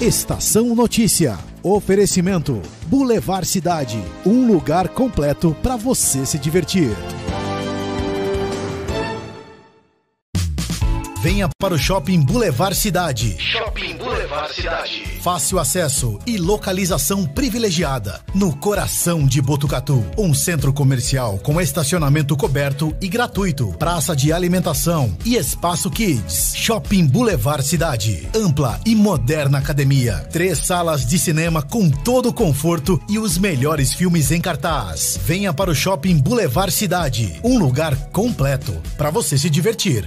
Estação Notícia. Oferecimento: Boulevard Cidade. Um lugar completo para você se divertir. Venha para o Shopping Boulevard Cidade. Shopping Boulevard Cidade. Fácil acesso e localização privilegiada. No coração de Botucatu. Um centro comercial com estacionamento coberto e gratuito. Praça de alimentação e espaço kids. Shopping Boulevard Cidade. Ampla e moderna academia. Três salas de cinema com todo o conforto e os melhores filmes em cartaz. Venha para o Shopping Boulevard Cidade. Um lugar completo para você se divertir.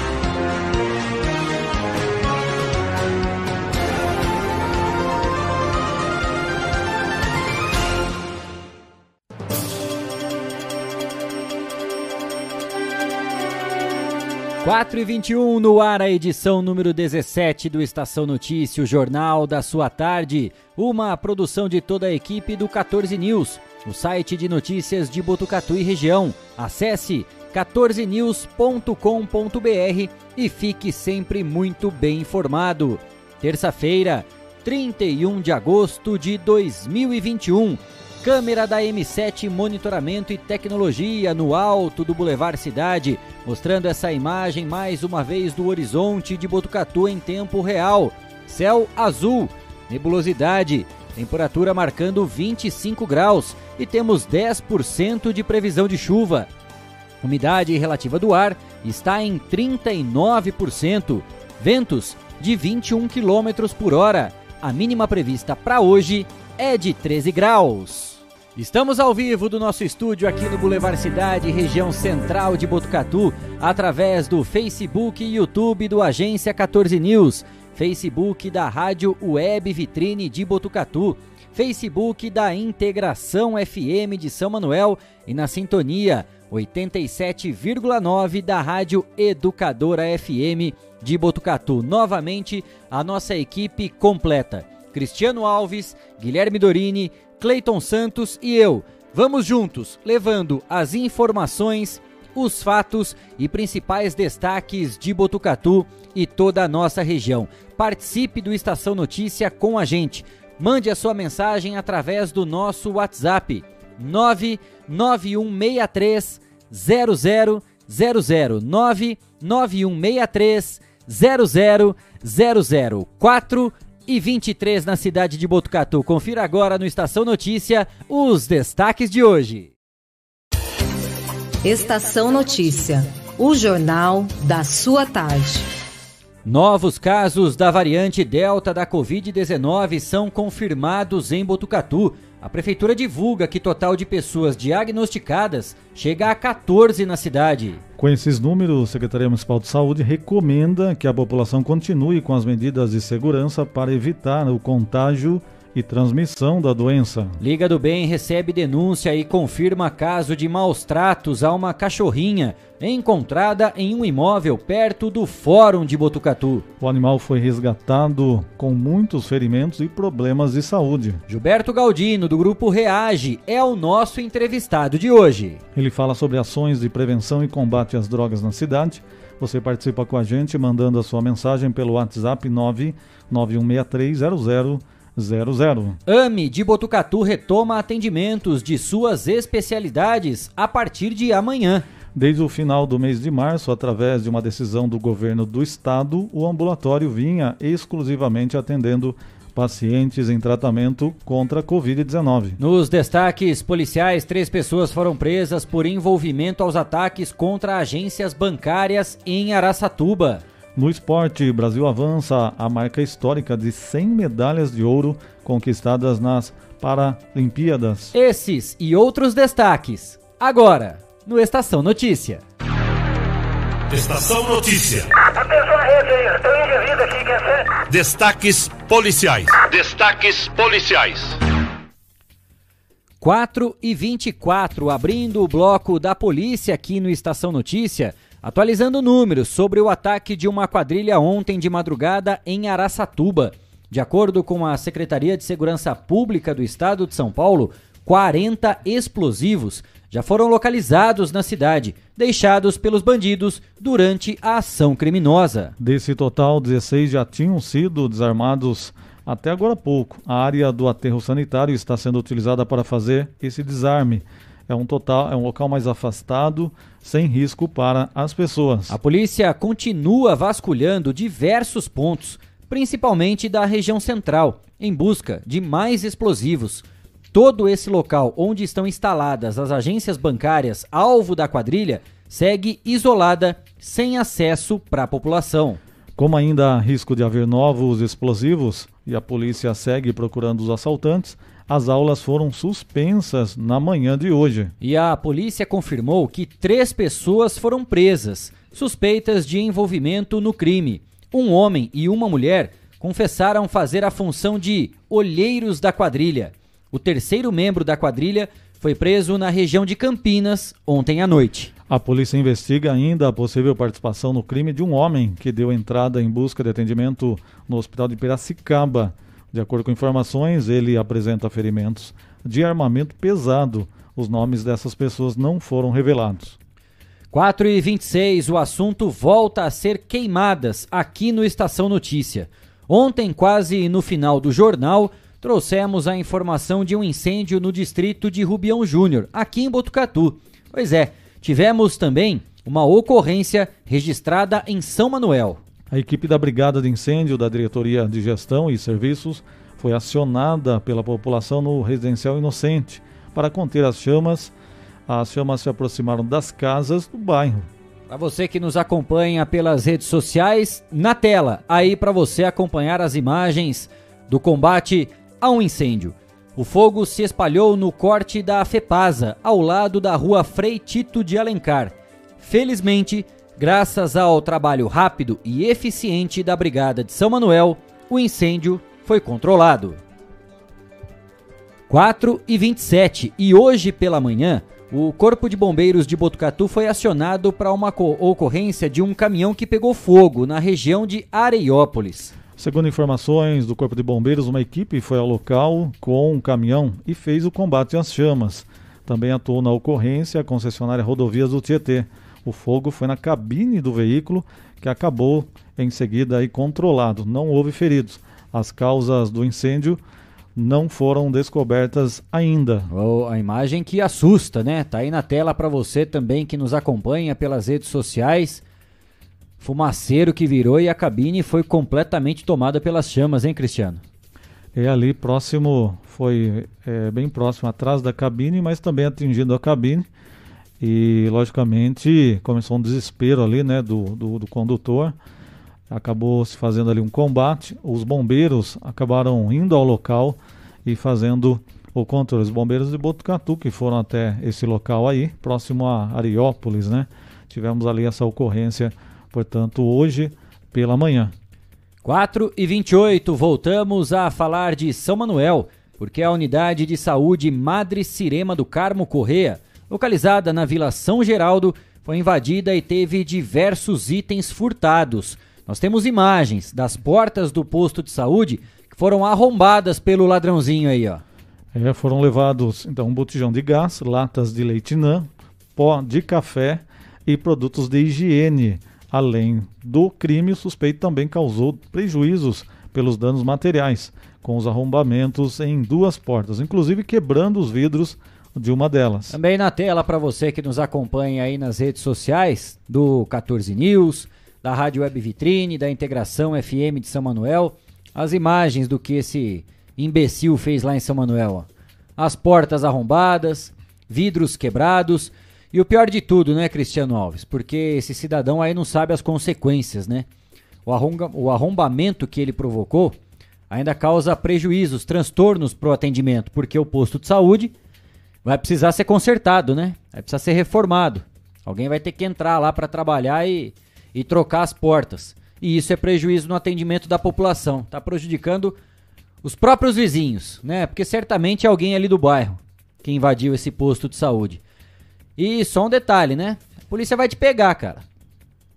4 e 21 no ar, a edição número 17 do Estação Notícia, o jornal da sua tarde. Uma produção de toda a equipe do 14 News, o site de notícias de Botucatu e região. Acesse 14news.com.br e fique sempre muito bem informado. Terça-feira, 31 de agosto de 2021. Câmera da M7 Monitoramento e Tecnologia no alto do Boulevard Cidade, mostrando essa imagem mais uma vez do horizonte de Botucatu em tempo real. Céu azul, nebulosidade, temperatura marcando 25 graus e temos 10% de previsão de chuva. Umidade relativa do ar está em 39%. Ventos de 21 km por hora. A mínima prevista para hoje é de 13 graus. Estamos ao vivo do nosso estúdio aqui no Boulevard Cidade, região central de Botucatu, através do Facebook e YouTube do Agência 14 News, Facebook da Rádio Web Vitrine de Botucatu, Facebook da Integração FM de São Manuel e na sintonia 87,9 da Rádio Educadora FM de Botucatu. Novamente, a nossa equipe completa. Cristiano Alves, Guilherme Dorini, Cleiton Santos e eu. Vamos juntos, levando as informações, os fatos e principais destaques de Botucatu e toda a nossa região. Participe do Estação Notícia com a gente. Mande a sua mensagem através do nosso WhatsApp 99163 0000 99163 0000 e 23 na cidade de Botucatu. Confira agora no Estação Notícia os destaques de hoje. Estação Notícia, o jornal da sua tarde. Novos casos da variante Delta da Covid-19 são confirmados em Botucatu. A prefeitura divulga que total de pessoas diagnosticadas chega a 14 na cidade. Com esses números, a Secretaria Municipal de Saúde recomenda que a população continue com as medidas de segurança para evitar o contágio e transmissão da doença. Liga do Bem recebe denúncia e confirma caso de maus tratos a uma cachorrinha encontrada em um imóvel perto do Fórum de Botucatu. O animal foi resgatado com muitos ferimentos e problemas de saúde. Gilberto Galdino, do grupo Reage, é o nosso entrevistado de hoje. Ele fala sobre ações de prevenção e combate às drogas na cidade. Você participa com a gente mandando a sua mensagem pelo WhatsApp 9916300 00. AME de Botucatu retoma atendimentos de suas especialidades a partir de amanhã. Desde o final do mês de março, através de uma decisão do governo do estado, o ambulatório vinha exclusivamente atendendo pacientes em tratamento contra a Covid-19. Nos destaques policiais, três pessoas foram presas por envolvimento aos ataques contra agências bancárias em Araçatuba. No esporte, Brasil avança a marca histórica de 100 medalhas de ouro conquistadas nas Paralimpíadas. Esses e outros destaques, agora, no Estação Notícia. Estação Notícia. Atenção à rede aí, estou indivíduo aqui, quer ser? Destaques policiais. Destaques policiais. 4 e 24, abrindo o bloco da polícia aqui no Estação Notícia. Atualizando números sobre o ataque de uma quadrilha ontem de madrugada em Araçatuba. De acordo com a Secretaria de Segurança Pública do Estado de São Paulo, 40 explosivos já foram localizados na cidade, deixados pelos bandidos durante a ação criminosa. Desse total, 16 já tinham sido desarmados até agora há pouco. A área do aterro sanitário está sendo utilizada para fazer esse desarme. É um total, é um local mais afastado, sem risco para as pessoas. A polícia continua vasculhando diversos pontos, principalmente da região central, em busca de mais explosivos. Todo esse local onde estão instaladas as agências bancárias alvo da quadrilha segue isolada, sem acesso para a população. Como ainda há risco de haver novos explosivos e a polícia segue procurando os assaltantes, as aulas foram suspensas na manhã de hoje. E a polícia confirmou que três pessoas foram presas, suspeitas de envolvimento no crime. Um homem e uma mulher confessaram fazer a função de olheiros da quadrilha. O terceiro membro da quadrilha foi preso na região de Campinas ontem à noite. A polícia investiga ainda a possível participação no crime de um homem que deu entrada em busca de atendimento no hospital de Piracicaba. De acordo com informações, ele apresenta ferimentos de armamento pesado. Os nomes dessas pessoas não foram revelados. 4 e 26, o assunto volta a ser queimadas aqui no Estação Notícia. Ontem, quase no final do jornal, trouxemos a informação de um incêndio no distrito de Rubião Júnior, aqui em Botucatu. Pois é, tivemos também uma ocorrência registrada em São Manuel. A equipe da Brigada de Incêndio da Diretoria de Gestão e Serviços foi acionada pela população no Residencial Inocente para conter as chamas. As chamas se aproximaram das casas do bairro. Para você que nos acompanha pelas redes sociais, na tela, aí para você acompanhar as imagens do combate a um incêndio. O fogo se espalhou no corte da FEPASA, ao lado da rua Frei Tito de Alencar. Felizmente, graças ao trabalho rápido e eficiente da Brigada de São Manuel, o incêndio foi controlado. 4 e 27 e hoje pela manhã, o Corpo de Bombeiros de Botucatu foi acionado para uma ocorrência de um caminhão que pegou fogo na região de Areiópolis. Segundo informações do Corpo de Bombeiros, uma equipe foi ao local com um caminhão e fez o combate às chamas. Também atuou na ocorrência a concessionária Rodovias do Tietê. O fogo foi na cabine do veículo que acabou em seguida aí controlado. Não houve feridos. As causas do incêndio não foram descobertas ainda. Oh, a imagem que assusta, né? Tá aí na tela para você também que nos acompanha pelas redes sociais fumaceiro que virou e a cabine foi completamente tomada pelas chamas, hein, Cristiano? É ali próximo, foi é, bem próximo atrás da cabine, mas também atingindo a cabine. E logicamente começou um desespero ali, né, do, do, do condutor. Acabou se fazendo ali um combate. Os bombeiros acabaram indo ao local e fazendo o controle. Os bombeiros de Botucatu que foram até esse local aí, próximo a Ariópolis, né? Tivemos ali essa ocorrência portanto, hoje pela manhã. 4 e 28, voltamos a falar de São Manuel, porque a unidade de saúde Madre Cirema do Carmo Correia, localizada na Vila São Geraldo, foi invadida e teve diversos itens furtados. Nós temos imagens das portas do posto de saúde que foram arrombadas pelo ladrãozinho aí, ó. É, foram levados então um botijão de gás, latas de leite nã, pó de café e produtos de higiene. Além do crime, o suspeito também causou prejuízos pelos danos materiais, com os arrombamentos em duas portas, inclusive quebrando os vidros de uma delas. Também na tela para você que nos acompanha aí nas redes sociais do 14 News, da Rádio Web Vitrine, da Integração FM de São Manuel, as imagens do que esse imbecil fez lá em São Manuel. Ó. As portas arrombadas, vidros quebrados e o pior de tudo, né, Cristiano Alves? Porque esse cidadão aí não sabe as consequências, né? O, arromba, o arrombamento que ele provocou ainda causa prejuízos, transtornos para o atendimento, porque o posto de saúde vai precisar ser consertado, né? Vai precisar ser reformado. Alguém vai ter que entrar lá para trabalhar e, e trocar as portas. E isso é prejuízo no atendimento da população. Está prejudicando os próprios vizinhos, né? Porque certamente é alguém ali do bairro que invadiu esse posto de saúde. E só um detalhe, né? A polícia vai te pegar, cara.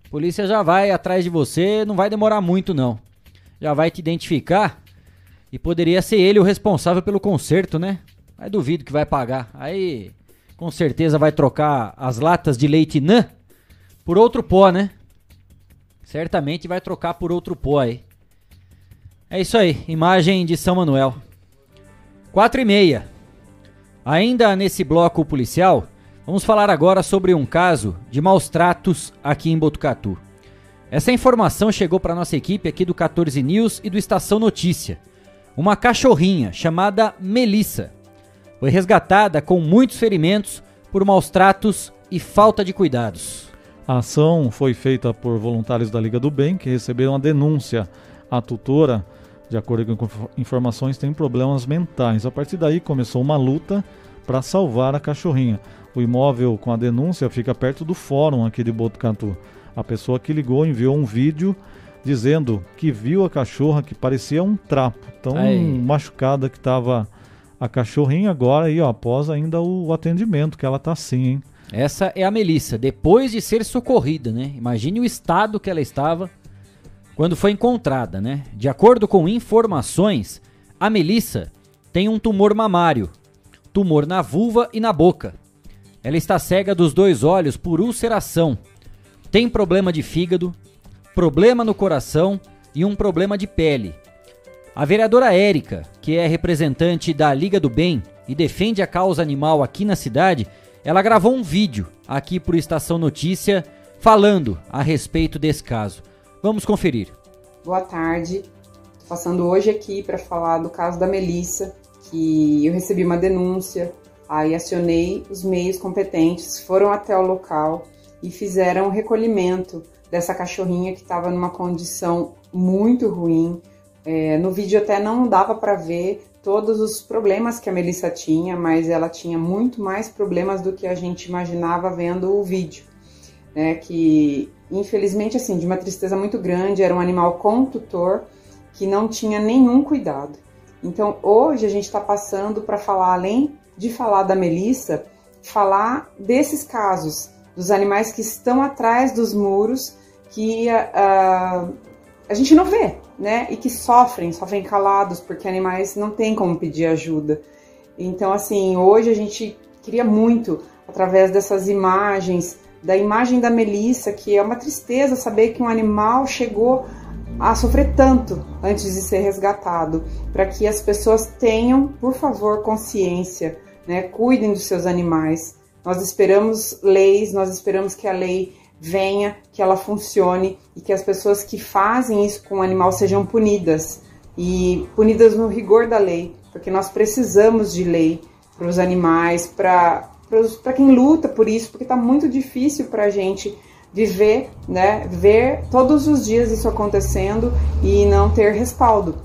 A polícia já vai atrás de você, não vai demorar muito não. Já vai te identificar E poderia ser ele o responsável pelo conserto, né? Mas duvido que vai pagar. Aí, com certeza vai trocar as latas de leite Nã por outro pó, né? Certamente vai trocar por outro pó aí. É isso aí, imagem de São Manuel. 4 e meia. Ainda nesse bloco policial, vamos falar agora sobre um caso de maus tratos aqui em Botucatu. Essa informação chegou para nossa equipe aqui do 14 News e do Estação Notícia. Uma cachorrinha chamada Melissa foi resgatada com muitos ferimentos por maus tratos e falta de cuidados. A ação foi feita por voluntários da Liga do Bem que receberam a denúncia. A tutora, de acordo com informações, tem problemas mentais. A partir daí começou uma luta para salvar a cachorrinha. O imóvel com a denúncia fica perto do fórum aqui de Botucatu. A pessoa que ligou enviou um vídeo dizendo que viu a cachorra que parecia um trapo, tão machucada que estava a cachorrinha agora aí, ó, após ainda o atendimento que ela tá assim, hein? Essa é a Melissa, depois de ser socorrida, né? Imagine o estado que ela estava quando foi encontrada, né? De acordo com informações, a Melissa tem um tumor mamário, tumor na vulva e na boca. Ela está cega dos dois olhos por ulceração. Tem problema de fígado, problema no coração e um problema de pele. A vereadora Érica, que é representante da Liga do Bem e defende a causa animal aqui na cidade, ela gravou um vídeo aqui pro Estação Notícia falando a respeito desse caso. Vamos conferir. Boa tarde. Tô passando hoje aqui para falar do caso da Melissa, que eu recebi uma denúncia, aí acionei os meios competentes, foram até o local e fizeram o recolhimento dessa cachorrinha que estava numa condição muito ruim. É, no vídeo até não dava para ver todos os problemas que a Melissa tinha, mas ela tinha muito mais problemas do que a gente imaginava vendo o vídeo. Né, que infelizmente assim, de uma tristeza muito grande, era um animal com tutor que não tinha nenhum cuidado. Então hoje a gente está passando para falar, além de falar da Melissa, falar desses casos, dos animais que estão atrás dos muros, que uh, a gente não vê, né? E que sofrem, sofrem calados, porque animais não têm como pedir ajuda. Então, assim, hoje a gente queria muito, através dessas imagens, da imagem da Melissa, que é uma tristeza saber que um animal chegou a sofrer tanto antes de ser resgatado, para que as pessoas tenham, por favor, consciência, né? Cuidem dos seus animais. Nós esperamos leis, nós esperamos que a lei venha, que ela funcione e que as pessoas que fazem isso com o animal sejam punidas e punidas no rigor da lei, porque nós precisamos de lei para os animais, para quem luta por isso, porque está muito difícil para a gente viver, né, ver todos os dias isso acontecendo e não ter respaldo.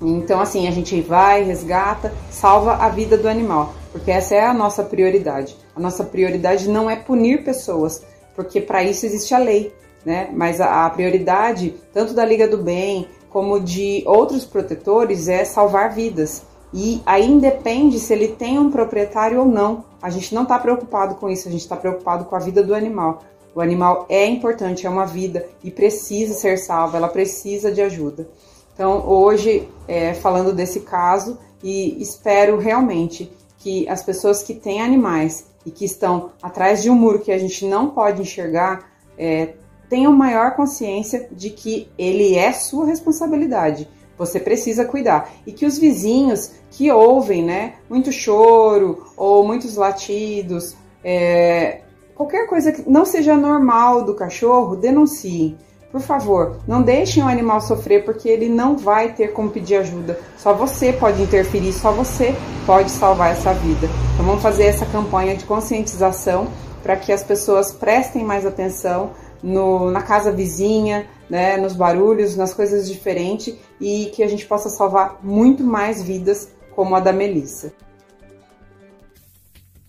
Então, assim, a gente vai, resgata, salva a vida do animal, porque essa é a nossa prioridade. A nossa prioridade não é punir pessoas, porque para isso existe a lei, né? Mas a, a, prioridade, tanto da Liga do Bem como de outros protetores, é salvar vidas. E aí independe se ele tem um proprietário ou não. A gente não está preocupado com isso, a gente está preocupado com a vida do animal. O animal é importante, é uma vida e precisa ser salva, ela precisa de ajuda. Então, hoje, é, falando desse caso, e espero realmente que as pessoas que têm animais e que estão atrás de um muro que a gente não pode enxergar é, tenham maior consciência de que ele é sua responsabilidade. Você precisa cuidar. E que os vizinhos que ouvem né, muito choro ou muitos latidos, é, qualquer coisa que não seja normal do cachorro, denunciem. Por favor, não deixem o animal sofrer porque ele não vai ter como pedir ajuda. Só você pode interferir, só você pode salvar essa vida. Então vamos fazer essa campanha de conscientização para que as pessoas prestem mais atenção no, na casa vizinha, né, nos barulhos, nas coisas diferentes e que a gente possa salvar muito mais vidas como a da Melissa.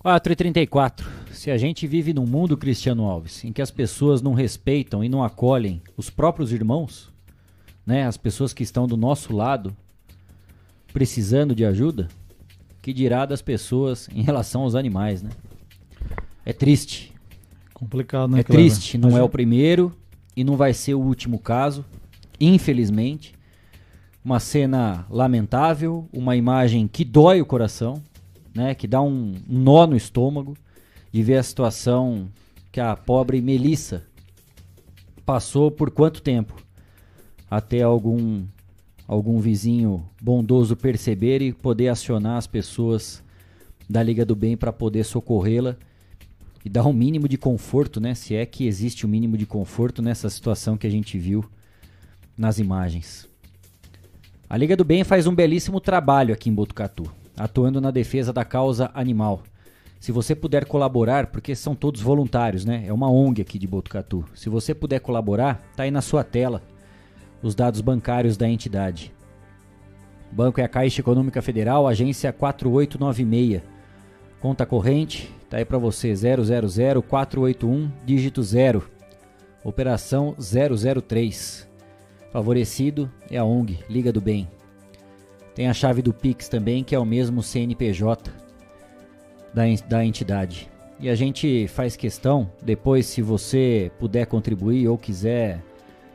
4h34. Se a gente vive num mundo, Cristiano Alves, em que as pessoas não respeitam e não acolhem os próprios irmãos, né, as pessoas que estão do nosso lado, precisando de ajuda, que dirá das pessoas em relação aos animais, né? É triste. Complicado, né? É triste, não é o primeiro e não vai ser o último caso, infelizmente. Uma cena lamentável, uma imagem que dói o coração, né? Que dá um nó no estômago de ver a situação que a pobre Melissa passou por quanto tempo até algum algum vizinho bondoso perceber e poder acionar as pessoas da Liga do Bem para poder socorrê-la e dar um mínimo de conforto, né? Se é que existe um mínimo de conforto nessa situação que a gente viu nas imagens. A Liga do Bem faz um belíssimo trabalho aqui em Botucatu, atuando na defesa da causa animal. Se você puder colaborar, porque são todos voluntários, né? É uma ONG aqui de Botucatu. Se você puder colaborar, tá aí na sua tela os dados bancários da entidade. O banco é a Caixa Econômica Federal, agência 4896. Conta corrente, tá aí para você 000481 dígito 0. Operação 003. Favorecido é a ONG Liga do Bem. Tem a chave do Pix também, que é o mesmo CNPJ da, da entidade. E a gente faz questão, depois, se você puder contribuir ou quiser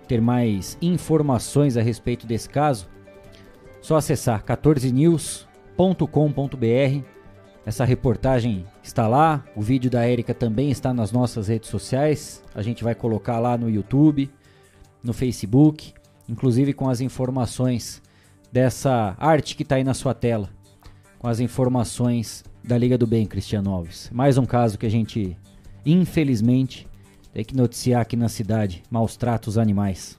ter mais informações a respeito desse caso, só acessar 14news.com.br. Essa reportagem está lá, o vídeo da Érica também está nas nossas redes sociais. A gente vai colocar lá no YouTube, no Facebook, inclusive com as informações dessa arte que está aí na sua tela, com as informações da Liga do Bem, Cristiano Alves. Mais um caso que a gente, infelizmente, tem que noticiar aqui na cidade maus tratos animais.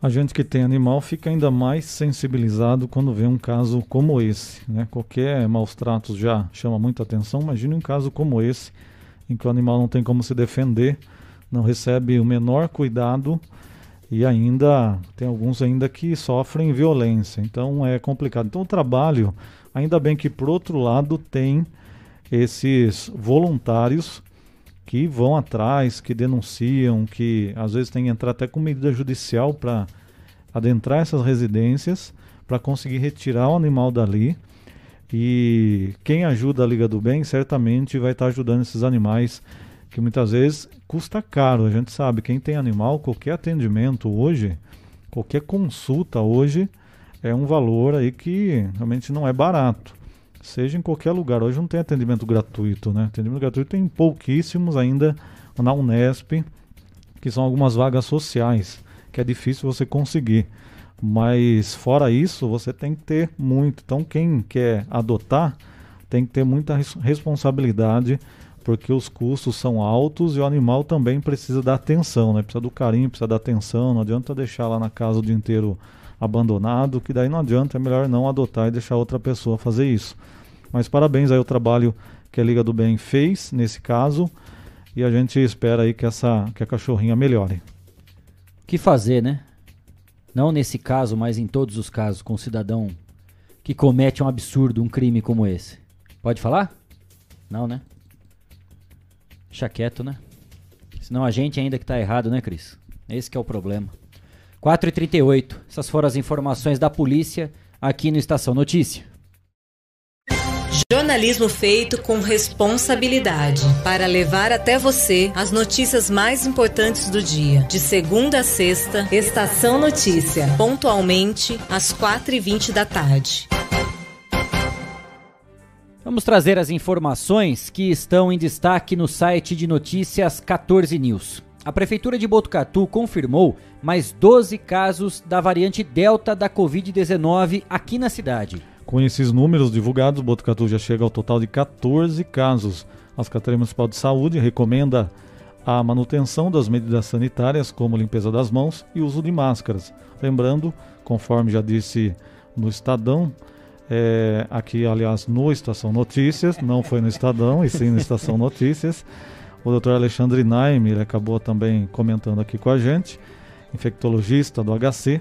A gente que tem animal fica ainda mais sensibilizado quando vê um caso como esse. Né? Qualquer maus tratos já chama muita atenção. Imagine um caso como esse, em que o animal não tem como se defender, não recebe o menor cuidado e ainda tem alguns ainda que sofrem violência. Então é complicado. Então o trabalho, ainda bem que por outro lado tem esses voluntários que vão atrás, que denunciam, que às vezes tem que entrar até com medida judicial para adentrar essas residências para conseguir retirar o animal dali. E quem ajuda a Liga do Bem certamente vai estar tá ajudando esses animais que muitas vezes custa caro. A gente sabe, quem tem animal, qualquer atendimento hoje, qualquer consulta hoje é um valor aí que realmente não é barato seja em qualquer lugar. Hoje não tem atendimento gratuito, né? Atendimento gratuito tem pouquíssimos ainda na Unesp, que são algumas vagas sociais, que é difícil você conseguir. Mas fora isso, você tem que ter muito. Então quem quer adotar tem que ter muita responsabilidade, porque os custos são altos e o animal também precisa da atenção, né? Precisa do carinho, precisa da atenção, não adianta deixar lá na casa o dia inteiro abandonado, que daí não adianta, é melhor não adotar e deixar outra pessoa fazer isso. Mas parabéns aí ao trabalho que a Liga do Bem fez nesse caso e a gente espera aí que essa que a cachorrinha melhore. O que fazer, né? Não nesse caso, mas em todos os casos com um cidadão que comete um absurdo, um crime como esse. Pode falar? Não, né? Deixa quieto, né? Senão a gente ainda que tá errado, né, Cris? Esse é o problema. 4h38. Essas foram as informações da polícia aqui no Estação Notícia. Jornalismo feito com responsabilidade para levar até você as notícias mais importantes do dia. De segunda a sexta, Estação Notícia, pontualmente às 4h20 da tarde. Vamos trazer as informações que estão em destaque no site de notícias 14 News. A Prefeitura de Botucatu confirmou mais 12 casos da variante Delta da Covid-19 aqui na cidade. Com esses números divulgados, Botucatu já chega ao total de 14 casos. A Secretaria Municipal de Saúde recomenda a manutenção das medidas sanitárias, como limpeza das mãos e uso de máscaras. Lembrando, conforme já disse no Estadão, é, aqui, aliás, no Estação Notícias, não foi no Estadão, e sim no Estação Notícias, o Dr. Alexandre Naime, ele acabou também comentando aqui com a gente, infectologista do HC,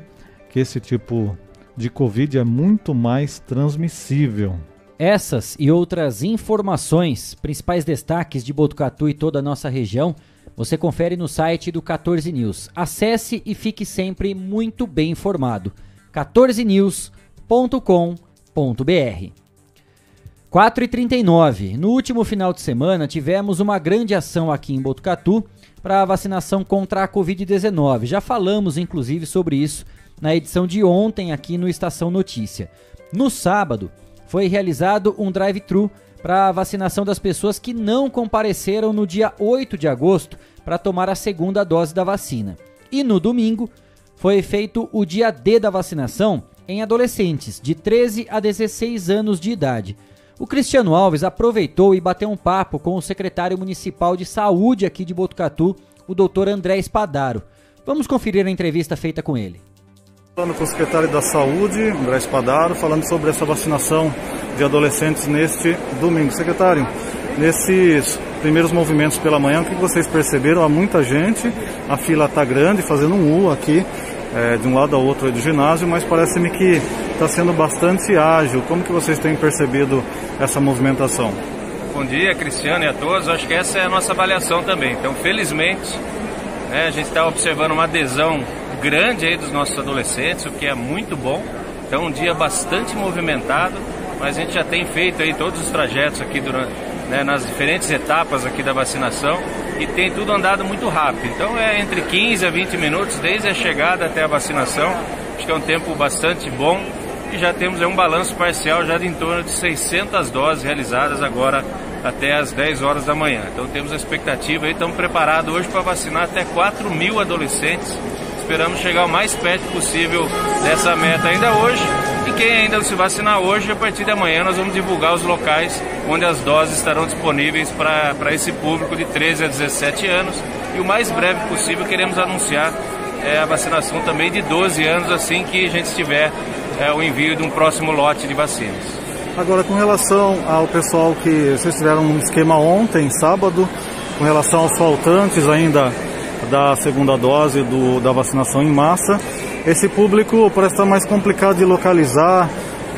que esse tipo de Covid é muito mais transmissível. Essas e outras informações, principais destaques de Botucatu e toda a nossa região, você confere no site do 14 News. Acesse e fique sempre muito bem informado. 14news.com.br 4 e 39 No último final de semana tivemos uma grande ação aqui em Botucatu para a vacinação contra a Covid-19. Já falamos, inclusive, sobre isso na edição de ontem aqui no Estação Notícia. No sábado, foi realizado um drive-thru para a vacinação das pessoas que não compareceram no dia 8 de agosto para tomar a segunda dose da vacina. E no domingo, foi feito o dia D da vacinação em adolescentes de 13 a 16 anos de idade. O Cristiano Alves aproveitou e bateu um papo com o secretário municipal de saúde aqui de Botucatu, o doutor André Espadaro. Vamos conferir a entrevista feita com ele. Falando com o secretário da Saúde, André Espadaro, falando sobre essa vacinação de adolescentes neste domingo. Secretário, nesses primeiros movimentos pela manhã, o que vocês perceberam? Há muita gente, a fila está grande, fazendo um U aqui, é, de um lado ao outro do ginásio, mas parece-me que está sendo bastante ágil. Como que vocês têm percebido essa movimentação? Bom dia, Cristiano e a todos. Acho que essa é a nossa avaliação também. Então, felizmente, né, a gente está observando uma adesão grande aí dos nossos adolescentes, o que é muito bom. Então, um dia bastante movimentado mas a gente já tem feito aí todos os trajetos aqui durante, né, nas diferentes etapas aqui da vacinação e tem tudo andado muito rápido. Então é entre 15 a 20 minutos desde a chegada até a vacinação. Acho que é um tempo bastante bom e já temos um balanço parcial já de em torno de 600 doses realizadas agora até as 10 horas da manhã. Então temos a expectativa aí, estamos preparados hoje para vacinar até 4 mil adolescentes. Esperamos chegar o mais perto possível dessa meta ainda hoje e quem ainda não se vacinar hoje, a partir de amanhã nós vamos divulgar os locais onde as doses estarão disponíveis para esse público de 13 a 17 anos. E o mais breve possível queremos anunciar é, a vacinação também de 12 anos, assim que a gente tiver é, o envio de um próximo lote de vacinas. Agora, com relação ao pessoal que vocês tiveram um esquema ontem, sábado, com relação aos faltantes ainda da segunda dose do, da vacinação em massa, esse público parece estar mais complicado de localizar.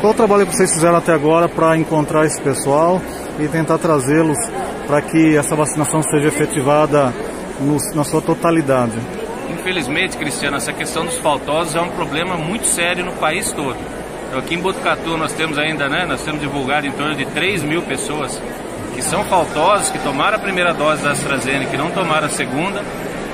Qual o trabalho que vocês fizeram até agora para encontrar esse pessoal e tentar trazê-los para que essa vacinação seja efetivada no, na sua totalidade? Infelizmente, Cristiano, essa questão dos faltosos é um problema muito sério no país todo. Então, aqui em Botucatu nós temos ainda, né, nós temos divulgado em torno de 3 mil pessoas que são faltosos, que tomaram a primeira dose da AstraZeneca e não tomaram a segunda,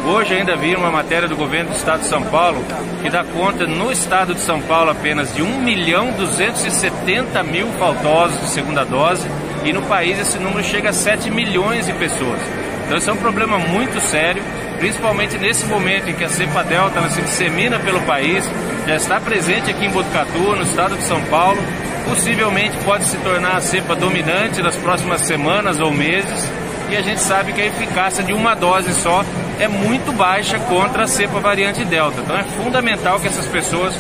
Hoje ainda vi uma matéria do governo do estado de São Paulo que dá conta no estado de São Paulo apenas de 1 milhão 270 mil faltosos de segunda dose e no país esse número chega a 7 milhões de pessoas. Então esse é um problema muito sério, principalmente nesse momento em que a cepa delta se dissemina pelo país, já está presente aqui em Botucatu, no estado de São Paulo, possivelmente pode se tornar a cepa dominante nas próximas semanas ou meses e a gente sabe que a eficácia de uma dose só é muito baixa contra a cepa variante Delta. Então é fundamental que essas pessoas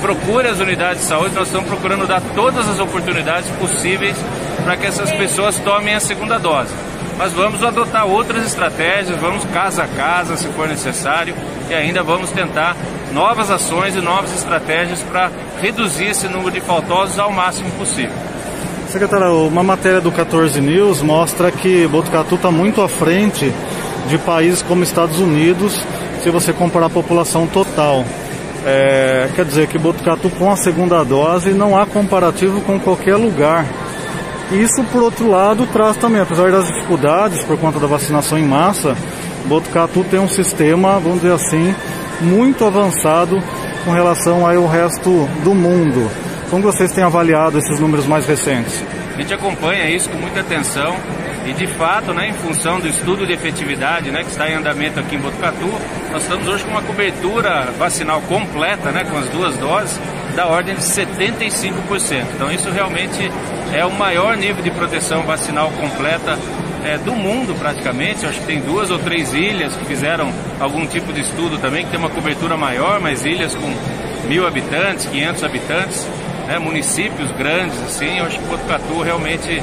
procurem as unidades de saúde. Nós estamos procurando dar todas as oportunidades possíveis para que essas pessoas tomem a segunda dose. Mas vamos adotar outras estratégias, vamos casa a casa se for necessário e ainda vamos tentar novas ações e novas estratégias para reduzir esse número de faltosos ao máximo possível. Secretário, uma matéria do 14 News mostra que Botucatu está muito à frente de países como Estados Unidos, se você comparar a população total. É, quer dizer que Botucatu com a segunda dose não há comparativo com qualquer lugar. Isso, por outro lado, traz também, apesar das dificuldades por conta da vacinação em massa, Botucatu tem um sistema, vamos dizer assim, muito avançado com relação ao resto do mundo. Como vocês têm avaliado esses números mais recentes? A gente acompanha isso com muita atenção e de fato, né, em função do estudo de efetividade né, que está em andamento aqui em Botucatu, nós estamos hoje com uma cobertura vacinal completa, né, com as duas doses, da ordem de 75%. Então isso realmente é o maior nível de proteção vacinal completa é, do mundo praticamente. Eu acho que tem duas ou três ilhas que fizeram algum tipo de estudo também, que tem uma cobertura maior, mas ilhas com mil habitantes, 500 habitantes né, municípios grandes, assim, eu acho que Botucatu realmente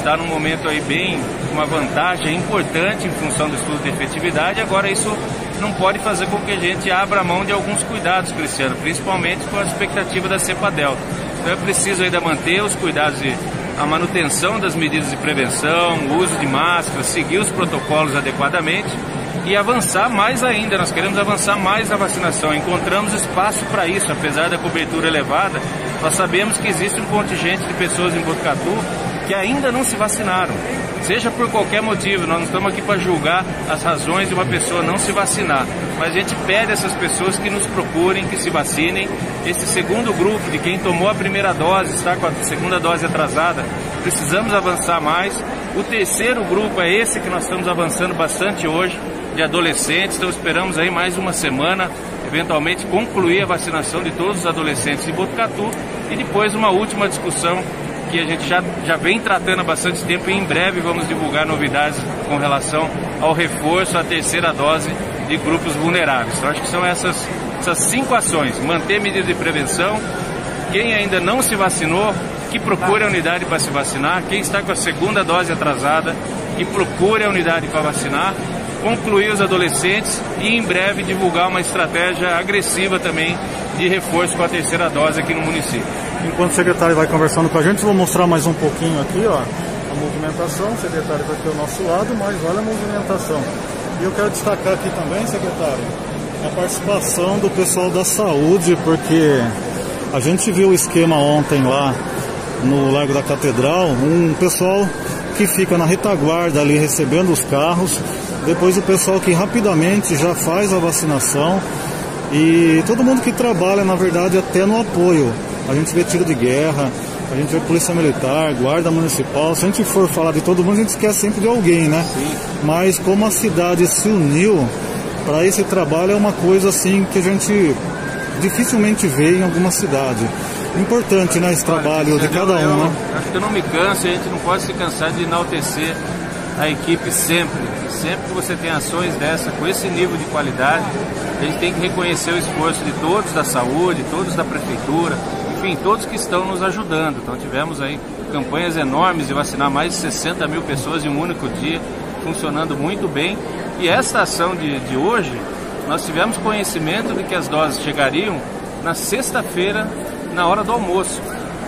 está num momento aí bem, uma vantagem importante em função do estudo de efetividade. Agora isso não pode fazer com que a gente abra mão de alguns cuidados, Cristiano, principalmente com a expectativa da cepa delta. Então é preciso ainda manter os cuidados de a manutenção das medidas de prevenção, o uso de máscaras, seguir os protocolos adequadamente e avançar mais ainda. Nós queremos avançar mais na vacinação. Encontramos espaço para isso, apesar da cobertura elevada. Nós sabemos que existe um contingente de pessoas em Botucatu que ainda não se vacinaram. seja por qualquer motivo. Nós não estamos aqui para julgar as razões de uma pessoa não se vacinar, mas a gente pede essas pessoas que nos procurem, que se vacinem. Esse segundo grupo de quem tomou a primeira dose, está com a segunda dose atrasada, precisamos avançar mais. O terceiro grupo é esse que nós estamos avançando bastante hoje, de adolescentes. Então esperamos aí mais uma semana, eventualmente concluir a vacinação de todos os adolescentes de Botucatu e depois uma última discussão que a gente já, já vem tratando há bastante tempo e em breve vamos divulgar novidades com relação ao reforço, à terceira dose de grupos vulneráveis. Então acho que são essas, essas cinco ações, manter medidas de prevenção, quem ainda não se vacinou, que procure a unidade para se vacinar, quem está com a segunda dose atrasada, que procure a unidade para vacinar, concluir os adolescentes e em breve divulgar uma estratégia agressiva também de reforço com a terceira dose aqui no município. Enquanto o secretário vai conversando com a gente, vou mostrar mais um pouquinho aqui, ó, a movimentação. O secretário está aqui ao nosso lado, mas olha a movimentação. E eu quero destacar aqui também, secretário, a participação do pessoal da saúde, porque a gente viu o esquema ontem lá no Largo da Catedral, um pessoal que fica na retaguarda ali recebendo os carros, depois o pessoal que rapidamente já faz a vacinação e todo mundo que trabalha, na verdade, até no apoio. A gente vê tiro de guerra, a gente vê polícia militar, guarda municipal. Se a gente for falar de todo mundo, a gente esquece sempre de alguém, né? Sim. Mas como a cidade se uniu para esse trabalho é uma coisa assim que a gente dificilmente vê em alguma cidade. Importante, né, esse trabalho de cada um, né? Acho que eu não me canso, a gente não pode se cansar de enaltecer a equipe sempre. Sempre que você tem ações dessa, com esse nível de qualidade, a gente tem que reconhecer o esforço de todos da saúde, todos da prefeitura, enfim, todos que estão nos ajudando. Então tivemos aí campanhas enormes de vacinar mais de 60 mil pessoas em um único dia, funcionando muito bem. E esta ação de, de hoje, nós tivemos conhecimento de que as doses chegariam na sexta-feira, na hora do almoço.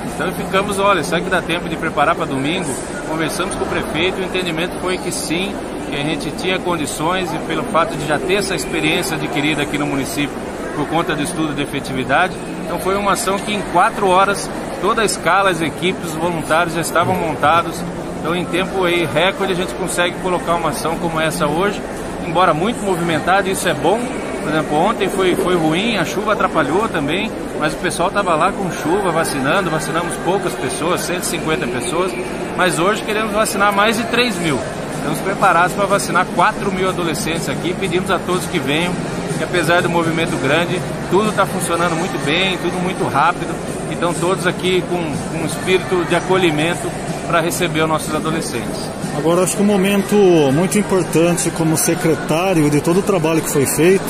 Então ficamos, olha, será que dá tempo de preparar para domingo? Conversamos com o prefeito, o entendimento foi que sim, que a gente tinha condições e pelo fato de já ter essa experiência adquirida aqui no município por conta do estudo de efetividade. Então foi uma ação que em quatro horas toda a escala, as equipes, os voluntários já estavam montados. Então em tempo aí recorde a gente consegue colocar uma ação como essa hoje, embora muito movimentada, isso é bom. Por exemplo, ontem foi, foi ruim, a chuva atrapalhou também, mas o pessoal estava lá com chuva vacinando, vacinamos poucas pessoas, 150 pessoas, mas hoje queremos vacinar mais de 3 mil. Estamos preparados para vacinar 4 mil adolescentes aqui. Pedimos a todos que venham, que apesar do movimento grande, tudo está funcionando muito bem, tudo muito rápido. Então todos aqui com, com um espírito de acolhimento para receber os nossos adolescentes. Agora acho que um momento muito importante como secretário de todo o trabalho que foi feito,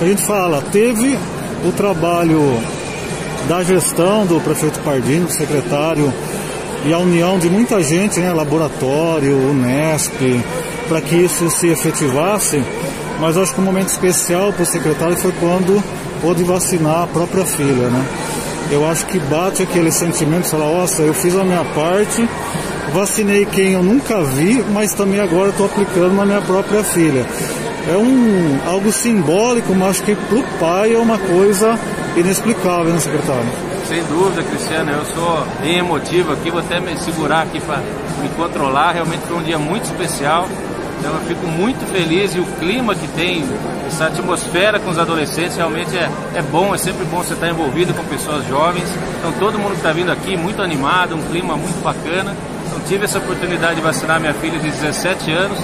a gente fala, teve o trabalho da gestão do prefeito Pardini, do secretário e a união de muita gente, né, laboratório, Unesp, para que isso se efetivasse. Mas acho que um momento especial para o secretário foi quando pôde vacinar a própria filha, né? Eu acho que bate aquele sentimento, falar, nossa, eu fiz a minha parte, vacinei quem eu nunca vi, mas também agora estou aplicando na minha própria filha. É um algo simbólico, mas acho que para o pai é uma coisa inexplicável, né, secretário? Sem dúvida, Cristiano, eu sou bem emotivo aqui, vou até me segurar aqui para me controlar. Realmente foi um dia muito especial. Então eu fico muito feliz e o clima que tem, essa atmosfera com os adolescentes realmente é, é bom, é sempre bom você estar envolvido com pessoas jovens. Então todo mundo que está vindo aqui muito animado, um clima muito bacana. Então tive essa oportunidade de vacinar minha filha de 17 anos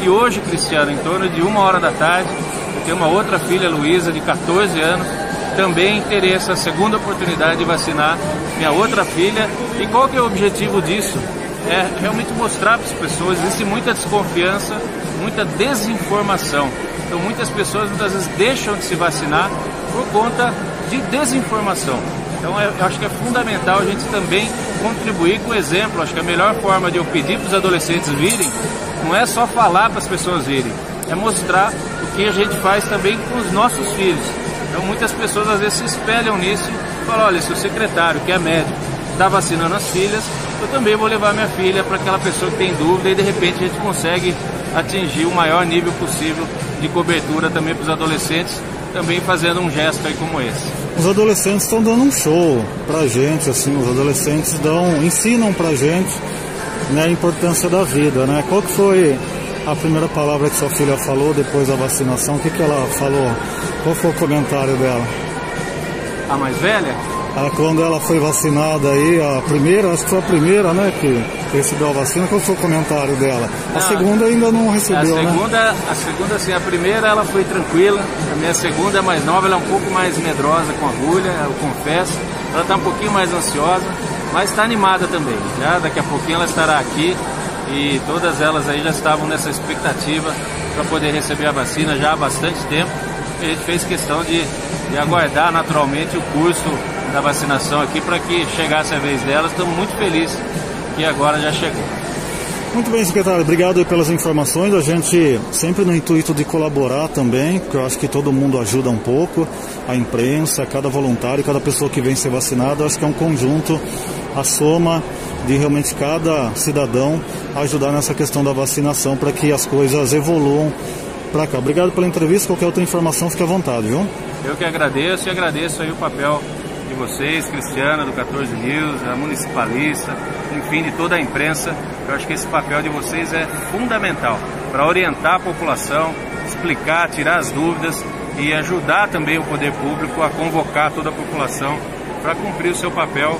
e hoje, Cristiano, em torno de uma hora da tarde, eu tenho uma outra filha, Luísa, de 14 anos, também terei essa segunda oportunidade de vacinar minha outra filha. E qual que é o objetivo disso? É realmente mostrar para as pessoas, existe muita desconfiança, muita desinformação. Então muitas pessoas muitas vezes deixam de se vacinar por conta de desinformação. Então é, eu acho que é fundamental a gente também contribuir com o exemplo. Acho que a melhor forma de eu pedir para os adolescentes virem não é só falar para as pessoas virem, é mostrar o que a gente faz também com os nossos filhos. Então muitas pessoas às vezes se espelham nisso e falam, olha, se o secretário, que é médico, está vacinando as filhas, eu também vou levar minha filha para aquela pessoa que tem dúvida e de repente a gente consegue atingir o maior nível possível de cobertura também para os adolescentes, também fazendo um gesto aí como esse. Os adolescentes estão dando um show pra gente, assim, os adolescentes dão, ensinam pra gente né, a importância da vida, né? Qual que foi a primeira palavra que sua filha falou depois da vacinação? O que, que ela falou? Qual foi o comentário dela? A mais velha? Quando ela foi vacinada aí, a primeira, acho que foi a primeira, né, que recebeu a vacina, qual foi o comentário dela? A segunda ainda não recebeu, a né? segunda, A segunda, sim, a primeira ela foi tranquila, a minha segunda é mais nova, ela é um pouco mais medrosa com agulha, eu confesso. Ela está um pouquinho mais ansiosa, mas está animada também. Já daqui a pouquinho ela estará aqui e todas elas aí já estavam nessa expectativa para poder receber a vacina já há bastante tempo. E a gente fez questão de, de aguardar naturalmente o curso da vacinação aqui para que chegasse a vez delas. Estamos muito felizes que agora já chegou. Muito bem, secretário. Obrigado pelas informações. A gente sempre no intuito de colaborar também, porque eu acho que todo mundo ajuda um pouco, a imprensa, cada voluntário, cada pessoa que vem ser vacinada. Eu acho que é um conjunto, a soma de realmente cada cidadão ajudar nessa questão da vacinação para que as coisas evoluam para cá. Obrigado pela entrevista. Qualquer outra informação, fique à vontade, viu? Eu que agradeço e agradeço aí o papel de vocês, Cristiana, do 14 News, a municipalista, enfim, de toda a imprensa. Eu acho que esse papel de vocês é fundamental para orientar a população, explicar, tirar as dúvidas e ajudar também o poder público a convocar toda a população para cumprir o seu papel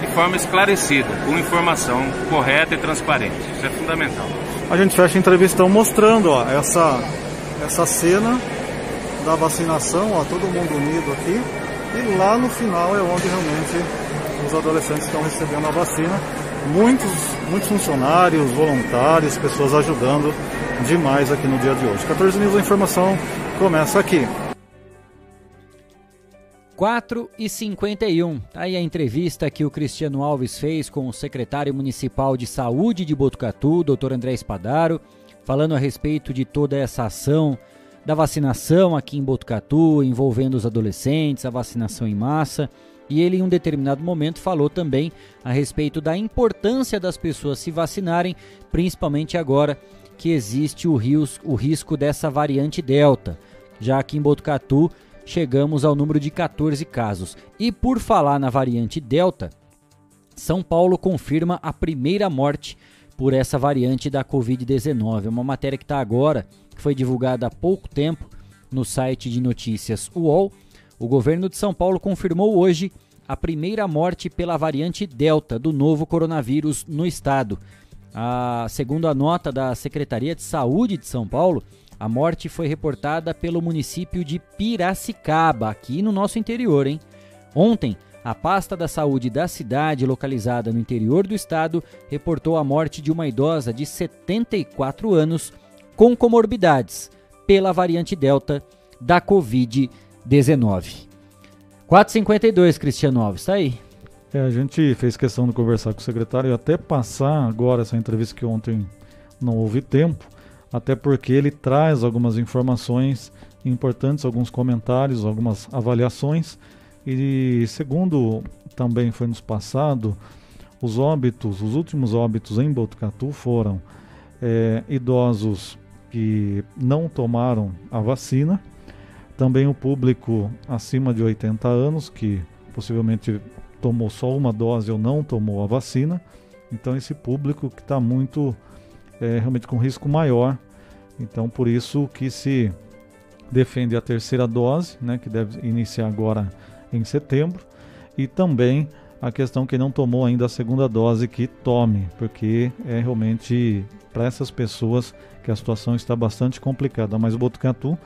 de forma esclarecida, com informação correta e transparente. Isso é fundamental. A gente fecha a entrevista mostrando ó, essa, essa cena da vacinação, ó, todo mundo unido aqui. E lá no final é onde realmente os adolescentes estão recebendo a vacina. Muitos, muitos funcionários, voluntários, pessoas ajudando demais aqui no dia de hoje. 14 News, a informação começa aqui. 4 e 51. Tá aí a entrevista que o Cristiano Alves fez com o secretário municipal de saúde de Botucatu, Dr. André Espadaro, falando a respeito de toda essa ação da vacinação aqui em Botucatu, envolvendo os adolescentes, a vacinação em massa. E ele, em um determinado momento, falou também a respeito da importância das pessoas se vacinarem, principalmente agora que existe o, o risco dessa variante Delta. Já aqui em Botucatu, chegamos ao número de 14 casos. E por falar na variante Delta, São Paulo confirma a primeira morte por essa variante da Covid-19. É uma matéria que está agora, que foi divulgada há pouco tempo no site de notícias UOL. O governo de São Paulo confirmou hoje a primeira morte pela variante Delta do novo coronavírus no estado. A, segundo a nota da Secretaria de Saúde de São Paulo, a morte foi reportada pelo município de Piracicaba, aqui no nosso interior, hein? Ontem, a pasta da saúde da cidade, localizada no interior do estado, reportou a morte de uma idosa de 74 anos com comorbidades pela variante Delta da Covid-19. 452, Cristiano Alves, tá aí. É, a gente fez questão de conversar com o secretário e até passar agora essa entrevista que ontem não houve tempo até porque ele traz algumas informações importantes, alguns comentários, algumas avaliações. E segundo também foi nos passado, os óbitos, os últimos óbitos em Botucatu foram é, idosos que não tomaram a vacina, também o público acima de 80 anos que possivelmente tomou só uma dose ou não tomou a vacina. Então esse público que está muito é, realmente com risco maior. Então, por isso que se defende a terceira dose, né, que deve iniciar agora em setembro, e também a questão que não tomou ainda a segunda dose que tome, porque é realmente para essas pessoas que a situação está bastante complicada. Mas o Botucatu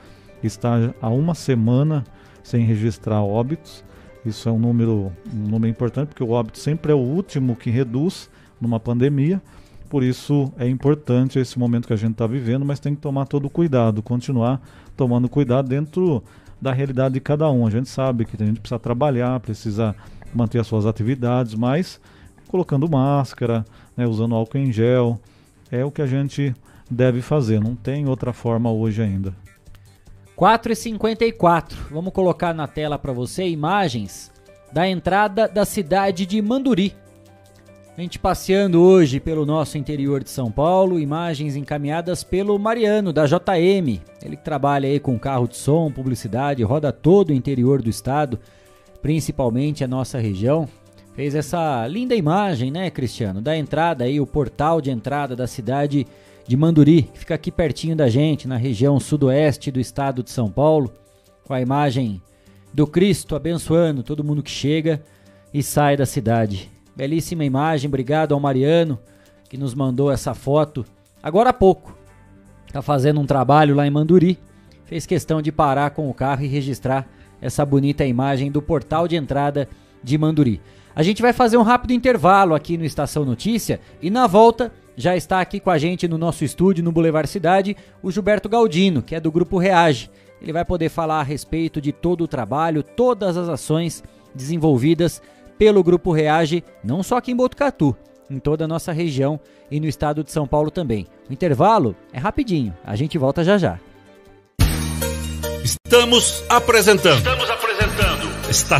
está há uma semana sem registrar óbitos. Isso é um número, um número importante, porque o óbito sempre é o último que reduz numa pandemia. Por isso é importante esse momento que a gente está vivendo, mas tem que tomar todo o cuidado, continuar tomando cuidado dentro da realidade de cada um. A gente sabe que a gente precisa trabalhar, precisa manter as suas atividades, mas colocando máscara, né, usando álcool em gel, é o que a gente deve fazer. Não tem outra forma hoje ainda. 4h54. Vamos colocar na tela para você imagens da entrada da cidade de Manduri, a gente passeando hoje pelo nosso interior de São Paulo, imagens encaminhadas pelo Mariano, da JM. Ele trabalha aí com carro de som, publicidade, roda todo o interior do estado, principalmente a nossa região. fez essa linda imagem, né, Cristiano, da entrada aí, o portal de entrada da cidade de Manduri, que fica aqui pertinho da gente, na região sudoeste do estado de São Paulo, com a imagem do Cristo abençoando todo mundo que chega e sai da cidade. Belíssima imagem, obrigado ao Mariano que nos mandou essa foto agora há pouco. Tá fazendo um trabalho lá em Manduri, fez questão de parar com o carro e registrar essa bonita imagem do portal de entrada de Manduri. A gente vai fazer um rápido intervalo aqui no Estação Notícia e na volta já está aqui com a gente no nosso estúdio no Boulevard Cidade o Gilberto Galdino, que é do grupo Reage. Ele vai poder falar a respeito de todo o trabalho, todas as ações desenvolvidas pelo grupo Reage, não só aqui em Botucatu, em toda a nossa região e no estado de São Paulo também. O intervalo é rapidinho, a gente volta já já. Estamos apresentando. Estamos apresentando. Está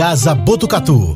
Botucatu.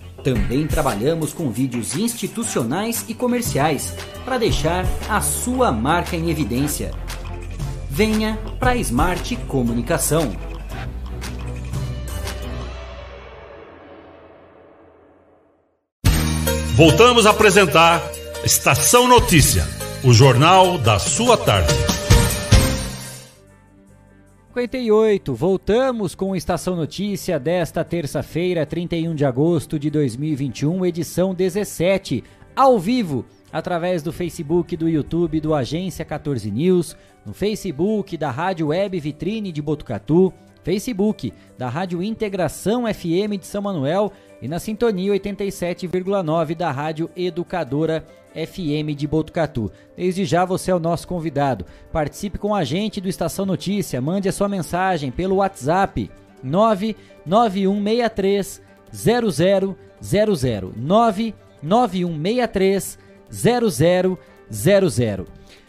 Também trabalhamos com vídeos institucionais e comerciais para deixar a sua marca em evidência. Venha para a Smart Comunicação. Voltamos a apresentar Estação Notícia, o jornal da sua tarde. 58, voltamos com Estação Notícia desta terça-feira, 31 de agosto de 2021, edição 17, ao vivo, através do Facebook, do YouTube do Agência 14 News, no Facebook da Rádio Web Vitrine de Botucatu, Facebook da Rádio Integração FM de São Manuel e na sintonia 87,9 da Rádio Educadora FM de Botucatu. Desde já você é o nosso convidado. Participe com a gente do Estação Notícia, mande a sua mensagem pelo WhatsApp 99163 0000 99163 0000.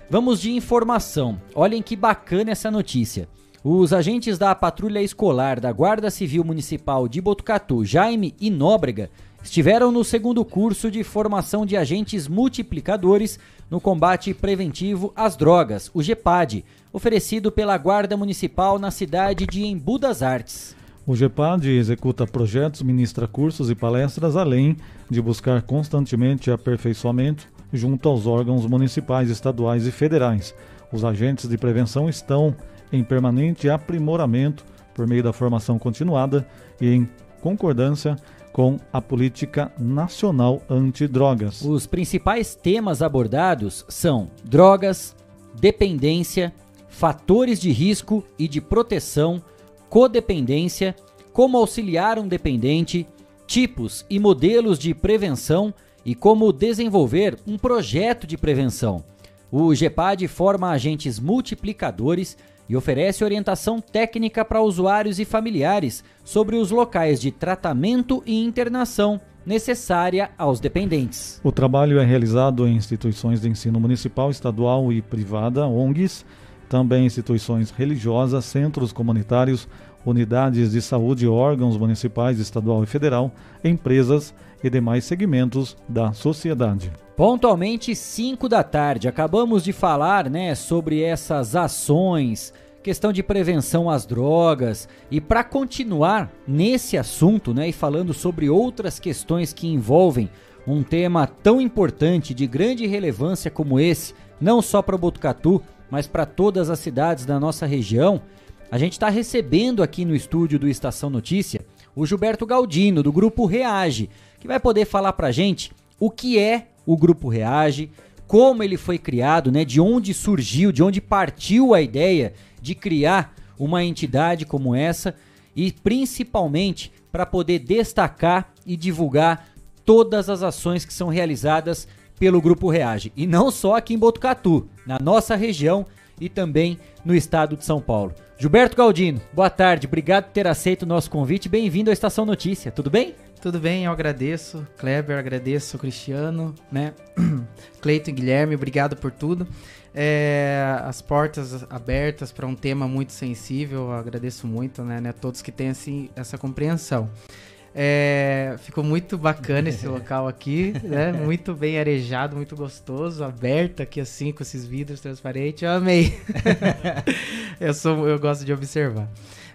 Vamos de informação. Olhem que bacana essa notícia. Os agentes da Patrulha Escolar da Guarda Civil Municipal de Botucatu, Jaime e Nóbrega, estiveram no segundo curso de formação de agentes multiplicadores no combate preventivo às drogas, o GEPAD, oferecido pela Guarda Municipal na cidade de Embu das Artes. O GEPAD executa projetos, ministra cursos e palestras, além de buscar constantemente aperfeiçoamento junto aos órgãos municipais, estaduais e federais. Os agentes de prevenção estão em permanente aprimoramento por meio da formação continuada e em concordância com a política nacional antidrogas. Os principais temas abordados são drogas, dependência, fatores de risco e de proteção, codependência, como auxiliar um dependente, tipos e modelos de prevenção e como desenvolver um projeto de prevenção. O GEPAD forma agentes multiplicadores e oferece orientação técnica para usuários e familiares sobre os locais de tratamento e internação necessária aos dependentes. O trabalho é realizado em instituições de ensino municipal, estadual e privada, ONGs, também instituições religiosas, centros comunitários, unidades de saúde, órgãos municipais, estadual e federal, empresas e demais segmentos da sociedade. Pontualmente 5 da tarde, acabamos de falar, né, sobre essas ações, questão de prevenção às drogas. E para continuar nesse assunto, né, e falando sobre outras questões que envolvem um tema tão importante de grande relevância como esse, não só para Botucatu, mas para todas as cidades da nossa região, a gente está recebendo aqui no estúdio do Estação Notícia o Gilberto Galdino, do Grupo Reage, que vai poder falar para a gente o que é o Grupo Reage, como ele foi criado, né, de onde surgiu, de onde partiu a ideia de criar uma entidade como essa e principalmente para poder destacar e divulgar todas as ações que são realizadas pelo Grupo Reage. E não só aqui em Botucatu, na nossa região e também no estado de São Paulo. Gilberto Galdino, boa tarde, obrigado por ter aceito o nosso convite. Bem-vindo à Estação Notícia, tudo bem? Tudo bem, eu agradeço. Kleber, agradeço Cristiano, né? Cleito e Guilherme, obrigado por tudo. É, as portas abertas para um tema muito sensível, agradeço muito, né? né todos que têm assim, essa compreensão. É, ficou muito bacana esse local aqui, né? Muito bem arejado, muito gostoso, aberto aqui assim com esses vidros transparentes. Eu amei. eu sou, eu gosto de observar.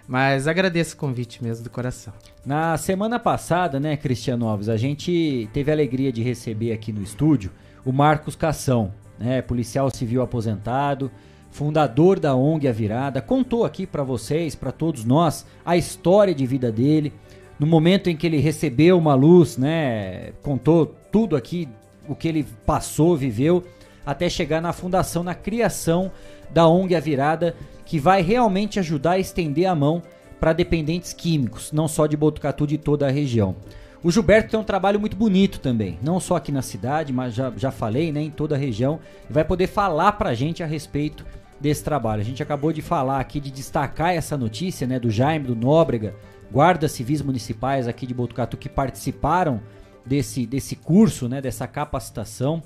Mas agradeço o convite mesmo do coração. Na semana passada, né, Cristiano Alves, a gente teve a alegria de receber aqui no estúdio o Marcos Cação, né, policial civil aposentado, fundador da ONG A Virada, contou aqui para vocês, para todos nós, a história de vida dele no momento em que ele recebeu uma luz, né, contou tudo aqui, o que ele passou, viveu, até chegar na fundação, na criação da ONG A Virada, que vai realmente ajudar a estender a mão para dependentes químicos, não só de Botucatu, de toda a região. O Gilberto tem um trabalho muito bonito também, não só aqui na cidade, mas já, já falei, né, em toda a região, e vai poder falar para a gente a respeito desse trabalho. A gente acabou de falar aqui, de destacar essa notícia, né, do Jaime, do Nóbrega, guardas civis municipais aqui de Botucatu que participaram desse, desse curso, né, dessa capacitação.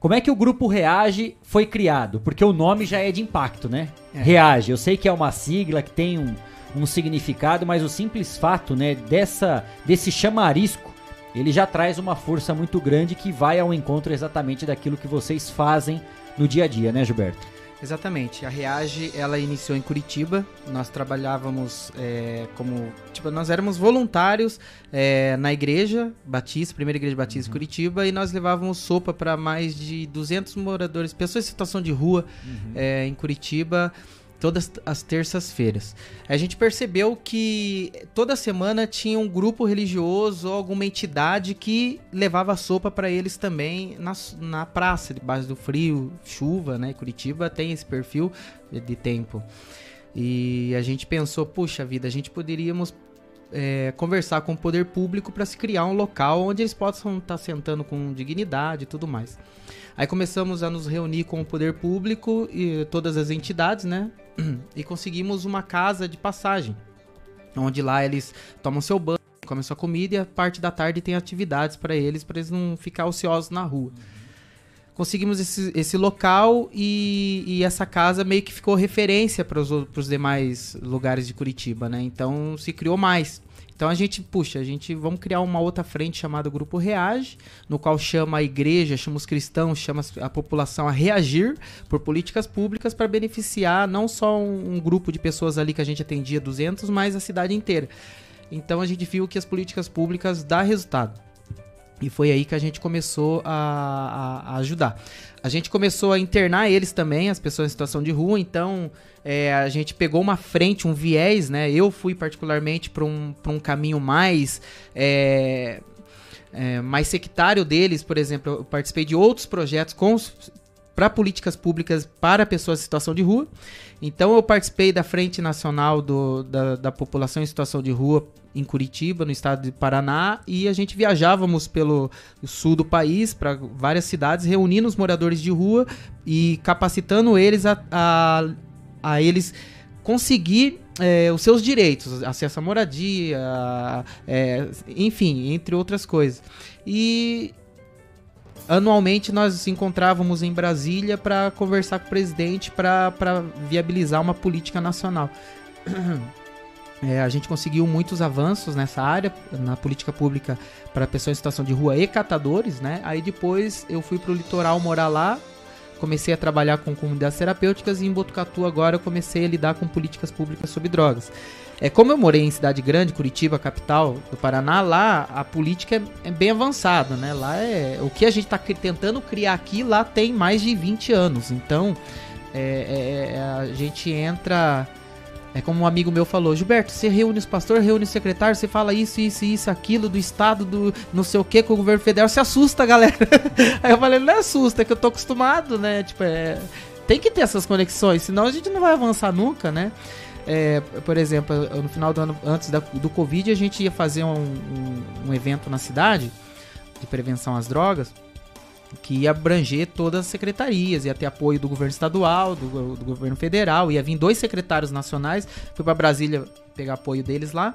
Como é que o grupo Reage foi criado? Porque o nome já é de impacto, né? É. Reage. Eu sei que é uma sigla que tem um, um significado, mas o simples fato, né, dessa desse chamarisco, ele já traz uma força muito grande que vai ao encontro exatamente daquilo que vocês fazem no dia a dia, né, Gilberto? Exatamente. A Reage, ela iniciou em Curitiba. Nós trabalhávamos é, como... Tipo, nós éramos voluntários é, na igreja Batista, primeira igreja Batista uhum. Curitiba, e nós levávamos sopa para mais de 200 moradores, pessoas em situação de rua uhum. é, em Curitiba todas as terças-feiras. A gente percebeu que toda semana tinha um grupo religioso ou alguma entidade que levava sopa para eles também na, na praça, debaixo do frio, chuva, né? Curitiba tem esse perfil de tempo. E a gente pensou, puxa vida, a gente poderíamos é, conversar com o poder público para se criar um local onde eles possam estar tá sentando com dignidade e tudo mais. Aí começamos a nos reunir com o poder público e todas as entidades, né? E conseguimos uma casa de passagem, onde lá eles tomam seu banho, comem sua comida e a parte da tarde tem atividades para eles, para eles não ficar ociosos na rua. Conseguimos esse, esse local e, e, essa casa meio que ficou referência para os demais lugares de Curitiba, né? Então se criou mais. Então a gente, puxa, a gente vamos criar uma outra frente chamada Grupo Reage, no qual chama a igreja, chama os cristãos, chama a população a reagir por políticas públicas para beneficiar não só um, um, grupo de pessoas ali que a gente atendia 200, mas a cidade inteira. Então a gente viu que as políticas públicas dá resultado. E foi aí que a gente começou a, a, a ajudar. A gente começou a internar eles também, as pessoas em situação de rua, então é, a gente pegou uma frente, um viés, né? Eu fui particularmente para um, um caminho mais. É, é, mais sectário deles, por exemplo, eu participei de outros projetos com para políticas públicas para pessoas em situação de rua. Então eu participei da Frente Nacional do, da, da População em Situação de Rua em Curitiba, no estado de Paraná, e a gente viajávamos pelo sul do país, para várias cidades, reunindo os moradores de rua e capacitando eles a, a, a eles conseguir é, os seus direitos, acesso à moradia, é, enfim, entre outras coisas. E anualmente nós nos encontrávamos em Brasília para conversar com o presidente para viabilizar uma política nacional. É, a gente conseguiu muitos avanços nessa área, na política pública para pessoas em situação de rua e catadores, né? Aí depois eu fui para o litoral morar lá, comecei a trabalhar com comunidades terapêuticas e em Botucatu agora eu comecei a lidar com políticas públicas sobre drogas. É, como eu morei em cidade grande, Curitiba, capital do Paraná, lá a política é, é bem avançada, né? Lá é o que a gente está tentando criar aqui, lá tem mais de 20 anos. Então é, é, é, a gente entra é como um amigo meu falou, Gilberto, você reúne os pastores, reúne os secretários, você fala isso, isso, isso, aquilo, do Estado, do não sei o que, com o governo federal, você assusta, galera. Aí eu falei, não assusta, é que eu tô acostumado, né? Tipo, é, tem que ter essas conexões, senão a gente não vai avançar nunca, né? É, por exemplo, no final do ano, antes da, do Covid, a gente ia fazer um, um, um evento na cidade de prevenção às drogas que ia abranger todas as secretarias, ia ter apoio do governo estadual, do, do governo federal, ia vir dois secretários nacionais, fui para Brasília pegar apoio deles lá,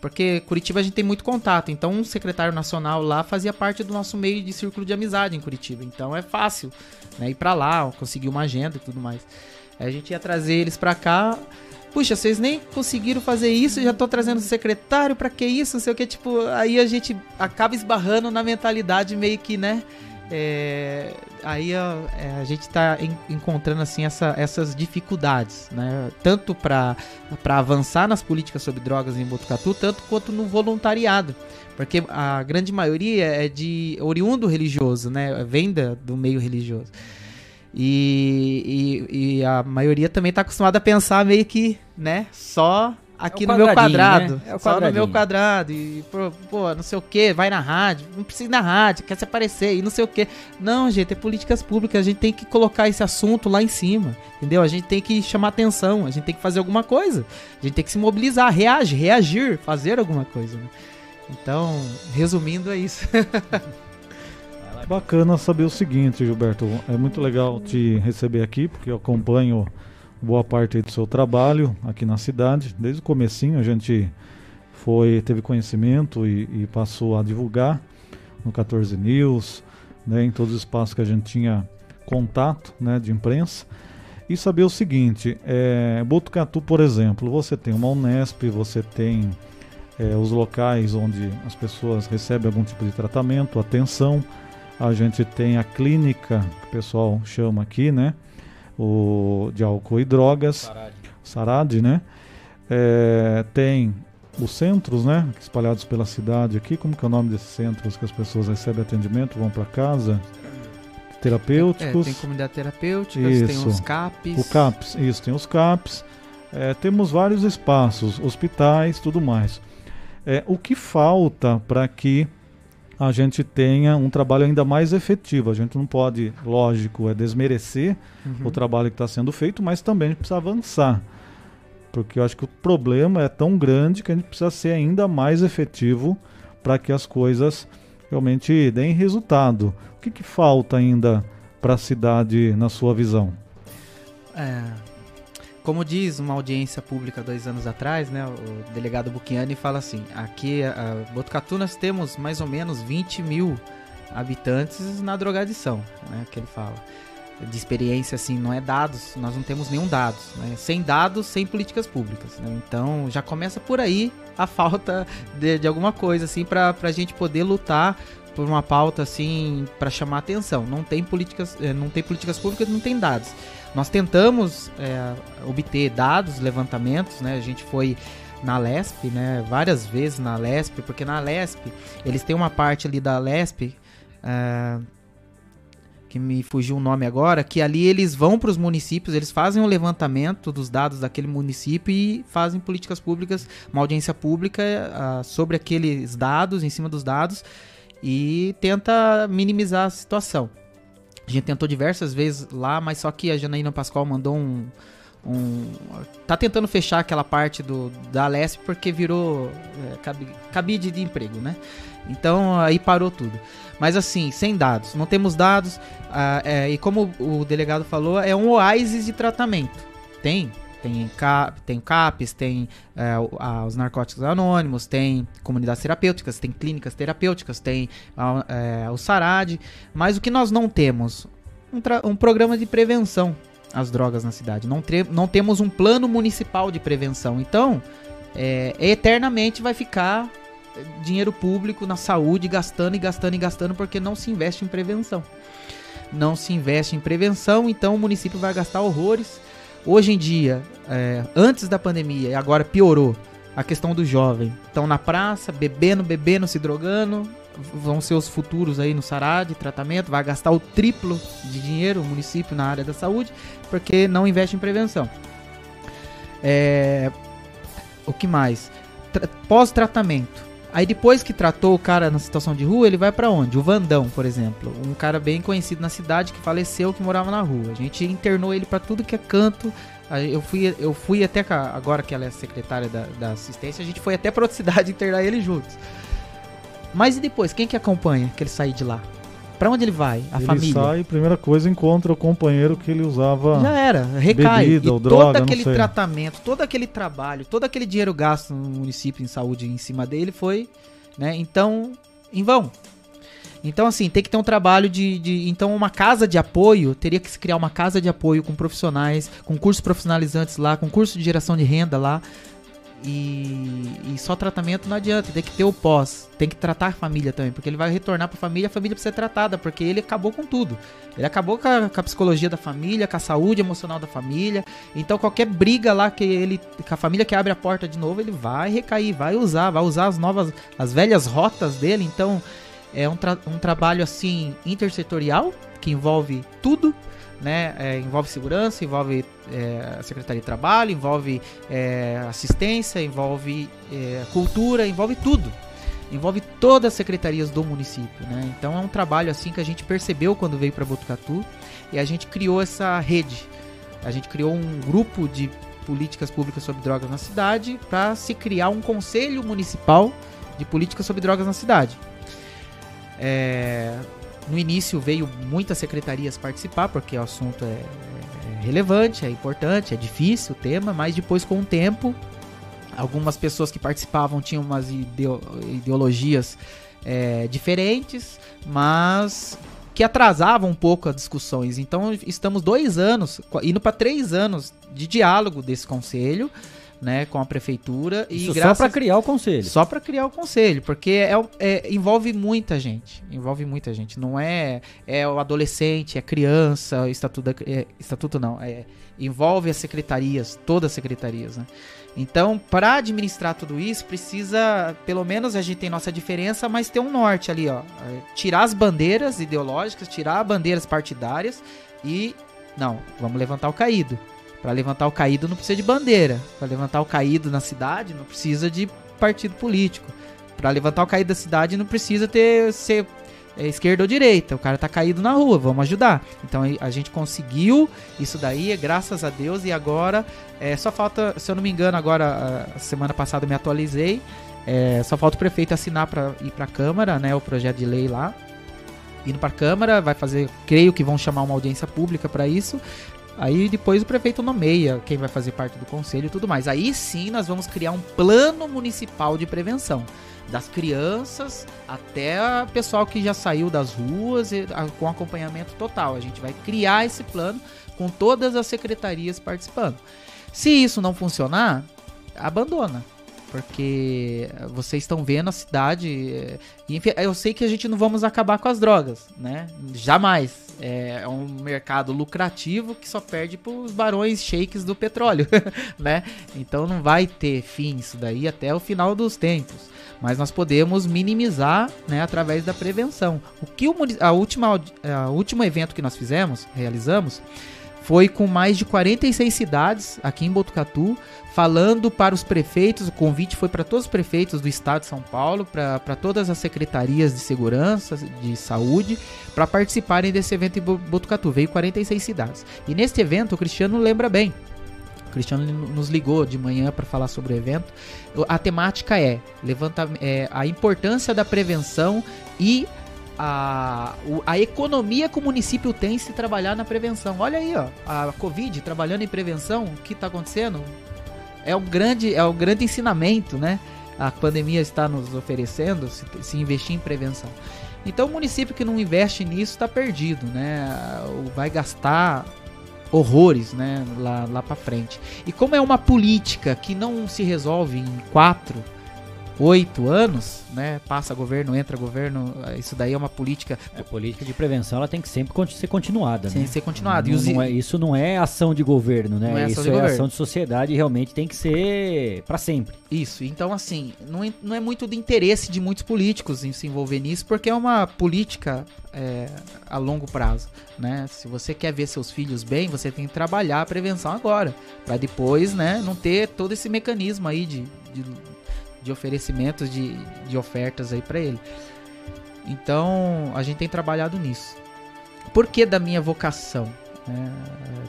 porque Curitiba a gente tem muito contato, então um secretário nacional lá fazia parte do nosso meio de círculo de amizade em Curitiba, então é fácil né, ir para lá, conseguir uma agenda e tudo mais. A gente ia trazer eles para cá, puxa, vocês nem conseguiram fazer isso, já tô trazendo secretário, para que isso, não sei o que, tipo, aí a gente acaba esbarrando na mentalidade meio que, né, é, aí a, é, a gente está encontrando assim essa, essas dificuldades, né? Tanto para avançar nas políticas sobre drogas em Botucatu, tanto quanto no voluntariado. Porque a grande maioria é de oriundo religioso, né? Venda do meio religioso. E, e, e a maioria também está acostumada a pensar meio que, né, só aqui é no meu quadrado. Né? É só no meu quadrado. E, pô, pô, não sei o que, vai na rádio. Não precisa ir na rádio, quer se aparecer e não sei o que. Não, gente, é políticas públicas. A gente tem que colocar esse assunto lá em cima. Entendeu? A gente tem que chamar atenção. A gente tem que fazer alguma coisa. A gente tem que se mobilizar, reagir, reagir, fazer alguma coisa. Né? Então, resumindo, é isso. Bacana saber o seguinte, Gilberto. É muito legal te receber aqui, porque eu acompanho boa parte do seu trabalho aqui na cidade. Desde o comecinho a gente foi teve conhecimento e, e passou a divulgar no 14 News, né, em todos os espaços que a gente tinha contato né, de imprensa. E saber o seguinte, é, Botucatu, por exemplo, você tem uma Unesp, você tem é, os locais onde as pessoas recebem algum tipo de tratamento, atenção. A gente tem a clínica, que o pessoal chama aqui, né? o, de álcool e drogas, Sarad, Sarad né? É, tem os centros, né, espalhados pela cidade aqui, como que é o nome desses centros que as pessoas recebem atendimento, vão para casa? Terapêuticos. É, tem comunidade terapêutica, isso. tem os CAPs. O CAPs, isso, tem os CAPs. É, temos vários espaços, hospitais, tudo mais. É, o que falta para que a gente tenha um trabalho ainda mais efetivo. A gente não pode, lógico, é desmerecer uhum. o trabalho que está sendo feito, mas também a gente precisa avançar. Porque eu acho que o problema é tão grande que a gente precisa ser ainda mais efetivo para que as coisas realmente deem resultado. O que, que falta ainda para a cidade, na sua visão? É, como diz uma audiência pública dois anos atrás, né, o delegado Buchiani fala assim: aqui, a Botucatu, nós temos mais ou menos 20 mil habitantes na drogadição, né, que ele fala. De experiência, assim, não é dados, nós não temos nenhum dados. Né? Sem dados, sem políticas públicas. Né? Então já começa por aí a falta de, de alguma coisa, assim, para a gente poder lutar por uma pauta assim para chamar atenção. Não tem políticas, eh, não tem políticas públicas, não tem dados. Nós tentamos é, obter dados, levantamentos, né? A gente foi na LESP, né? Várias vezes na LESP, porque na LESP eles têm uma parte ali da LESP é, que me fugiu o nome agora, que ali eles vão para os municípios, eles fazem um levantamento dos dados daquele município e fazem políticas públicas, uma audiência pública uh, sobre aqueles dados, em cima dos dados, e tenta minimizar a situação. A gente tentou diversas vezes lá, mas só que a Janaína Pascoal mandou um, um, tá tentando fechar aquela parte do da Alesp porque virou é, cabi, cabide de emprego, né? Então aí parou tudo. Mas assim, sem dados, não temos dados. Ah, é, e como o delegado falou, é um oásis de tratamento. Tem, tem, tem CAPES, tem é, os narcóticos anônimos, tem comunidades terapêuticas, tem clínicas terapêuticas, tem é, o SARAD, mas o que nós não temos? Um, um programa de prevenção às drogas na cidade. Não, não temos um plano municipal de prevenção. Então, é, eternamente vai ficar dinheiro público na saúde, gastando e gastando e gastando, porque não se investe em prevenção. Não se investe em prevenção, então o município vai gastar horrores. Hoje em dia, é, antes da pandemia, e agora piorou, a questão do jovem. Estão na praça, bebendo, bebendo, se drogando, vão ser os futuros aí no Sará de tratamento, vai gastar o triplo de dinheiro o município na área da saúde, porque não investe em prevenção. É, o que mais? Pós-tratamento. Aí depois que tratou o cara na situação de rua, ele vai para onde? O Vandão, por exemplo, um cara bem conhecido na cidade que faleceu, que morava na rua. A gente internou ele para tudo que é canto. Eu fui, eu fui até agora que ela é secretária da, da assistência, a gente foi até para outra cidade internar ele juntos. Mas e depois, quem que acompanha que ele sair de lá? Para onde ele vai? A ele família. sai, primeira coisa, encontra o companheiro que ele usava. Já era, recai. Bebida, ou droga, todo aquele tratamento, todo aquele trabalho, todo aquele dinheiro gasto no município em saúde em cima dele foi, né? Então, em vão. Então, assim, tem que ter um trabalho de, de, Então, uma casa de apoio, teria que se criar uma casa de apoio com profissionais, com cursos profissionalizantes lá, com curso de geração de renda lá, e, e, só tratamento não adianta, tem que ter o pós, tem que tratar a família também, porque ele vai retornar para a família, a família precisa ser tratada, porque ele acabou com tudo. Ele acabou com a, com a, psicologia da família, com a saúde emocional da família. Então qualquer briga lá que ele, com a família que abre a porta de novo, ele vai recair, vai usar, vai usar as novas, as velhas rotas dele. Então é um, tra um trabalho assim intersetorial que envolve tudo né? É, envolve segurança, envolve é, Secretaria de Trabalho, envolve é, assistência, envolve é, cultura, envolve tudo. Envolve todas as secretarias do município, né? Então é um trabalho assim que a gente percebeu quando veio para Botucatu e a gente criou essa rede. A gente criou um grupo de políticas públicas sobre drogas na cidade para se criar um conselho municipal de políticas sobre drogas na cidade. É, no início veio muitas secretarias participar, porque o assunto é, é relevante, é importante, é difícil o tema, mas depois com o tempo, algumas pessoas que participavam tinham umas ideologias é, diferentes, mas que atrasavam um pouco as discussões. Então estamos dois anos, indo para três anos de diálogo desse conselho né, com a prefeitura e graças... só para criar o conselho. Só para criar o conselho, porque é, é, envolve muita gente, envolve muita gente. Não é é o adolescente, é criança, estatuto, é, estatuto não, é envolve as secretarias, todas as secretarias, né? Então, para administrar tudo isso, precisa, pelo menos a gente tem nossa diferença, mas ter um norte ali, ó. É, tirar as bandeiras ideológicas, tirar as bandeiras partidárias e não, vamos levantar o caído. Para levantar o caído não precisa de bandeira. Para levantar o caído na cidade não precisa de partido político. Para levantar o caído da cidade não precisa ter ser é, esquerda ou direita. O cara tá caído na rua, vamos ajudar. Então a gente conseguiu isso daí, é graças a Deus. E agora é, só falta, se eu não me engano, agora semana passada eu me atualizei. É, só falta o prefeito assinar para ir para a Câmara, né, o projeto de lei lá indo para a Câmara, vai fazer, creio que vão chamar uma audiência pública para isso. Aí depois o prefeito nomeia quem vai fazer parte do conselho e tudo mais. Aí sim nós vamos criar um plano municipal de prevenção. Das crianças até o pessoal que já saiu das ruas e, a, com acompanhamento total. A gente vai criar esse plano com todas as secretarias participando. Se isso não funcionar, abandona porque vocês estão vendo a cidade. Eh, eu sei que a gente não vamos acabar com as drogas, né? Jamais. É, é um mercado lucrativo que só perde para os barões shakes do petróleo, né? Então não vai ter fim isso daí até o final dos tempos. Mas nós podemos minimizar, né, através da prevenção. O que o a última a último evento que nós fizemos, realizamos, foi com mais de 46 cidades aqui em Botucatu, falando para os prefeitos. O convite foi para todos os prefeitos do estado de São Paulo, para todas as secretarias de segurança, de saúde, para participarem desse evento em Botucatu. Veio 46 cidades. E neste evento, o Cristiano lembra bem. O Cristiano nos ligou de manhã para falar sobre o evento. A temática é, levanta, é a importância da prevenção e a, a economia que o município tem se trabalhar na prevenção. Olha aí, ó, a Covid trabalhando em prevenção, o que está acontecendo? É um grande, é um grande ensinamento, né? A pandemia está nos oferecendo se, se investir em prevenção. Então, o município que não investe nisso está perdido, né? Vai gastar horrores, né? Lá, lá para frente. E como é uma política que não se resolve em quatro oito anos, né? Passa governo, entra governo, isso daí é uma política. A política de prevenção ela tem que sempre ser continuada, tem né? ser continuada. Não, não é, isso não é ação de governo, né? É isso é governo. ação de sociedade e realmente tem que ser para sempre. Isso. Então, assim, não é, não é muito do interesse de muitos políticos em se envolver nisso, porque é uma política é, a longo prazo, né? Se você quer ver seus filhos bem, você tem que trabalhar a prevenção agora, para depois, né, não ter todo esse mecanismo aí de, de de oferecimentos de, de ofertas aí para ele. Então a gente tem trabalhado nisso. Por que da minha vocação? É,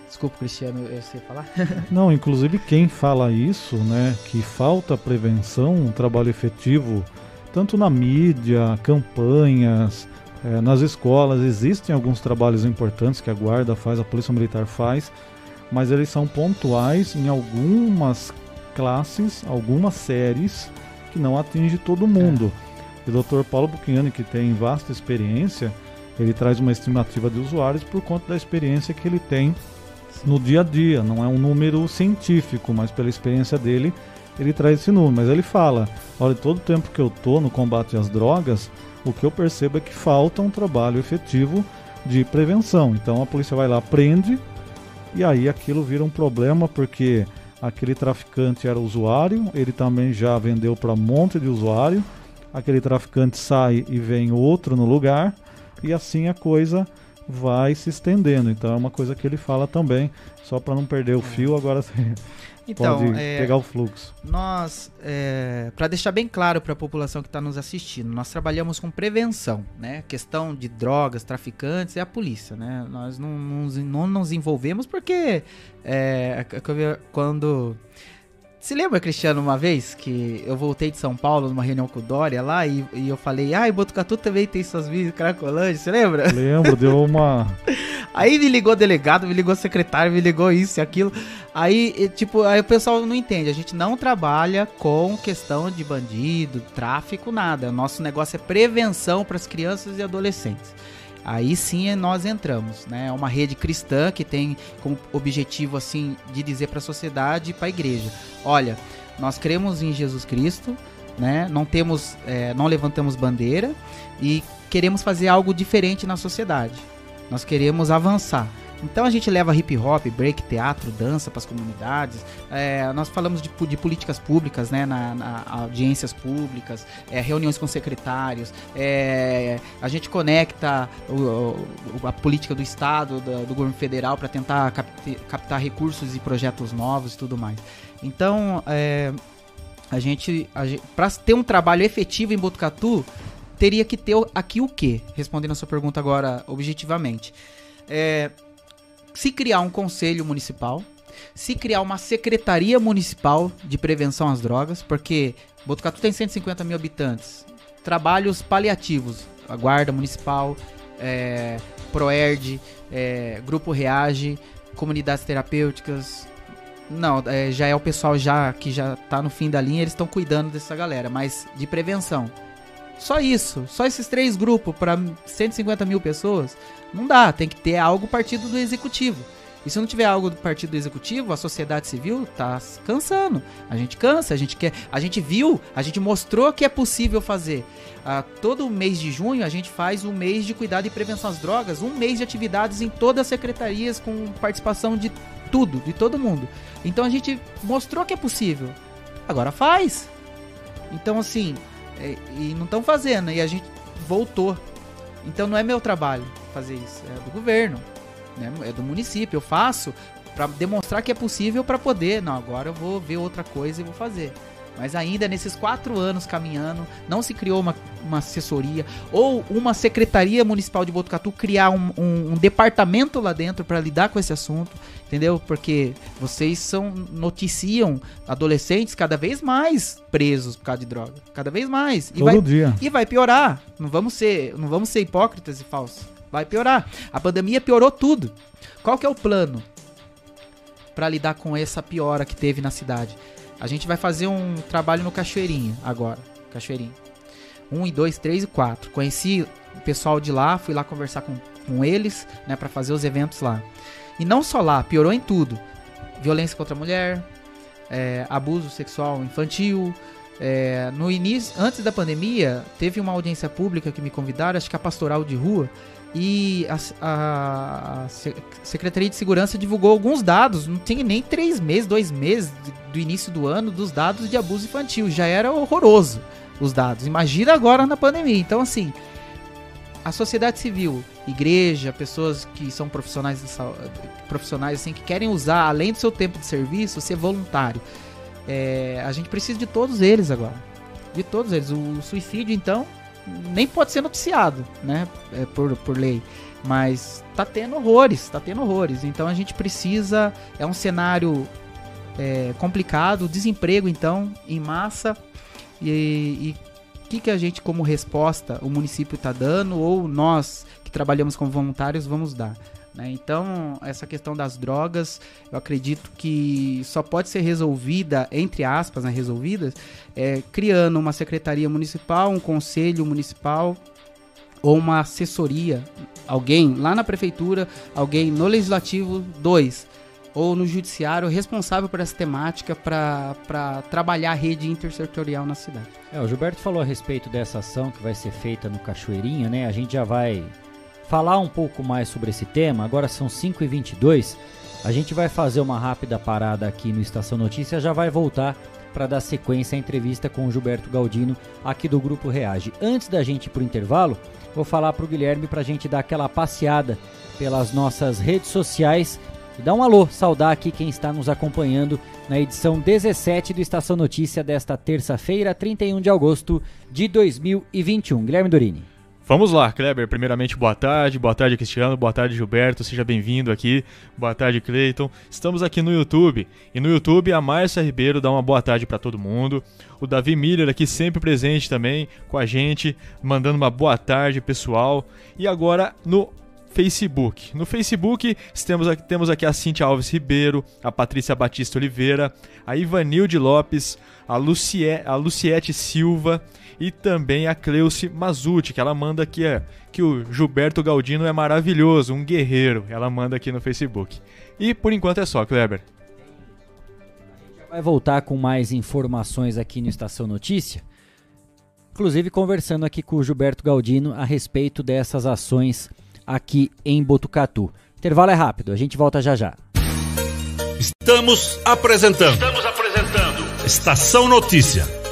desculpa, Cristiano, eu sei falar. Não, inclusive quem fala isso, né, que falta prevenção, um trabalho efetivo, tanto na mídia, campanhas, é, nas escolas, existem alguns trabalhos importantes que a Guarda faz, a Polícia Militar faz, mas eles são pontuais em algumas classes, algumas séries que não atinge todo mundo. É. E o Dr. Paulo Buchiani, que tem vasta experiência, ele traz uma estimativa de usuários por conta da experiência que ele tem no dia a dia. Não é um número científico, mas pela experiência dele, ele traz esse número. Mas ele fala: olha, todo o tempo que eu estou no combate às drogas, o que eu percebo é que falta um trabalho efetivo de prevenção. Então a polícia vai lá, prende, e aí aquilo vira um problema porque aquele traficante era usuário, ele também já vendeu para um monte de usuário, aquele traficante sai e vem outro no lugar, e assim a coisa vai se estendendo. Então é uma coisa que ele fala também, só para não perder o fio, agora então, pode é, pegar o fluxo. Nós, é, para deixar bem claro para a população que está nos assistindo, nós trabalhamos com prevenção, né? Questão de drogas, traficantes é a polícia, né? Nós não, não, não nos envolvemos porque é, quando se lembra, Cristiano, uma vez que eu voltei de São Paulo numa reunião com o Dória lá e, e eu falei, ah, Botucatu também tem suas vídeos Cracolândia, você lembra? Lembro, deu uma. aí me ligou delegado, me ligou secretário, me ligou isso e aquilo. Aí, tipo, aí o pessoal não entende. A gente não trabalha com questão de bandido, tráfico, nada. O nosso negócio é prevenção para as crianças e adolescentes aí sim nós entramos, né? É uma rede cristã que tem como objetivo assim de dizer para a sociedade e para a igreja, olha, nós cremos em Jesus Cristo, né? Não temos, é, não levantamos bandeira e queremos fazer algo diferente na sociedade. Nós queremos avançar. Então a gente leva hip hop, break, teatro, dança para as comunidades. É, nós falamos de, de, políticas públicas, né, na, na audiências públicas, é, reuniões com secretários. É, a gente conecta o, o, a política do estado, do, do governo federal para tentar cap, captar recursos e projetos novos e tudo mais. Então, é, a gente, gente para ter um trabalho efetivo em Botucatu, teria que ter aqui o quê? Respondendo a sua pergunta agora objetivamente. É, se criar um conselho municipal, se criar uma secretaria municipal de prevenção às drogas, porque Botucatu tem 150 mil habitantes, trabalhos paliativos, a guarda municipal, é, Proerd, é, Grupo Reage, comunidades terapêuticas. Não, é, já é o pessoal já que já tá no fim da linha, eles estão cuidando dessa galera, mas de prevenção. Só isso, só esses três grupos para 150 mil pessoas, não dá. Tem que ter algo partido do executivo. E se não tiver algo do partido do executivo, a sociedade civil tá cansando. A gente cansa, a gente quer, a gente viu, a gente mostrou que é possível fazer. Ah, todo mês de junho a gente faz um mês de cuidado e prevenção às drogas, um mês de atividades em todas as secretarias com participação de tudo, de todo mundo. Então a gente mostrou que é possível. Agora faz. Então assim, é, e não estão fazendo, e a gente voltou. Então não é meu trabalho fazer isso, é do governo. né? É do município. Eu faço para demonstrar que é possível para poder. Não, agora eu vou ver outra coisa e vou fazer. Mas ainda nesses quatro anos caminhando, não se criou uma, uma assessoria ou uma secretaria municipal de Botucatu criar um, um, um departamento lá dentro para lidar com esse assunto, entendeu? Porque vocês são noticiam adolescentes cada vez mais presos por causa de droga, cada vez mais. E Todo vai, dia. E vai piorar. Não vamos ser, não vamos ser hipócritas e falsos. Vai piorar. A pandemia piorou tudo. Qual que é o plano para lidar com essa piora que teve na cidade? A gente vai fazer um trabalho no Cachoeirinha agora. Cachoeirinha. Um e dois, três e quatro. Conheci o pessoal de lá, fui lá conversar com, com eles, né, para fazer os eventos lá. E não só lá, piorou em tudo. Violência contra a mulher, é, abuso sexual infantil. É, no início, antes da pandemia, teve uma audiência pública que me convidaram, acho que a pastoral de rua, e a, a, a Se- Secretaria de Segurança divulgou alguns dados, não tinha nem três meses, dois meses do, início do ano, dos dados de abuso infantil. Já era horroroso os dados. Imagina agora na pandemia. Então, assim, a sociedade civil, igreja, pessoas que são profissionais, profissionais assim, que querem usar, além do seu tempo de serviço, ser voluntário. É, a gente precisa de todos eles agora. De todos eles. O suicídio, então, nem pode ser noticiado, né? É, por, por lei. Mas tá tendo horrores, tá tendo horrores. Então a gente precisa. É um cenário é, complicado, desemprego, então, em massa. E o que, que a gente, como resposta, o município está dando, ou nós que trabalhamos como voluntários, vamos dar? Né? Então, essa questão das drogas, eu acredito que só pode ser resolvida, entre aspas, né, resolvidas, é, criando uma secretaria municipal, um conselho municipal ou uma assessoria, alguém lá na prefeitura, alguém no legislativo, dois, ou no judiciário responsável por essa temática para trabalhar a rede intersetorial na cidade. É, o Gilberto falou a respeito dessa ação que vai ser feita no Cachoeirinha, né? A gente já vai falar um pouco mais sobre esse tema. Agora são 5h22. A gente vai fazer uma rápida parada aqui no Estação Notícia, já vai voltar para dar sequência à entrevista com o Gilberto Galdino aqui do Grupo Reage. Antes da gente ir pro intervalo, vou falar pro Guilherme para a gente dar aquela passeada pelas nossas redes sociais e dar um alô, saudar aqui quem está nos acompanhando na edição 17 do Estação Notícia desta terça-feira, 31 de agosto de 2021. Guilherme Dorini. Vamos lá, Kleber. Primeiramente, boa tarde. Boa tarde, Cristiano. Boa tarde, Gilberto. Seja bem-vindo aqui. Boa tarde, Cleiton. Estamos aqui no YouTube. E no YouTube, a Márcia Ribeiro dá uma boa tarde para todo mundo. O Davi Miller aqui sempre presente também com a gente, mandando uma boa tarde, pessoal. E agora no Facebook. No Facebook temos aqui, temos aqui a Cintia Alves Ribeiro, a Patrícia Batista Oliveira, a Ivanilde Lopes, a, Lucie, a Luciete Silva e também a Cleuce Mazuti, que ela manda aqui é, que o Gilberto Galdino é maravilhoso, um guerreiro. Ela manda aqui no Facebook. E por enquanto é só, Kleber. Vai voltar com mais informações aqui no Estação Notícia. Inclusive conversando aqui com o Gilberto Galdino a respeito dessas ações aqui em Botucatu. Intervalo é rápido, a gente volta já já. Estamos apresentando. Estamos apresentando. Estação Notícia,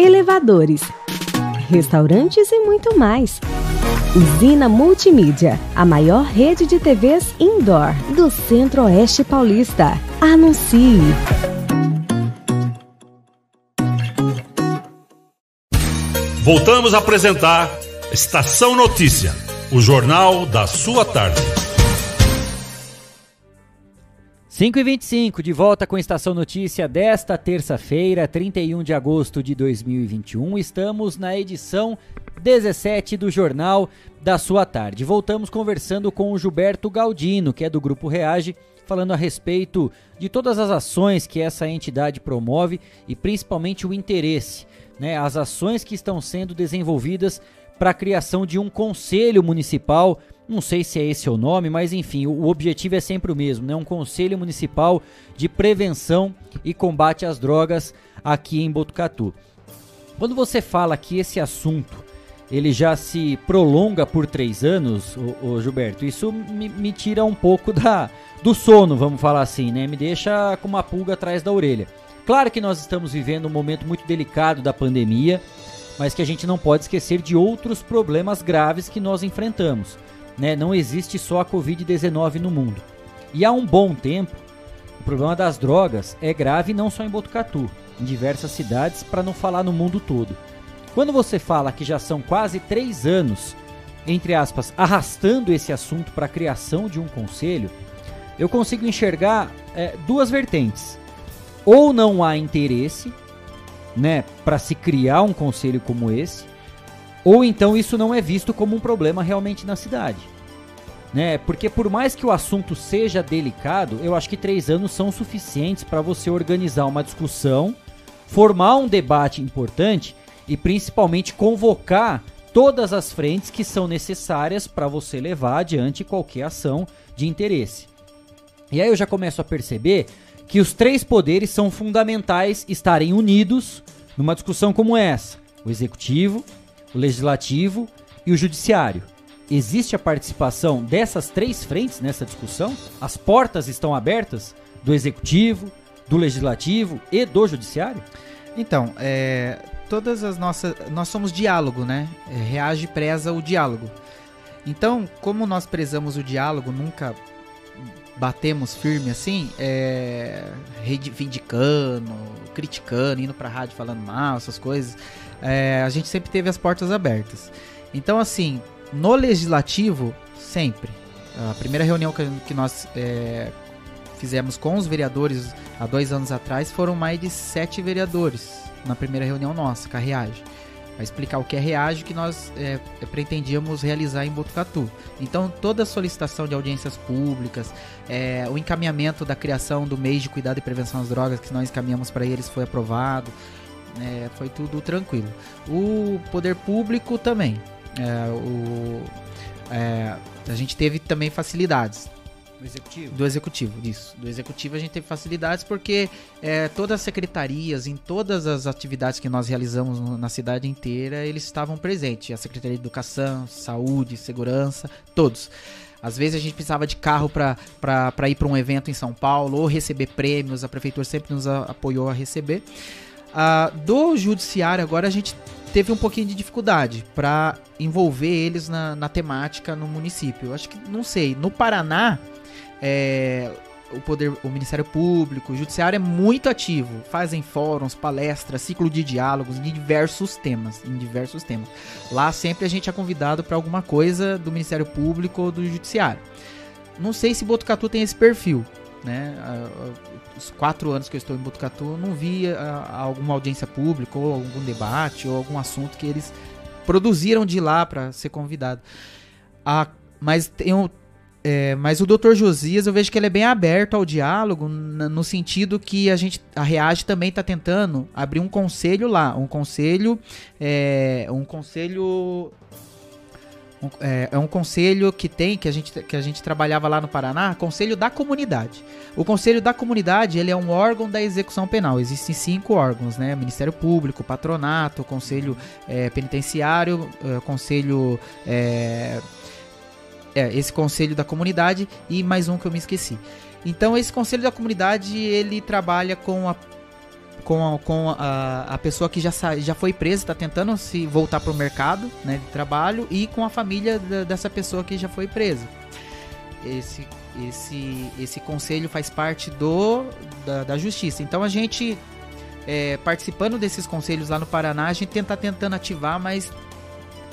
elevadores, restaurantes e muito mais. Usina Multimídia, a maior rede de TVs indoor do Centro-Oeste Paulista. Anuncie! Voltamos a apresentar Estação Notícia, o jornal da sua tarde. 5 e 25 de volta com Estação Notícia desta terça-feira, 31 de agosto de 2021. Estamos na edição 17 do Jornal da Sua Tarde. Voltamos conversando com o Gilberto Galdino, que é do Grupo Reage, falando a respeito de todas as ações que essa entidade promove e principalmente o interesse, né, as ações que estão sendo desenvolvidas para a criação de um conselho municipal não sei se é esse o nome, mas enfim, o objetivo é sempre o mesmo, né? Um Conselho Municipal de Prevenção e Combate às Drogas aqui em Botucatu. Quando você fala que esse assunto ele já se prolonga por três anos, o, o Gilberto, isso me, me, tira um pouco da, do sono, vamos falar assim, né? Me deixa com uma pulga atrás da orelha. Claro que nós estamos vivendo um momento muito delicado da pandemia, mas que a gente não pode esquecer de outros problemas graves que nós enfrentamos né, não existe só a Covid-19 no mundo. E há um bom tempo, o problema das drogas é grave não só em Botucatu, em diversas cidades, para não falar no mundo todo. Quando você fala que já são quase três anos, entre aspas, arrastando esse assunto para a criação de um conselho, eu consigo enxergar é, duas vertentes. Ou não há interesse, né, para se criar um conselho como esse, ou então isso não é visto como um problema realmente na cidade. Né? Porque por mais que o assunto seja delicado, eu acho que três anos são suficientes para você organizar uma discussão, formar um debate importante e principalmente convocar todas as frentes que são necessárias para você levar adiante qualquer ação de interesse. E aí eu já começo a perceber que os três poderes são fundamentais estarem unidos numa discussão como essa: o executivo, o legislativo e o judiciário. Existe a participação dessas três frentes nessa discussão? As portas estão abertas do executivo, do legislativo e do judiciário? Então, é, todas as nossas. Nós somos diálogo, né? É, reage preza o diálogo. Então, como nós prezamos o diálogo, nunca batemos firme assim, é, reivindicando, criticando, indo pra rádio falando mal, essas coisas é, a gente sempre teve as portas abertas. Então, assim, no legislativo, sempre. A primeira reunião que, que nós é, fizemos com os vereadores há dois anos atrás foram mais de sete vereadores na primeira reunião nossa, com a Reage. Para explicar o que é Reage que nós é, pretendíamos realizar em Botucatu. Então, toda a solicitação de audiências públicas, é, o encaminhamento da criação do mês de cuidado e prevenção às drogas que nós encaminhamos para eles foi aprovado. É, foi tudo tranquilo. O poder público também. É, o, é, a gente teve também facilidades. Do executivo? Do executivo, isso. Do executivo a gente teve facilidades porque é, todas as secretarias, em todas as atividades que nós realizamos na cidade inteira, eles estavam presentes. A Secretaria de Educação, Saúde, Segurança, todos. Às vezes a gente precisava de carro para ir para um evento em São Paulo ou receber prêmios, a prefeitura sempre nos apoiou a receber. Uh, do judiciário agora a gente teve um pouquinho de dificuldade para envolver eles na, na, temática no município. Acho que, não sei, no Paraná, é, o poder, o Ministério Público, o Judiciário é muito ativo. Fazem fóruns, palestras, ciclo de diálogos em diversos temas, em diversos temas. Lá sempre a gente é convidado para alguma coisa do Ministério Público ou do Judiciário. Não sei se Botucatu tem esse perfil. né? Os quatro anos que eu estou em Botucatu, não vi alguma audiência pública ou algum debate ou algum assunto que eles produziram de lá para ser convidado. Ah, mas tem um, é, mas o Dr. Josias, eu vejo que ele é bem aberto ao diálogo, no sentido que a gente, a Reage também está tentando abrir um conselho lá, um conselho, é, um conselho um, é, é, um conselho que tem, que a, gente, que a gente trabalhava lá no Paraná, Conselho da Comunidade. O Conselho da Comunidade, ele é um órgão da execução penal. Existem cinco órgãos, né? Ministério Público, Patronato, Conselho é, Penitenciário, é, Conselho... É, é, esse Conselho da Comunidade e mais um que eu me esqueci. Então, esse Conselho da Comunidade, ele trabalha com a com, a, com a, a pessoa que já, já foi presa, está tentando se voltar para o mercado né, de trabalho e com a família da, dessa pessoa que já foi presa. Esse, esse, esse conselho faz parte do da, da justiça. Então a gente, é, participando desses conselhos lá no Paraná, a gente tenta tentando ativar, mas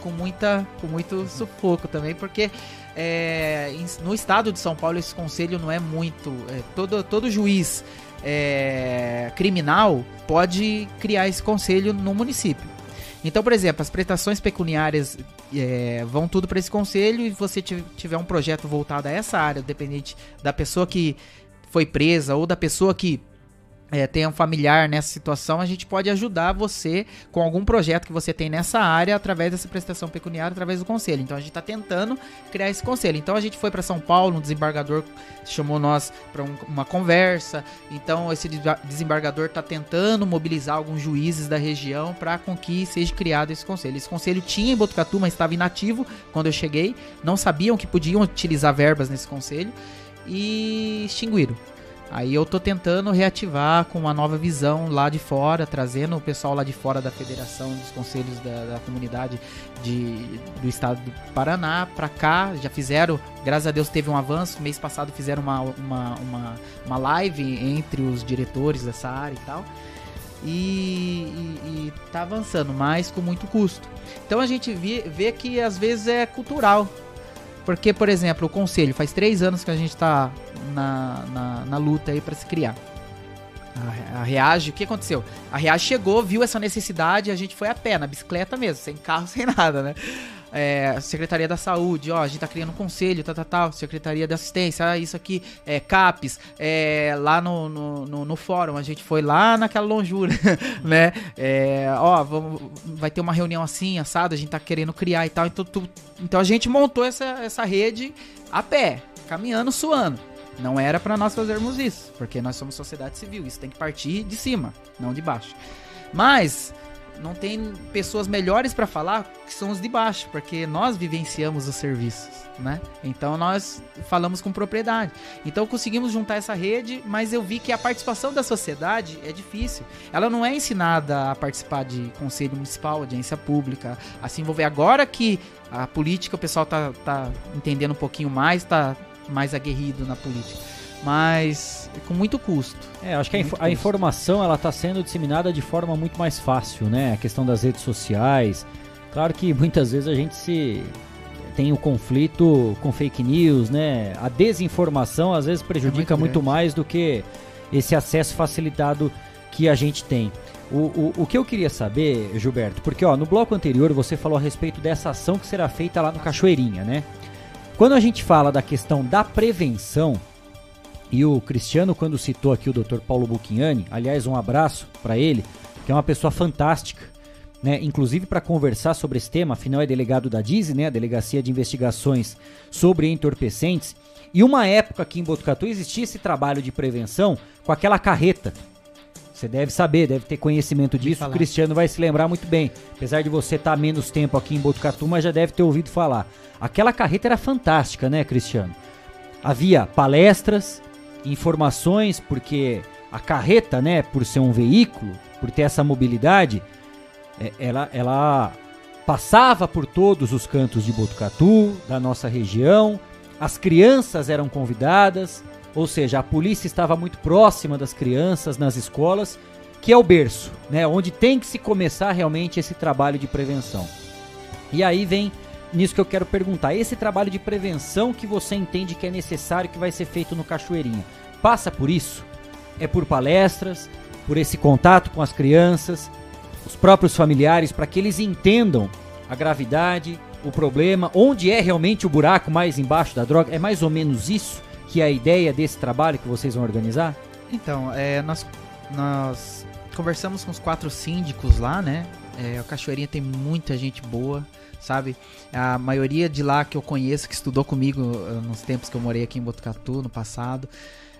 com muita com muito sufoco também, porque é, no estado de São Paulo esse conselho não é muito. É, todo, todo juiz é, criminal pode criar esse conselho no município. Então, por exemplo, as prestações pecuniárias é, vão tudo para esse conselho e você tiver um projeto voltado a essa área, dependente da pessoa que foi presa ou da pessoa que é, tem um familiar nessa situação, a gente pode ajudar você com algum projeto que você tem nessa área através dessa prestação pecuniária, através do conselho. Então a gente está tentando criar esse conselho. Então a gente foi para São Paulo, um desembargador chamou nós para um, uma conversa. Então esse desembargador está tentando mobilizar alguns juízes da região para com que seja criado esse conselho. Esse conselho tinha em Botucatu, mas estava inativo quando eu cheguei. Não sabiam que podiam utilizar verbas nesse conselho e extinguiram. Aí eu tô tentando reativar com uma nova visão lá de fora, trazendo o pessoal lá de fora da federação, dos conselhos da, da comunidade de, do estado do Paraná para cá. Já fizeram, graças a Deus teve um avanço. Mês passado fizeram uma, uma, uma, uma live entre os diretores dessa área e tal. E, e, e tá avançando, mas com muito custo. Então a gente vê, vê que às vezes é cultural porque, por exemplo, o conselho, faz três anos que a gente está na, na, na, luta aí para se criar. A, Reage, o que aconteceu? A Reage chegou, viu essa necessidade a gente foi a pé, na bicicleta mesmo, sem carro, sem nada, né? é, Secretaria da Saúde, ó, a gente tá criando um conselho, tal, tal, tal, Secretaria de Assistência, ah, isso aqui, é, CAPES, é, lá no, no, no, no, fórum, a gente foi lá naquela longura, né, é, ó, vamos, vai ter uma reunião assim, assado, a gente tá querendo criar e tal, então, tu, então a gente montou essa, essa rede a pé, caminhando, suando. Não era para nós fazermos isso, porque nós somos sociedade civil, isso tem que partir de cima, não de baixo. Mas não tem pessoas melhores para falar que são os de baixo, porque nós vivenciamos os serviços, né? Então nós falamos com propriedade. Então conseguimos juntar essa rede, mas eu vi que a participação da sociedade é difícil. Ela não é ensinada a participar de conselho municipal, audiência pública, a se envolver. Agora que a política, o pessoal tá, tá entendendo um pouquinho mais, tá mais aguerrido na política mas com muito custo. É, acho que a, inf a, informação ela está sendo disseminada de forma muito mais fácil, né? A questão das redes sociais. Claro que muitas vezes a gente se tem o conflito com fake news, né? A desinformação às vezes prejudica é muito, muito mais do que esse acesso facilitado que a gente tem. O, o, o, que eu queria saber, Gilberto, porque ó, no bloco anterior você falou a respeito dessa ação que será feita lá no Cachoeirinha, né? Quando a gente fala da questão da prevenção, e o Cristiano, quando citou aqui o Dr. Paulo Bucchiani, aliás, um abraço para ele, que é uma pessoa fantástica, né? Inclusive para conversar sobre esse tema, afinal é delegado da DISE, né? A Delegacia de Investigações sobre Entorpecentes. E uma época aqui em Botucatu existia esse trabalho de prevenção com aquela carreta. Você deve saber, deve ter conhecimento disso. O Cristiano vai se lembrar muito bem. Apesar de você estar tá menos tempo aqui em Botucatu, mas já deve ter ouvido falar. Aquela carreta era fantástica, né, Cristiano? Havia palestras, informações, porque a carreta, né, por ser um veículo, por ter essa mobilidade, é, ela, ela passava por todos os cantos de Botucatu, da nossa região, as crianças eram convidadas, ou seja, a polícia estava muito próxima das crianças nas escolas, que é o berço, né, onde tem que se começar realmente esse trabalho de prevenção. E aí vem nisso que eu quero perguntar. Esse trabalho de prevenção que você entende que é necessário, que vai ser feito no Cachoeirinha, passa por isso. É por palestras, por esse contato com as crianças, os próprios familiares, para que eles entendam a gravidade, o problema, onde é realmente o buraco mais embaixo da droga. É mais ou menos isso que é a ideia desse trabalho que vocês vão organizar? Então, é, nós, nós conversamos com os quatro síndicos lá, né? É, a Cachoeirinha tem muita gente boa, sabe? A maioria de lá que eu conheço, que estudou comigo uh, nos tempos que eu morei aqui em Botucatu no passado.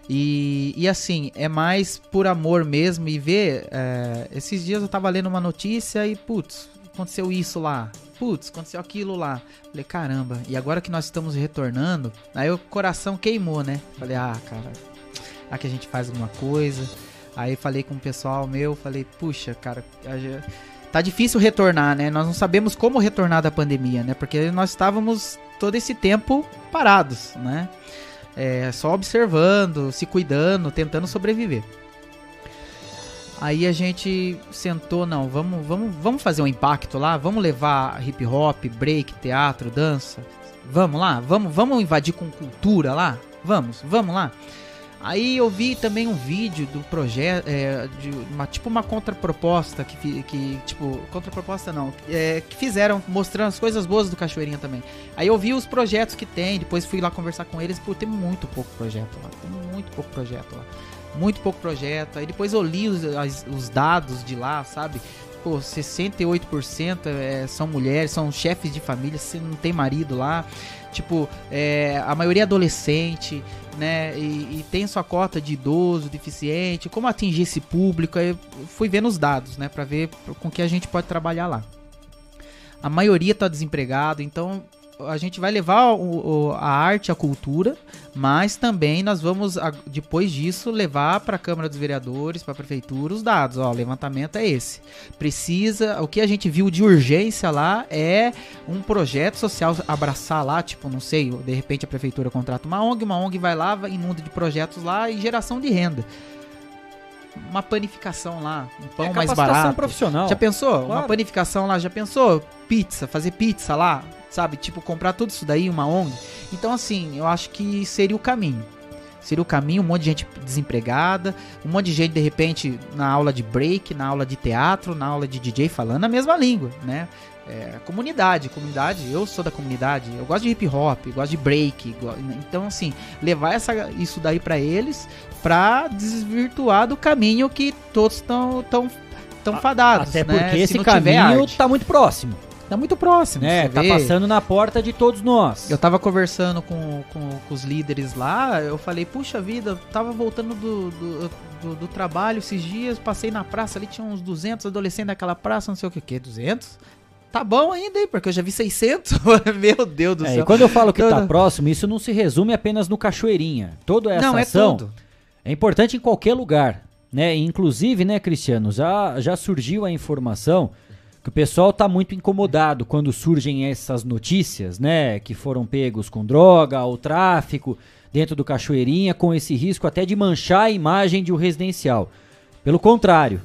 E, e assim, é mais por amor mesmo e ver. É, esses dias eu tava lendo uma notícia e, putz, aconteceu isso lá. Putz, aconteceu aquilo lá. Falei, caramba, e agora que nós estamos retornando, aí o coração queimou, né? Falei, ah, cara, aqui a gente faz alguma coisa. Aí falei com o pessoal meu, falei, puxa, cara, tá difícil retornar, né? Nós não sabemos como retornar da pandemia, né? Porque nós estávamos todo esse tempo parados, né? É, só observando, se cuidando, tentando sobreviver. Aí a gente sentou, não, vamos, vamos, vamos fazer um impacto lá, vamos levar hip hop, break, teatro, dança. Vamos lá, vamos, vamos invadir com cultura lá? Vamos, vamos lá. Aí eu vi também um vídeo do projeto, é, de uma, tipo uma contraproposta que, que tipo, contraproposta não, é, que fizeram mostrando as coisas boas do Cachoeirinha também. Aí eu vi os projetos que tem, depois fui lá conversar com eles, pô, tem muito pouco projeto lá, tem muito pouco projeto lá, muito pouco projeto. Aí depois eu li os, as, os dados de lá, sabe? Pô, 68% é, são mulheres, são chefes de família, você não tem marido lá. Tipo, é, a maioria é adolescente, né? E, e, tem sua cota de idoso, deficiente. Como atingir esse público? Aí fui vendo os dados, né? Pra ver com que a gente pode trabalhar lá. A maioria tá desempregado, então a gente vai levar o, o, a arte, a cultura, mas também nós vamos, depois disso, levar para a Câmara dos Vereadores, para a Prefeitura, os dados. Ó, o levantamento é esse. Precisa. O que a gente viu de urgência lá é um projeto social abraçar lá, tipo, não sei, de repente a Prefeitura contrata uma ONG, uma ONG vai lá, inunda de projetos lá e geração de renda uma panificação lá, um pão é mais barato. profissional. Já pensou? Claro. Uma panificação lá, já pensou? Pizza, fazer pizza lá, sabe? Tipo, comprar tudo isso daí, uma ONG. Então, assim, eu acho que seria o caminho. Seria o caminho, um monte de gente desempregada, um monte de gente, de repente, na aula de break, na aula de teatro, na aula de DJ falando a mesma língua, né? É, comunidade, comunidade, eu sou da comunidade, eu gosto de hip hop, gosto de break, então assim, levar essa, isso daí para eles pra desvirtuar do caminho que todos estão tão, tão fadados. Até né? porque esse caminho tá muito próximo. Tá muito próximo. É, tá vê. passando na porta de todos nós. Eu tava conversando com, com, com, os líderes lá, eu falei, puxa vida, eu tava voltando do, do, do, do, trabalho esses dias, passei na praça ali, tinha uns 200 adolescentes naquela praça, não sei o que, que 200? Tá bom ainda, hein? Porque eu já vi 600. Meu Deus do é, céu. E quando eu falo que tá próximo, isso não se resume apenas no Cachoeirinha. Toda essa não, é ação tudo. é importante em qualquer lugar. Né? Inclusive, né, Cristiano, já, já surgiu a informação que o pessoal tá muito incomodado quando surgem essas notícias, né, que foram pegos com droga ou tráfico dentro do Cachoeirinha, com esse risco até de manchar a imagem de um residencial. Pelo contrário,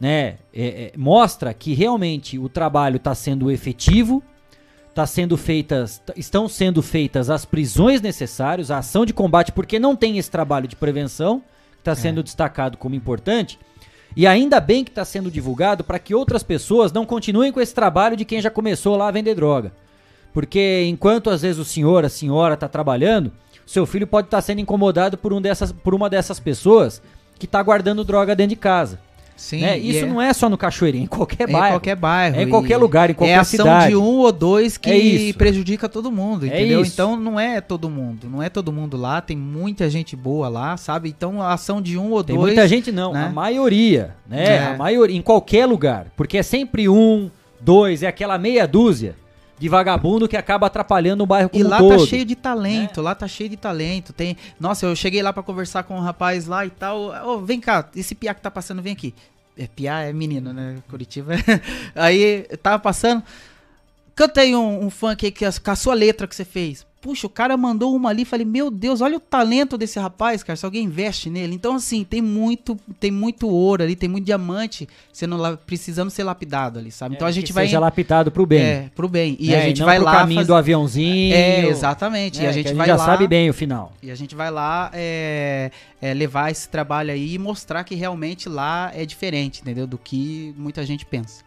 né, é, é, mostra que realmente o trabalho está sendo efetivo, tá sendo feitas, estão sendo feitas as prisões necessárias, a ação de combate, porque não tem esse trabalho de prevenção, que está sendo é. destacado como importante. E ainda bem que está sendo divulgado para que outras pessoas não continuem com esse trabalho de quem já começou lá a vender droga. Porque enquanto às vezes o senhor, a senhora está trabalhando, seu filho pode estar tá sendo incomodado por, um dessas, por uma dessas pessoas que está guardando droga dentro de casa. Sim, né? Isso é... não é só no Cachoeirinho, em qualquer bairro. É em qualquer bairro. É em qualquer lugar, em qualquer é ação cidade. de um ou dois que é prejudica todo mundo, é entendeu? É então não é todo mundo, não é todo mundo lá, tem muita gente boa lá, sabe? Então a ação de um ou tem dois... Tem muita gente não, né? a maioria, né? É. A maioria, em qualquer lugar, porque é sempre um, dois, é aquela meia dúzia de vagabundo que acaba atrapalhando o bairro como E lá tá todo. tá cheio de talento, é. lá tá cheio de talento. Tem, nossa, eu cheguei lá para conversar com um rapaz lá e tal. Oh, vem cá, esse piá que tá passando, vem aqui. É piá, é menino, né? Curitiba. Aí tava passando. Cantei um, um funk aí que, com a sua letra que você fez. Puxa, o cara mandou uma ali, falei, meu Deus, olha o talento desse rapaz, cara, se alguém investe nele. Então, assim, tem muito, tem muito ouro ali, tem muito diamante sendo precisando ser lapidado ali, sabe? Então a gente É, que vai. seja lapidado pro bem. É, pro bem. E É, a gente não vai pro lá. caminho faz- do aviãozinho. É, exatamente. e É, a que gente a gente vai já lá. sabe bem o final. E a gente vai lá é, é, levar esse trabalho aí e mostrar que realmente lá é diferente, entendeu? Do que muita gente pensa.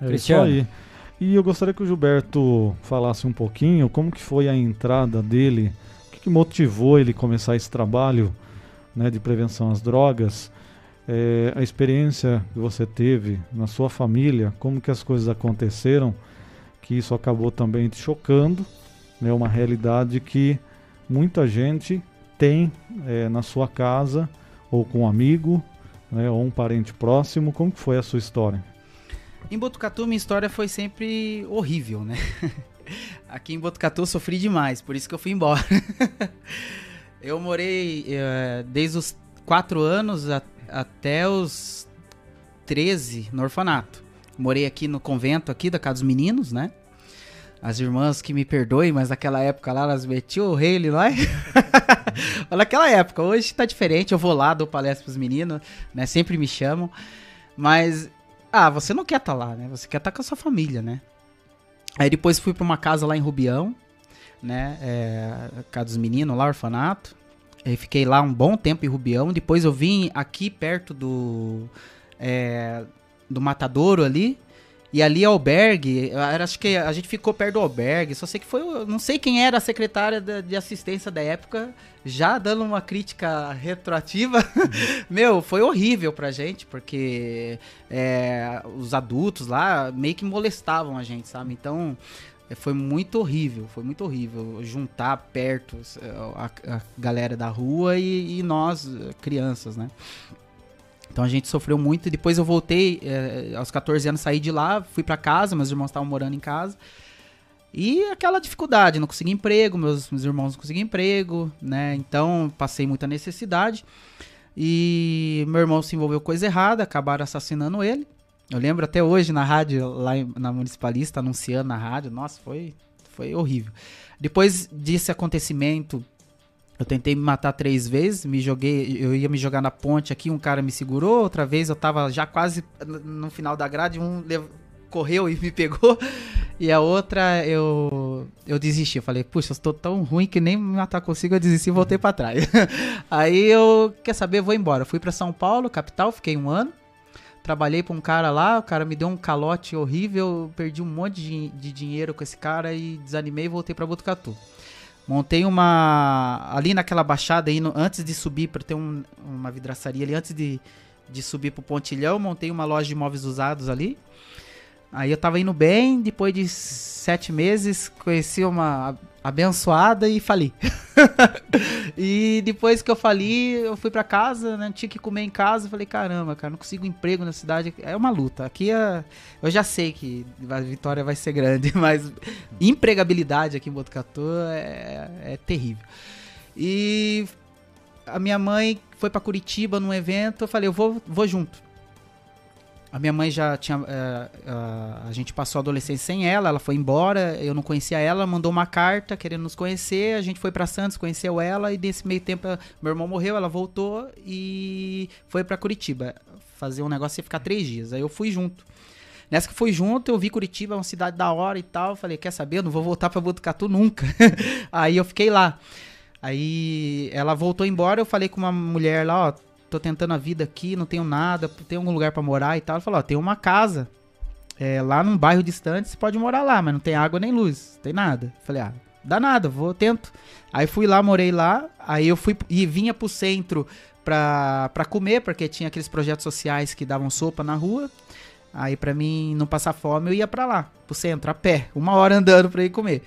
É Cristiano. isso aí. E eu gostaria que o Gilberto falasse um pouquinho como que foi a entrada dele, o que, que motivou ele começar esse trabalho né, de prevenção às drogas, é, a experiência que você teve na sua família, como que as coisas aconteceram, que isso acabou também te chocando, né, uma realidade que muita gente tem é, na sua casa ou com um amigo, né, ou um parente próximo. Como que foi a sua história? Em Botucatu, minha história foi sempre horrível, né? Aqui em Botucatu eu sofri demais, por isso que eu fui embora. eu morei eh, desde os 4 anos a- até os 13 no orfanato. Morei aqui no convento aqui da Casa dos Meninos, né? As irmãs que me perdoem, mas naquela época lá elas metiam o rei lá. naquela época, hoje tá diferente, eu vou lá, dou palestra pros meninos, né? Sempre me chamam. Mas, ah, você não quer estar lá, né? Você quer estar com a sua família, né? Aí depois fui pra uma casa lá em Rubião, né? É, casa dos meninos lá, orfanato. Aí fiquei lá um bom tempo em Rubião. Depois eu vim aqui perto do. é, do Matadouro ali. E ali albergue, eu era- acho que a gente ficou perto do albergue, só sei que foi, não sei quem era a secretária da- de assistência da época, já dando uma crítica retroativa. Meu, foi horrível pra gente, porque é, os adultos lá meio que molestavam a gente, sabe? Então, é, foi muito horrível, foi muito horrível juntar perto é, a, a galera da rua e, e nós, crianças, né? Então a gente sofreu muito. Depois eu voltei, eh, aos 14 anos, saí de lá, fui pra casa, meus irmãos estavam morando em casa. E aquela dificuldade, não consegui emprego, meus, meus irmãos não conseguiam emprego, né? Então passei muita necessidade. E meu irmão se envolveu com coisa errada, acabaram assassinando ele. Eu lembro até hoje na rádio, lá na Municipalista, anunciando na rádio. Nossa, foi, foi horrível. Depois desse acontecimento, eu tentei me matar três vezes, me joguei, eu ia me jogar na ponte aqui, um cara me segurou, outra vez eu tava já quase no- final da grade, um correu e me pegou, e a outra eu eu desisti, eu falei, puxa, eu estou tão ruim que nem me matar consigo, eu desisti e voltei pra trás. Aí eu, quer saber, vou embora. Fui pra São Paulo, capital, fiquei um ano, trabalhei pra um cara lá, o cara me deu um calote horrível, perdi um monte de, de dinheiro com esse cara e desanimei e voltei pra Botucatu. Montei uma. Ali naquela baixada aí, no- antes de subir, para ter um- uma vidraçaria ali, antes de, de subir pro Pontilhão, montei uma loja de imóveis usados ali. Aí eu tava indo bem, depois de sete meses, conheci uma abençoada e fali. e depois que eu fali, eu fui pra casa, né? Tinha que comer em casa. Falei, caramba, cara, não consigo emprego na cidade. É uma luta. Aqui é. Eu já sei que a vitória vai ser grande, mas empregabilidade aqui em Botucatu é, é terrível. E a minha mãe foi pra Curitiba num evento. Eu falei, eu vou, vou junto. A minha mãe já tinha. eh, a- a gente passou a adolescência sem ela, ela foi embora, eu não conhecia ela, mandou uma carta querendo nos conhecer. A gente foi pra Santos, conheceu ela, e nesse meio tempo eh, meu irmão morreu, ela voltou e foi pra Curitiba fazer um negócio e ficar três dias. Aí eu fui junto. Nessa que fui junto, eu vi Curitiba, uma cidade da hora e tal. Falei, quer saber? Eu não vou voltar pra Botucatu nunca. Aí eu fiquei lá. Aí ela voltou embora, eu falei com uma mulher lá, ó, tô tentando a vida aqui, não tenho nada, tem algum lugar pra morar e tal. Ela falou, ó, tem uma casa é, lá num bairro distante, você pode morar lá, mas não tem água nem luz, tem nada. Falei, ah, dá nada, vou, tento. Aí fui lá, morei lá, aí eu fui e vinha pro centro pra, pra comer, porque tinha aqueles projetos sociais que davam sopa na rua. Aí pra mim não passar fome, eu ia pra lá, pro centro, a pé, uma hora andando pra ir comer.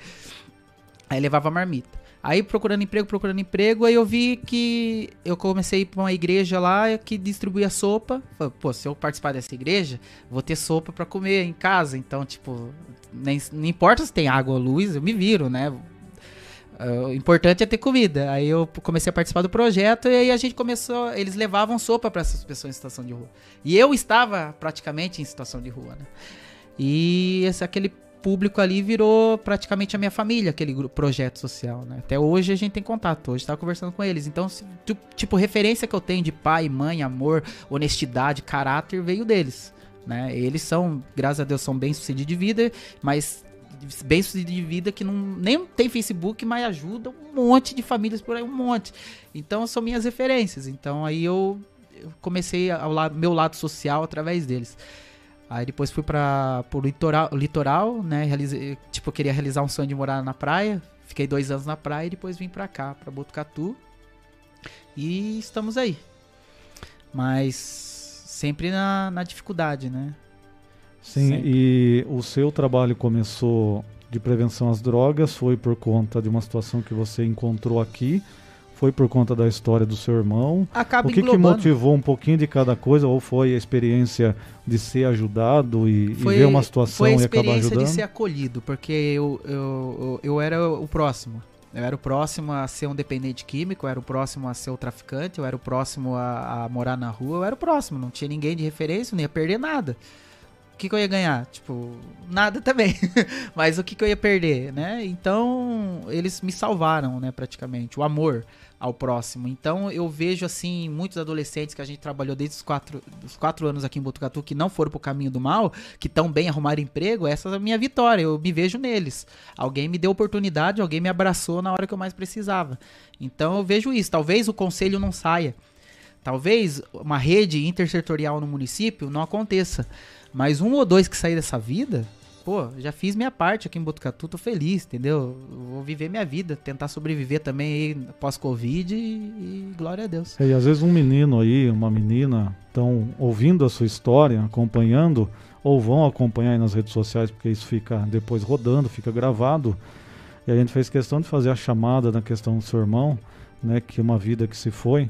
Aí levava marmita. Aí procurando emprego, procurando emprego, aí eu vi que eu comecei a ir pra uma igreja lá que distribuía sopa. Falei, pô, se eu participar dessa igreja, vou ter sopa pra comer em casa. Então, tipo, nem, não importa se tem água ou luz, eu me viro, né? Ah, O importante é ter comida. Aí eu comecei a participar do projeto e aí a gente começou. Eles levavam sopa para essas pessoas em situação de rua. E eu estava praticamente em situação de rua, né? E esse, aquele público ali virou praticamente a minha família, aquele grupo, projeto social, né? Até hoje a gente tem contato, hoje tá conversando com eles. Então, se, tipo, referência que eu tenho de pai, mãe, amor, honestidade, caráter, veio deles, né? Eles são, graças a Deus, são bem-sucedidos de vida, mas bem-sucedidos de vida que não, nem tem Facebook, mas ajuda um monte de famílias por aí, um monte. Então, são minhas referências. Então, aí eu, eu comecei ao lado, meu lado social através deles. Aí depois fui para o litoral, litoral, né? Realizei, tipo, eu queria realizar um sonho de morar na praia. Fiquei dois anos na praia e depois vim pra cá, pra Botucatu. E estamos aí. Mas sempre na, na dificuldade, né? Sim, Sempre. e o seu trabalho começou de prevenção às drogas, foi por conta de uma situação que você encontrou aqui, foi por conta da história do seu irmão. Acaba o que, que motivou um pouquinho de cada coisa, ou foi a experiência de ser ajudado e, e ver uma situação foi a e acabar experiência ajudando? de ser acolhido, porque eu, eu, eu, eu era o próximo. Eu era o próximo a ser um dependente químico, eu era o próximo a ser o traficante, eu era o próximo a, a morar na rua, eu era o próximo, não tinha ninguém de referência, não ia perder nada. O que, que eu ia ganhar? Tipo, nada também. Mas o que, que eu ia perder, né? Então, eles me salvaram, né, praticamente. O amor ao próximo. Então, eu vejo, assim, muitos adolescentes que a gente trabalhou desde os quatro, os quatro anos aqui em Botucatu que não foram pro caminho do mal, que tão bem arrumaram emprego, essa é a minha vitória. Eu me vejo neles. Alguém me deu oportunidade, alguém me abraçou na hora que eu mais precisava. Então, eu vejo isso. Talvez o conselho não saia. Talvez uma rede intersetorial no município não aconteça. Mas um ou dois que sair dessa vida, pô, já fiz minha parte aqui em Botucatu, tô feliz, entendeu? Vou viver minha vida, tentar sobreviver também aí pós-Covid e, e glória a Deus. É, E às vezes um menino aí, uma menina, estão ouvindo a sua história, acompanhando, ou vão acompanhar aí nas redes sociais, porque isso fica depois rodando, fica gravado. E a gente fez questão de fazer a chamada na questão do seu irmão, né, que uma vida que se foi,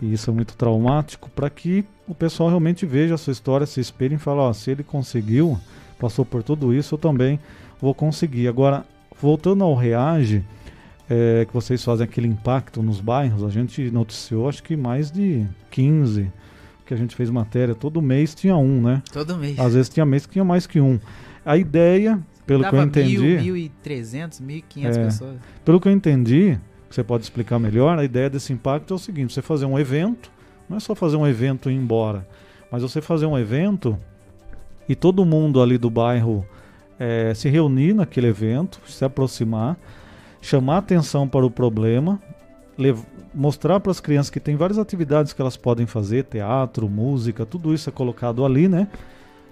e isso é muito traumático, para que o pessoal realmente veja a sua história, se espelhe e fale, ó, se ele conseguiu, passou por tudo isso, eu também vou conseguir. Agora, voltando ao Reage, é, que vocês fazem aquele impacto nos bairros, a gente noticiou acho que mais de 15 que a gente fez matéria, todo mês tinha um, né? Todo mês. Às vezes tinha mês que tinha mais que um. A ideia, pelo Dava que eu entendi, mil, mil e trezentos, mil e quinhentas é, pessoas. pelo que eu entendi, que você pode explicar melhor, a ideia desse impacto é o seguinte, você fazer um evento, não é só fazer um evento e ir embora, mas você fazer um evento e todo mundo ali do bairro eh, se reunir naquele evento, se aproximar, chamar atenção para o problema, mostrar para as crianças que tem várias atividades que elas podem fazer, teatro, música, tudo isso é colocado ali, né?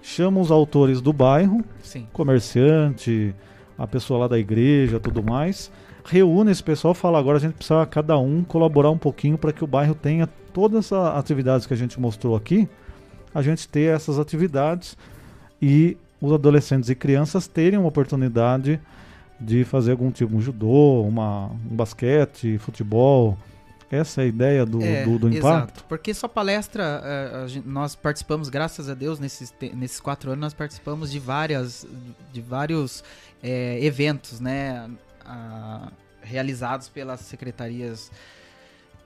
Chama os autores do bairro, Sim. comerciante, a pessoa lá da igreja, tudo mais. Reúne esse pessoal, fala agora a gente precisa cada um colaborar um pouquinho para que o bairro tenha todas essas atividades que a gente mostrou aqui, a gente ter essas atividades e os adolescentes e crianças terem uma oportunidade de fazer algum tipo, um judô, uma, um basquete, futebol. Essa é a ideia do, É, do, do impacto. Exato, porque sua palestra, eh, nós participamos, graças a Deus, nesses, nesses quatro anos, nós participamos de várias, de vários eh, eventos, né, realizados pelas secretarias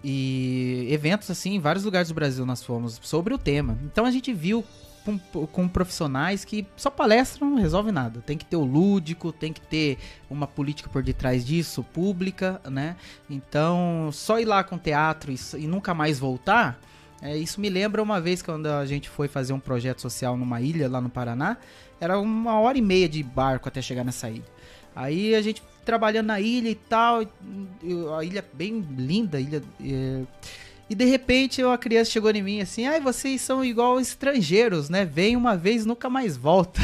e eventos assim em vários lugares do Brasil nós fomos sobre o tema. Então a gente viu com, com profissionais que só palestra não resolve nada. Tem que ter o lúdico, tem que ter uma política por detrás disso, pública, né? Então, só ir lá com teatro e, e nunca mais voltar, é, isso me lembra uma vez quando a gente foi fazer um projeto social numa ilha lá no Paraná, era uma hora e meia de barco até chegar nessa ilha. Aí a gente trabalhando na ilha e tal, a ilha bem linda, ilha. é, e de repente uma criança chegou em mim assim, ai, vocês são igual estrangeiros, né? Vem uma vez, nunca mais volta.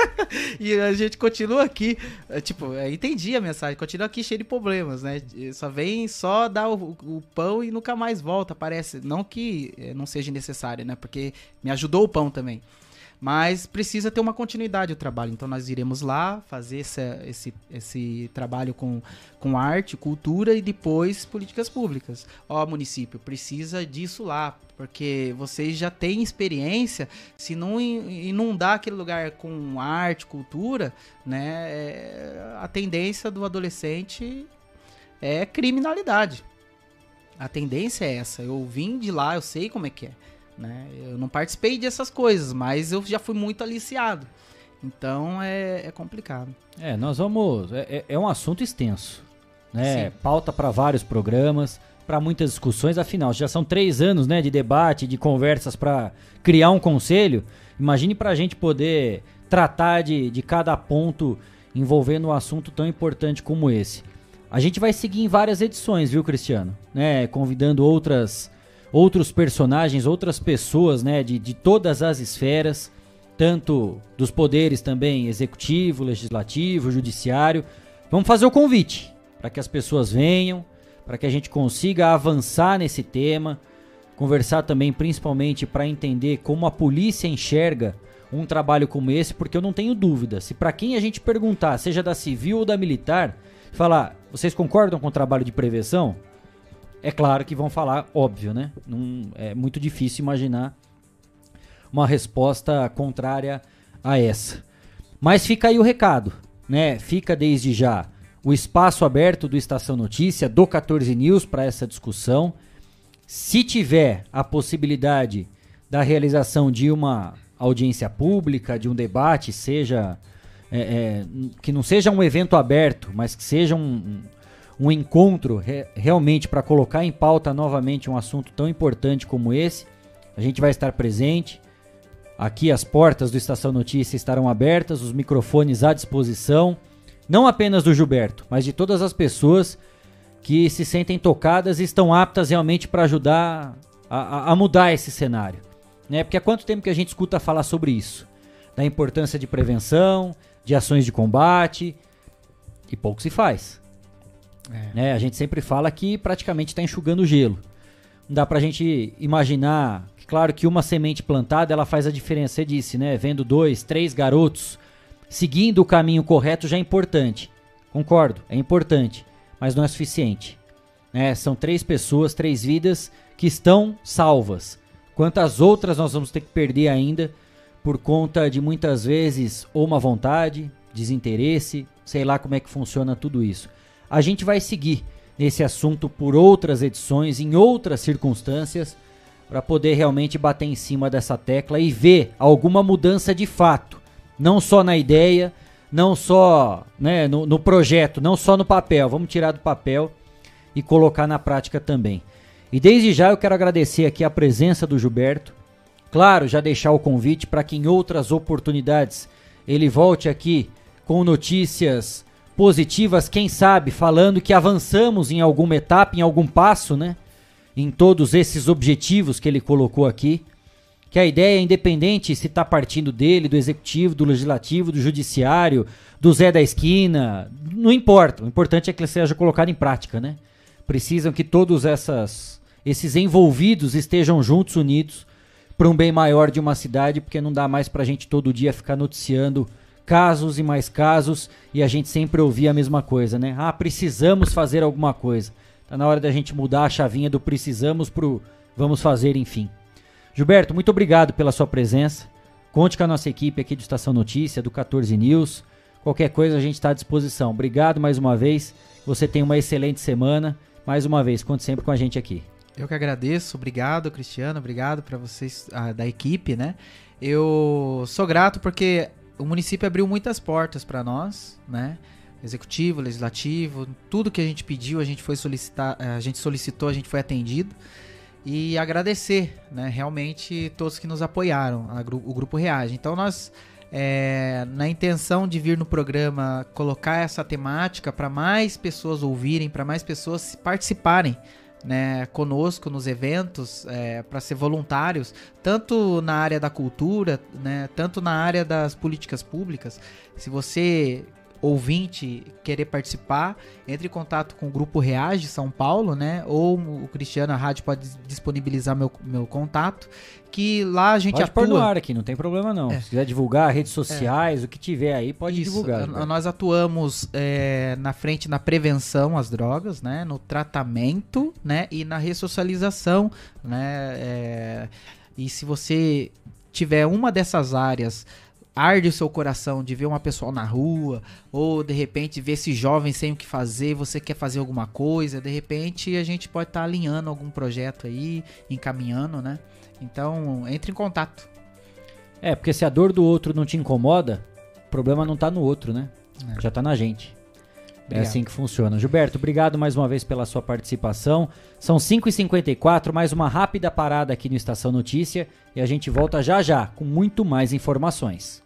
e a gente continua aqui. é, Tipo, eu entendi a mensagem, continua aqui cheio de problemas, né? Só vem só dar o, o pão e nunca mais volta, parece. Não que não seja necessário, né? Porque me ajudou o pão também. Mas precisa ter uma continuidade o trabalho. Então nós iremos lá fazer essa- esse, esse trabalho com, com arte, cultura e depois políticas públicas. Ó, município, precisa disso lá, porque vocês já têm experiência. Se não in- inundar aquele lugar com arte, cultura, né, é- a tendência do adolescente é criminalidade. A tendência é essa. Eu vim de lá, eu sei como é que é. Né? Eu não participei dessas coisas, mas eu já fui muito aliciado. Então é, é complicado. É, nós vamos. É, é- é um assunto extenso. Né? Pauta para vários programas, para muitas discussões. Afinal, já são três anos né, de debate, de conversas para criar um conselho. Imagine para a gente poder tratar de, de cada ponto envolvendo um assunto tão importante como esse. A gente vai seguir em várias edições, viu, Cristiano? Né, convidando outras, outros personagens, outras pessoas né, de, de todas as esferas tanto dos poderes também executivo, legislativo, judiciário. Vamos fazer o convite para que as pessoas venham, para que a gente consiga avançar nesse tema, conversar também principalmente para entender como a polícia enxerga um trabalho como esse, porque eu não tenho dúvida, se para quem a gente perguntar, seja da civil ou da militar, falar, vocês concordam com o trabalho de prevenção? É claro que vão falar, óbvio, né? Não, é muito difícil imaginar uma resposta contrária a essa. Mas fica aí o recado, né? Fica desde já o espaço aberto do Estação Notícia, do 14 News para essa discussão. Se tiver a possibilidade da realização de uma audiência pública, de um debate, seja é, é, que não seja um evento aberto, mas que seja um, um, encontro re, realmente para colocar em pauta novamente um assunto tão importante como esse, a gente vai estar presente. Aqui as portas do Estação Notícia estarão abertas, os microfones à disposição, não apenas do Gilberto, mas de todas as pessoas que se sentem tocadas e estão aptas realmente para ajudar a, a, a, mudar esse cenário. Né? Porque há quanto tempo que a gente escuta falar sobre isso? Da importância de prevenção, de ações de combate, e pouco se faz. É. Né? A gente sempre fala que praticamente está enxugando gelo. Não dá pra gente imaginar Claro que uma semente plantada ela faz a diferença, você disse, né? Vendo dois, três garotos seguindo o caminho correto já é importante. Concordo, é importante, mas não é suficiente. Né? São três pessoas, três vidas que estão salvas. Quantas outras nós vamos ter que perder ainda por conta de muitas vezes ou uma vontade, desinteresse, sei lá como é que funciona tudo isso. A gente vai seguir nesse assunto por outras edições, em outras circunstâncias para poder realmente bater em cima dessa tecla e ver alguma mudança de fato, não só na ideia, não só né, no, no projeto, não só no papel. Vamos tirar do papel e colocar na prática também. E desde já eu quero agradecer aqui a presença do Gilberto. Claro, já deixar o convite para que em outras oportunidades ele volte aqui com notícias positivas, quem sabe falando que avançamos em alguma etapa, em algum passo, né? em todos esses objetivos que ele colocou aqui. Que a ideia é independente se está partindo dele, do executivo, do legislativo, do judiciário, do Zé da esquina, não importa. O importante é que ele seja colocado em prática, né? Precisam que todos essas, esses envolvidos estejam juntos, unidos, para um bem maior de uma cidade, porque não dá mais para a gente todo dia ficar noticiando casos e mais casos e a gente sempre ouvir a mesma coisa, né? Ah, precisamos fazer alguma coisa. Tá na hora da gente mudar a chavinha do precisamos pro vamos fazer, enfim. Gilberto, muito obrigado pela sua presença. Conte com a nossa equipe aqui do Estação Notícia, do 14 News. Qualquer coisa a gente está à disposição. Obrigado mais uma vez. Você tem uma excelente semana. Mais uma vez, conte sempre com a gente aqui. Eu que agradeço, obrigado Cristiano, obrigado para vocês a, da equipe, né? Eu sou grato porque o município abriu muitas portas para nós, né? executivo, legislativo, tudo que a gente pediu, a gente foi solicitar, a gente solicitou, a gente foi atendido. E agradecer, né, realmente todos que nos apoiaram, a, o grupo Reage. Então nós é, na intenção de vir no programa colocar essa temática para mais pessoas ouvirem, para mais pessoas participarem né, conosco nos eventos é, para ser voluntários, tanto na área da cultura, né, tanto na área das políticas públicas. Se você ouvinte querer participar, entre em contato com o Grupo Reage São Paulo, né? Ou o Cristiano, a rádio pode disponibilizar meu, meu contato, que lá a gente pode atua... pôr no ar aqui, não tem problema não. É. Se quiser divulgar, redes sociais, é. o que tiver aí, pode Isso. divulgar. Nós atuamos é, na frente na prevenção às drogas, né? No tratamento, né? E na ressocialização, né? É, e se você tiver uma dessas áreas arde o seu coração de ver uma pessoa na rua, ou de repente ver esse jovem sem o que fazer, você quer fazer alguma coisa, de repente a gente pode estar tá alinhando algum projeto aí, encaminhando, né? Então, entre em contato. É, porque se a dor do outro não te incomoda, problema não tá no outro, né? Já tá na gente. É Obrigado. assim que funciona. Gilberto, obrigado mais uma vez pela sua participação. São 5h54, mais uma rápida parada aqui no Estação Notícia e a gente volta já já com muito mais informações.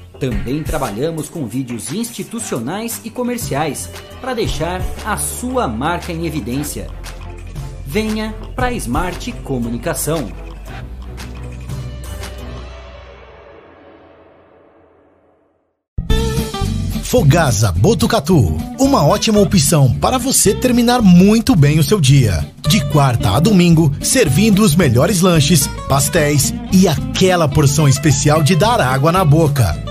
Também trabalhamos com vídeos institucionais e comerciais para deixar a sua marca em evidência. Venha para a Smart Comunicação. Fogasa Botucatu, uma ótima opção para você terminar muito bem o seu dia. De quarta a domingo, servindo os melhores lanches, pastéis e aquela porção especial de dar água na boca.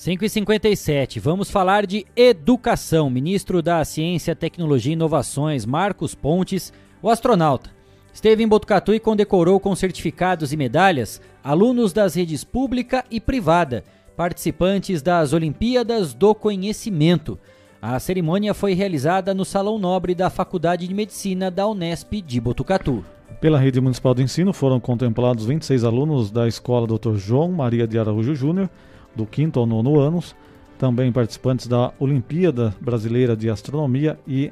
5 e 57 vamos falar de educação. Ministro da Ciência, Tecnologia e Inovações, Marcos Pontes, o astronauta, esteve em Botucatu e condecorou com certificados e medalhas alunos das redes pública e privada, participantes das Olimpíadas do Conhecimento. A cerimônia foi realizada no Salão Nobre da Faculdade de Medicina da Unesp de Botucatu. Pela rede municipal de ensino foram contemplados 26 alunos da Escola Dr. João Maria de Araújo Júnior, do quinto ao nono anos, também participantes da Olimpíada Brasileira de Astronomia e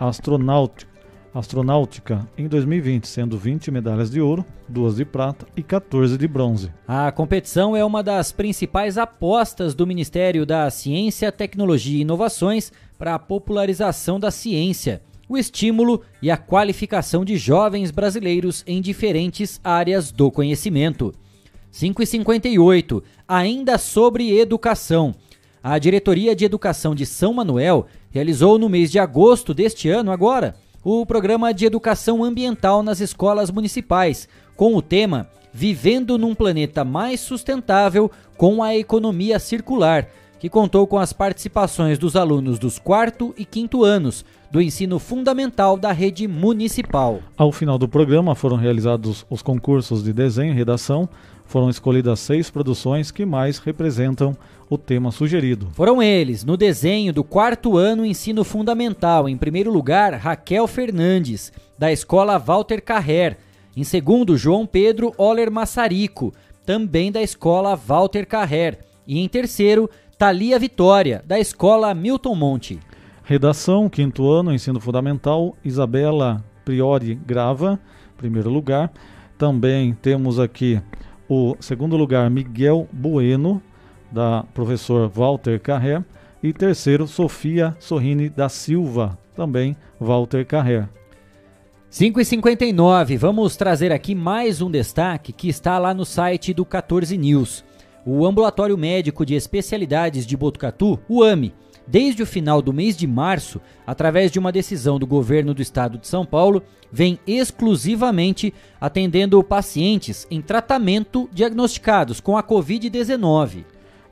Astronáutica, Astronáutica em 2020, sendo 20 medalhas de ouro, duas de prata e 14 de bronze. A competição é uma das principais apostas do Ministério da Ciência, Tecnologia e Inovações para a popularização da ciência, o estímulo e a qualificação de jovens brasileiros em diferentes áreas do conhecimento. 5 e 58 ainda sobre educação. A Diretoria de Educação de São Manuel realizou no mês de agosto deste ano, agora, o programa de educação ambiental nas escolas municipais, com o tema Vivendo num Planeta Mais Sustentável com a Economia Circular, que contou com as participações dos alunos dos quarto e quinto anos do ensino fundamental da rede municipal. Ao final do programa foram realizados os concursos de desenho e redação, foram escolhidas seis produções que mais representam o tema sugerido. Foram eles, no desenho do quarto ano ensino fundamental, em primeiro lugar, Raquel Fernandes, da escola Walter Carrer. Em segundo, João Pedro Oller Massarico, também da escola Walter Carrer. E em terceiro, Thalia Vitória, da escola Milton Monte. Redação, quinto ano, ensino fundamental, Isabela Priori Grava, primeiro lugar. Também temos aqui o segundo lugar, Miguel Bueno, da professor Walter Carrer. E terceiro, Sofia Sorrini da Silva, também Walter Carrer. 5h59, vamos trazer aqui mais um destaque que está lá no site do 14 News. O Ambulatório Médico de Especialidades de Botucatu, o AME, desde o final do mês de março, através de uma decisão do governo do estado de São Paulo, vem exclusivamente atendendo pacientes em tratamento diagnosticados com a Covid-19.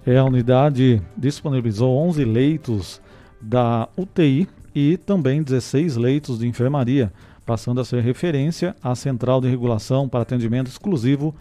É, a unidade disponibilizou 11 leitos da UTI e também 16 leitos de enfermaria, passando a ser referência à central de regulação para atendimento exclusivo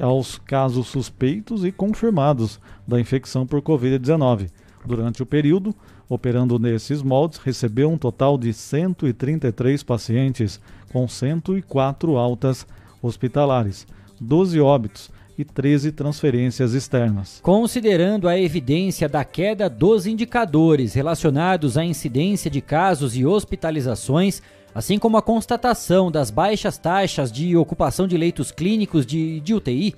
aos casos suspeitos e confirmados da infecção por Covid-19. Durante o período, operando nesses moldes, recebeu um total de 133 pacientes, com 104 altas hospitalares, 12 óbitos e 13 transferências externas. Considerando a evidência da queda dos indicadores relacionados à incidência de casos e hospitalizações, assim como a constatação das baixas taxas de ocupação de leitos clínicos de, de UTI,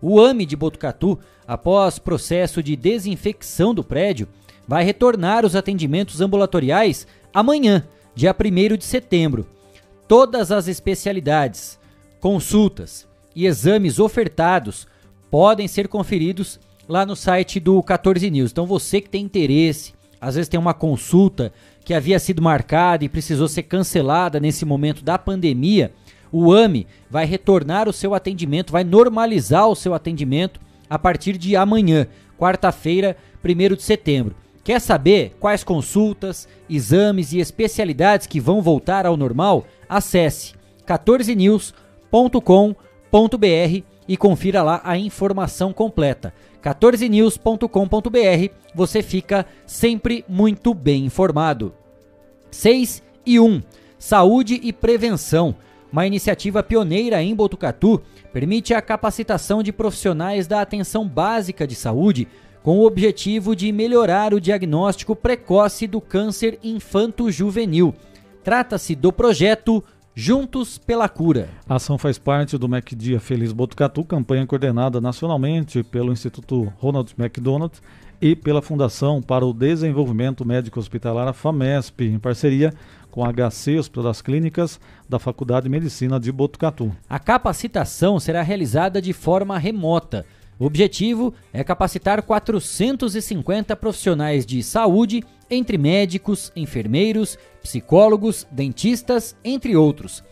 o AME de Botucatu, após processo de desinfecção do prédio, vai retornar os atendimentos ambulatoriais amanhã, dia 1 de setembro. Todas as especialidades, consultas e exames ofertados podem ser conferidos lá no site do 14 News. Então você que tem interesse, às vezes tem uma consulta que havia sido marcada e precisou ser cancelada nesse momento da pandemia, o AME vai retornar o seu atendimento, vai normalizar o seu atendimento a partir de amanhã, quarta-feira, 1 de setembro. Quer saber quais consultas, exames e especialidades que vão voltar ao normal? Acesse 14news.com.br e confira lá a informação completa. 14news.com.br, você fica sempre muito bem informado. 6 e 1. Saúde e prevenção. Uma iniciativa pioneira em Botucatu permite a capacitação de profissionais da atenção básica de saúde com o objetivo de melhorar o diagnóstico precoce do câncer infanto-juvenil. Trata-se do projeto Juntos pela Cura. A ação faz parte do MacDia Feliz Botucatu, campanha coordenada nacionalmente pelo Instituto Ronald McDonald e pela Fundação para o Desenvolvimento Médico Hospitalar, a FAMESP, em parceria com HC Hospital das Clínicas da Faculdade de Medicina de Botucatu. A capacitação será realizada de forma remota. O objetivo é capacitar 450 profissionais de saúde, entre médicos, enfermeiros, psicólogos, dentistas, entre outros.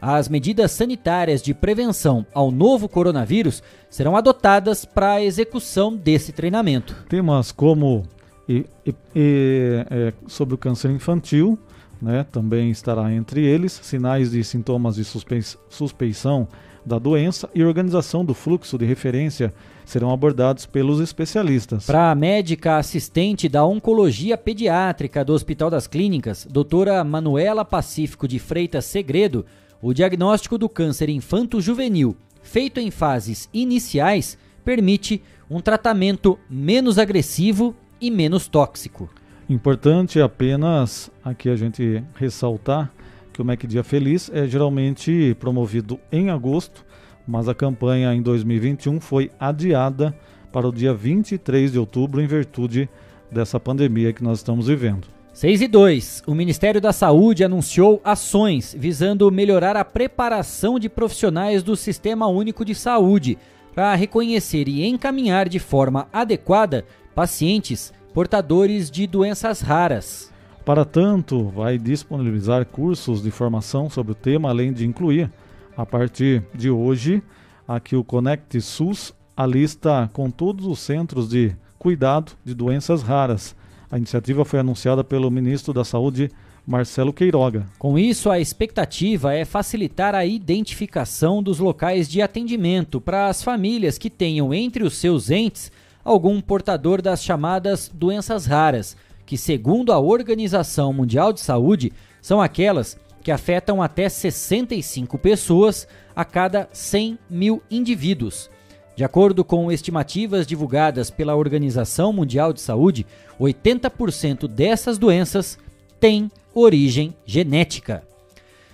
As medidas sanitárias de prevenção ao novo coronavírus serão adotadas para a execução desse treinamento. Temas como e, e, e, é, sobre o câncer infantil, né, também estará entre eles, sinais e sintomas de suspe suspeição da doença e organização do fluxo de referência serão abordados pelos especialistas. Para a médica assistente da Oncologia Pediátrica do Hospital das Clínicas, doutora Manuela Pacífico de Freitas Segredo, o diagnóstico do câncer infanto-juvenil, feito em fases iniciais, permite um tratamento menos agressivo e menos tóxico. Importante apenas aqui a gente ressaltar que o Mac Dia Feliz é geralmente promovido em agosto, mas a campanha em 2021 foi adiada para o dia 23 de outubro em virtude dessa pandemia que nós estamos vivendo. 6 e 2. O Ministério da Saúde anunciou ações visando melhorar a preparação de profissionais do Sistema Único de Saúde para reconhecer e encaminhar de forma adequada pacientes portadores de doenças raras. Para tanto, vai disponibilizar cursos de formação sobre o tema, além de incluir, a partir de hoje, aqui o Conect SUS, a lista com todos os centros de cuidado de doenças raras. A iniciativa foi anunciada pelo ministro da Saúde, Marcelo Queiroga. Com isso, a expectativa é facilitar a identificação dos locais de atendimento para as famílias que tenham entre os seus entes algum portador das chamadas doenças raras, que, segundo a Organização Mundial de Saúde, são aquelas que afetam até 65 pessoas a cada 100 mil indivíduos. De acordo com estimativas divulgadas pela Organização Mundial de Saúde, 80% dessas doenças têm origem genética.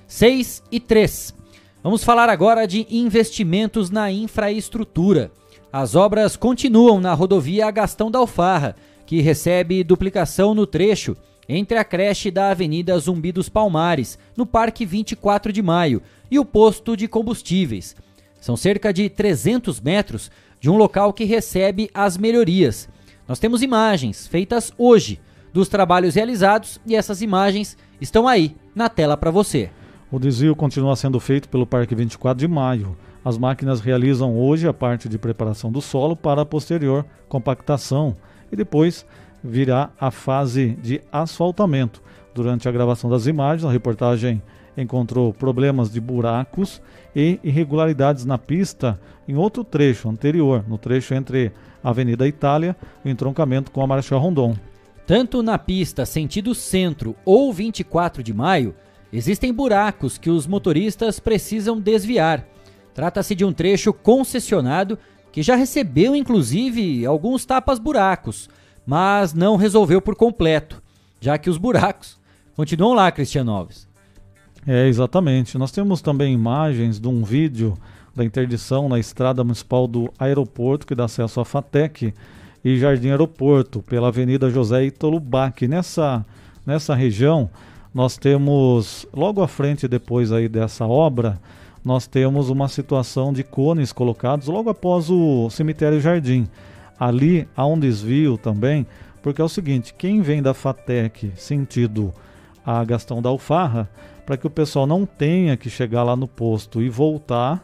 6 e 3. Vamos falar agora de investimentos na infraestrutura. As obras continuam na rodovia Gastão da Alfarra, que recebe duplicação no trecho entre a creche da Avenida Zumbi dos Palmares, no Parque 24 de Maio, e o posto de combustíveis. São cerca de 300 metros de um local que recebe as melhorias. Nós temos imagens feitas hoje dos trabalhos realizados e essas imagens estão aí na tela para você. O desvio continua sendo feito pelo Parque 24 de Maio. As máquinas realizam hoje a parte de preparação do solo para a posterior compactação e depois virá a fase de asfaltamento. Durante a gravação das imagens, a reportagem encontrou problemas de buracos e irregularidades na pista em outro trecho anterior, no trecho entre a Avenida Itália e o entroncamento com a Marechal Rondon. Tanto na pista sentido centro ou 24 de maio, existem buracos que os motoristas precisam desviar. Trata-se de um trecho concessionado que já recebeu inclusive alguns tapas-buracos, mas não resolveu por completo, já que os buracos continuam lá, Cristiano Alves. É, exatamente. Nós temos também imagens de um vídeo da interdição na estrada municipal do aeroporto, que dá acesso à FATEC e Jardim Aeroporto, pela Avenida José Ítalo Bach. Nessa, nessa região, nós temos, logo à frente depois aí dessa obra, nós temos uma situação de cones colocados logo após o cemitério Jardim. Ali há um desvio também, porque é o seguinte, quem vem da FATEC sentido a Gastão da Alfarra, para que o pessoal não tenha que chegar lá no posto e voltar.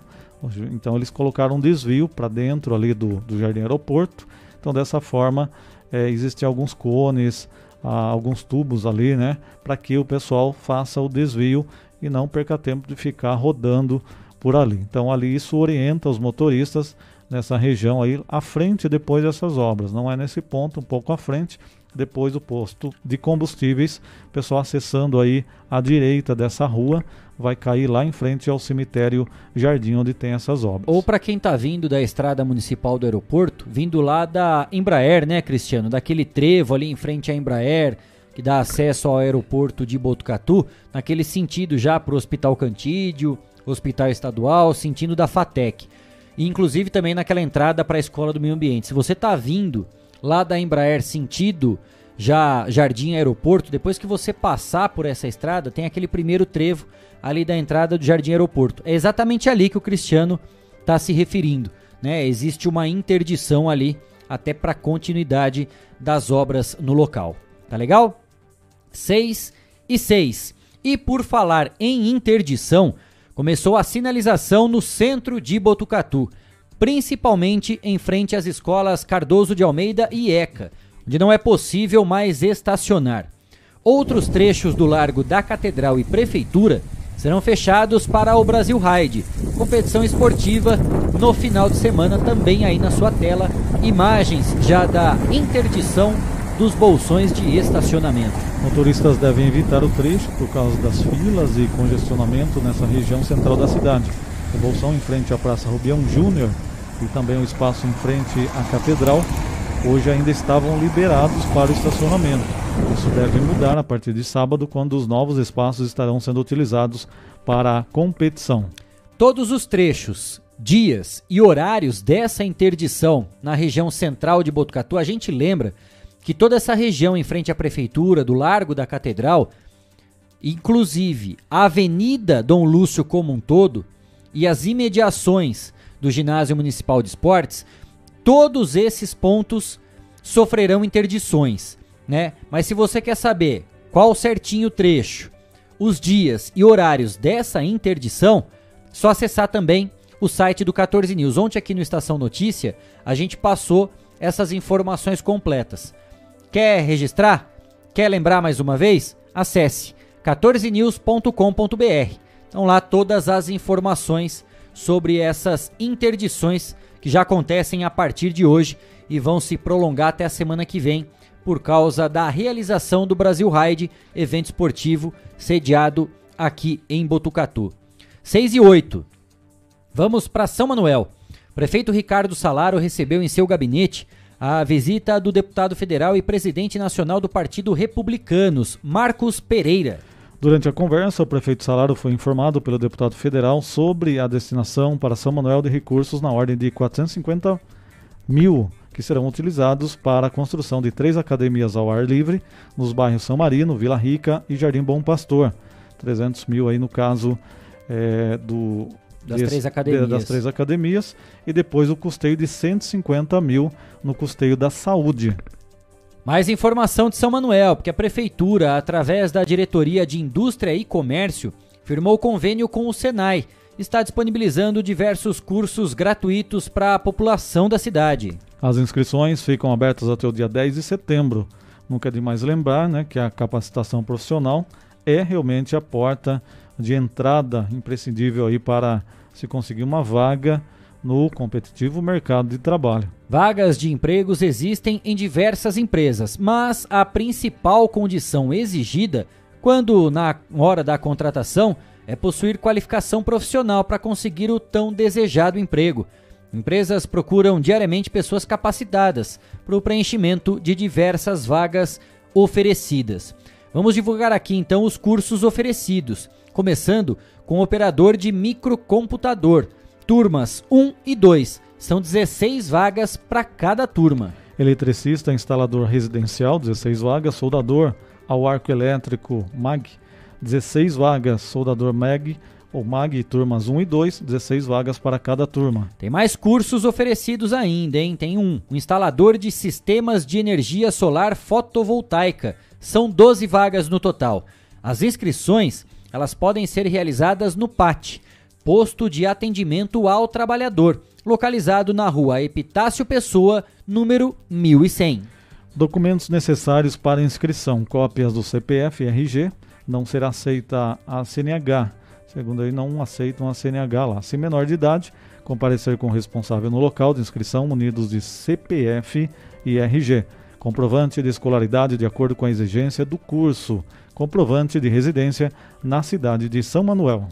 Então eles colocaram um desvio para dentro ali do, do Jardim Aeroporto. Então dessa forma é, existem alguns cones, ah, alguns tubos ali, né, para que o pessoal faça o desvio e não perca tempo de ficar rodando por ali. Então ali isso orienta os motoristas nessa região aí à frente depois dessas obras. Não é nesse ponto, um pouco à frente, depois do posto de combustíveis. O pessoal acessando aí à direita dessa rua vai cair lá em frente ao cemitério Jardim, onde tem essas obras. Ou para quem está vindo da estrada municipal do aeroporto, vindo lá da Embraer, né, Cristiano? Daquele trevo ali em frente à Embraer, que dá acesso ao aeroporto de Botucatu, naquele sentido já para o Hospital Cantídio, Hospital Estadual, sentindo da FATEC. E inclusive também naquela entrada para a Escola do Meio Ambiente. Se você está vindo lá da Embraer sentido já Jardim Aeroporto, depois que você passar por essa estrada, tem aquele primeiro trevo ali da entrada do Jardim Aeroporto. É exatamente ali que o Cristiano está se referindo. Né? Existe uma interdição ali até para continuidade das obras no local. Tá legal? 6 e 6. E por falar em interdição, começou a sinalização no centro de Botucatu principalmente em frente às escolas Cardoso de Almeida e ECA, onde não é possível mais estacionar. Outros trechos do Largo da Catedral e Prefeitura serão fechados para o Brasil Ride, competição esportiva no final de semana também aí na sua tela, imagens já da interdição dos bolsões de estacionamento. Motoristas devem evitar o trecho por causa das filas e congestionamento nessa região central da cidade. O bolsão em frente à Praça Rubião Júnior e também o espaço em frente à Catedral, hoje ainda estavam liberados para o estacionamento. Isso deve mudar a partir de sábado, quando os novos espaços estarão sendo utilizados para a competição. Todos os trechos, dias e horários dessa interdição na região central de Botucatu, a gente lembra que toda essa região em frente à prefeitura, do Largo da Catedral, inclusive a Avenida Dom Lúcio como um todo e as imediações do Ginásio Municipal de Esportes, todos esses pontos sofrerão interdições, né? Mas se você quer saber qual certinho trecho, os dias e horários dessa interdição, só acessar também o site do 14 News. Ontem aqui no Estação Notícia, a gente passou essas informações completas. Quer registrar? Quer lembrar mais uma vez? Acesse 14news.com.br. Então lá todas as informações sobre essas interdições que já acontecem a partir de hoje e vão se prolongar até a semana que vem por causa da realização do Brasil Ride, evento esportivo sediado aqui em Botucatu. 6 e 8. Vamos para São Manuel. Prefeito Ricardo Salaro recebeu em seu gabinete a visita do deputado federal e presidente nacional do Partido Republicanos, Marcos Pereira. Durante a conversa, o prefeito Salário foi informado pelo deputado federal sobre a destinação para São Manuel de recursos na ordem de 450 mil que serão utilizados para a construção de três academias ao ar livre nos bairros São Marino, Vila Rica e Jardim Bom Pastor. 300 mil aí no caso é, do das, desse, três academias. das três academias e depois o custeio de 150 mil no custeio da saúde. Mais informação de São Manuel, porque a Prefeitura, através da Diretoria de Indústria e Comércio, firmou convênio com o Senai. Está disponibilizando diversos cursos gratuitos para a população da cidade. As inscrições ficam abertas até o dia 10 de setembro. Nunca é demais lembrar né, que a capacitação profissional é realmente a porta de entrada imprescindível aí para se conseguir uma vaga no competitivo mercado de trabalho. Vagas de empregos existem em diversas empresas, mas a principal condição exigida quando na hora da contratação é possuir qualificação profissional para conseguir o tão desejado emprego. Empresas procuram diariamente pessoas capacitadas para o preenchimento de diversas vagas oferecidas. Vamos divulgar aqui então os cursos oferecidos, começando com operador de microcomputador, turmas 1 e 2. São 16 vagas para cada turma. Eletricista, instalador residencial, 16 vagas, soldador ao arco elétrico MAG, 16 vagas, soldador MAG, ou MAG, turmas 1 e 2, 16 vagas para cada turma. Tem mais cursos oferecidos ainda, hein? Tem um, um instalador de sistemas de energia solar fotovoltaica. São 12 vagas no total. As inscrições, elas podem ser realizadas no PAT, Posto de Atendimento ao Trabalhador, localizado na rua Epitácio Pessoa, número 1100. Documentos necessários para inscrição: cópias do CPF e RG. Não será aceita a CNH. Segundo aí, não aceitam a CNH lá. Se menor de idade, comparecer com o responsável no local de inscrição, munidos de CPF e RG. Comprovante de escolaridade de acordo com a exigência do curso. Comprovante de residência na cidade de São Manuel.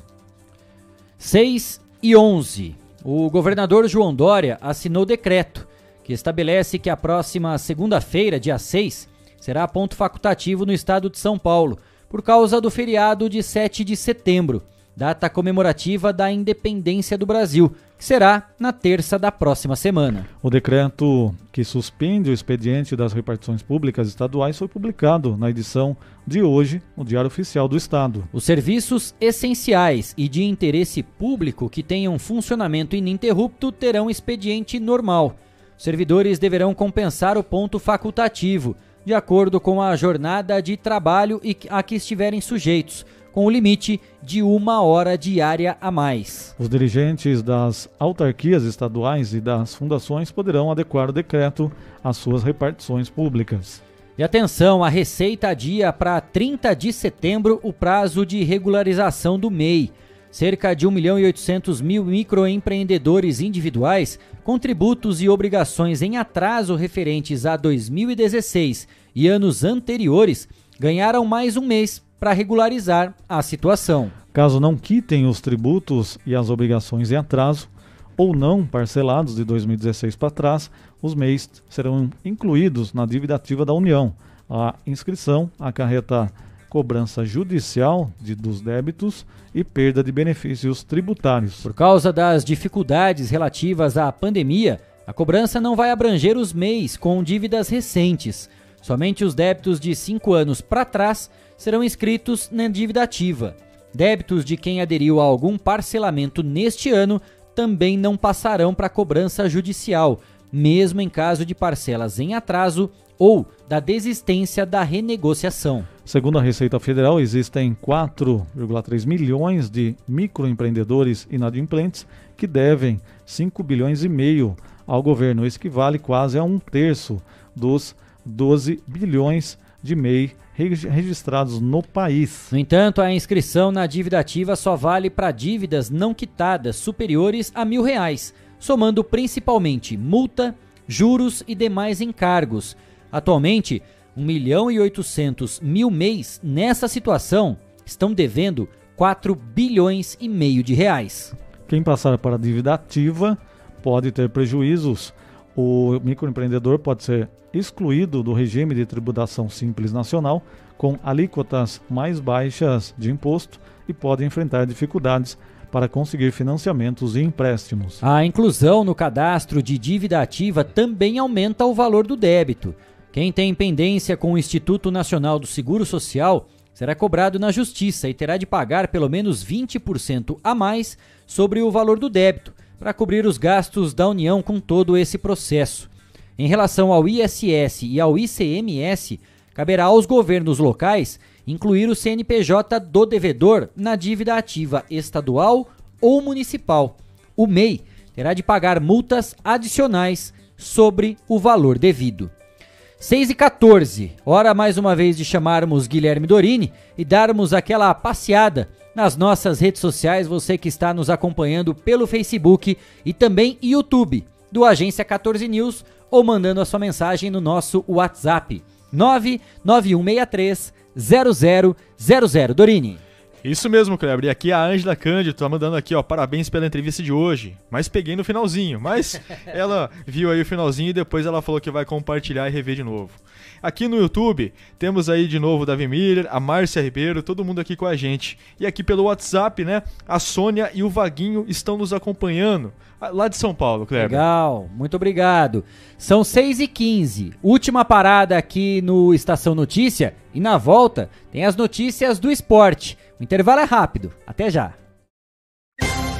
6 e 11. O governador João Dória assinou decreto que estabelece que a próxima segunda-feira, dia 6, será ponto facultativo no estado de São Paulo, por causa do feriado de 7 de setembro, data comemorativa da independência do Brasil, que será na terça da próxima semana. O decreto que suspende o expediente das repartições públicas estaduais foi publicado na edição de hoje no Diário Oficial do Estado. Os serviços essenciais e de interesse público que tenham funcionamento ininterrupto terão expediente normal. Servidores deverão compensar o ponto facultativo, de acordo com a jornada de trabalho a que estiverem sujeitos com o limite de uma hora diária a mais. Os dirigentes das autarquias estaduais e das fundações poderão adequar o decreto às suas repartições públicas. E atenção, a Receita adia para 30 de setembro o prazo de regularização do MEI. Cerca de 1 milhão e 800 mil microempreendedores individuais com tributos e obrigações em atraso referentes a 2016 e anos anteriores ganharam mais um mês para regularizar a situação. Caso não quitem os tributos e as obrigações em atraso ou não parcelados de 2016 para trás, os MEIs serão incluídos na dívida ativa da União. A inscrição acarreta cobrança judicial de, dos débitos e perda de benefícios tributários. Por causa das dificuldades relativas à pandemia, a cobrança não vai abranger os MEIs com dívidas recentes. Somente os débitos de 5 anos para trás serão inscritos na dívida ativa. Débitos de quem aderiu a algum parcelamento neste ano também não passarão para cobrança judicial, mesmo em caso de parcelas em atraso ou da desistência da renegociação. Segundo a Receita Federal, existem 4,3 milhões de microempreendedores inadimplentes que devem 5 bilhões e meio ao governo. Isso equivale quase a um terço dos 12 bilhões de MEI registrados no país. No entanto, a inscrição na dívida ativa só vale para dívidas não quitadas superiores a mil reais, somando principalmente multa, juros e demais encargos. Atualmente, 1 milhão e 800 mil mês nessa situação estão devendo 4 bilhões e meio de reais. Quem passar para a dívida ativa pode ter prejuízos. O microempreendedor pode ser excluído do regime de tributação simples nacional, com alíquotas mais baixas de imposto e pode enfrentar dificuldades para conseguir financiamentos e empréstimos. A inclusão no cadastro de dívida ativa também aumenta o valor do débito. Quem tem pendência com o Instituto Nacional do Seguro Social será cobrado na Justiça e terá de pagar pelo menos 20% a mais sobre o valor do débito para cobrir os gastos da União com todo esse processo. Em relação ao ISS e ao ICMS, caberá aos governos locais incluir o CNPJ do devedor na dívida ativa estadual ou municipal. O MEI terá de pagar multas adicionais sobre o valor devido. 6 e 14, hora mais uma vez de chamarmos Guilherme Dorini e darmos aquela passeada nas nossas redes sociais, você que está nos acompanhando pelo Facebook e também YouTube do Agência 14 News ou mandando a sua mensagem no nosso WhatsApp 99163 0000 Dorini. Isso mesmo, Kleber. E aqui a Ângela Cândido tá mandando aqui, ó, parabéns pela entrevista de hoje. Mas peguei no finalzinho. Mas ela viu aí o finalzinho e depois ela falou que vai compartilhar e rever de novo. Aqui no YouTube, temos aí de novo o Davi Miller, a Márcia Ribeiro, todo mundo aqui com a gente. E aqui pelo WhatsApp, né, a Sônia e o Vaguinho estão nos acompanhando. Lá de São Paulo, Kleber. Legal, muito obrigado. São 6 e 15 última parada aqui no Estação Notícia. E na volta tem as notícias do esporte. O intervalo é rápido. Até já.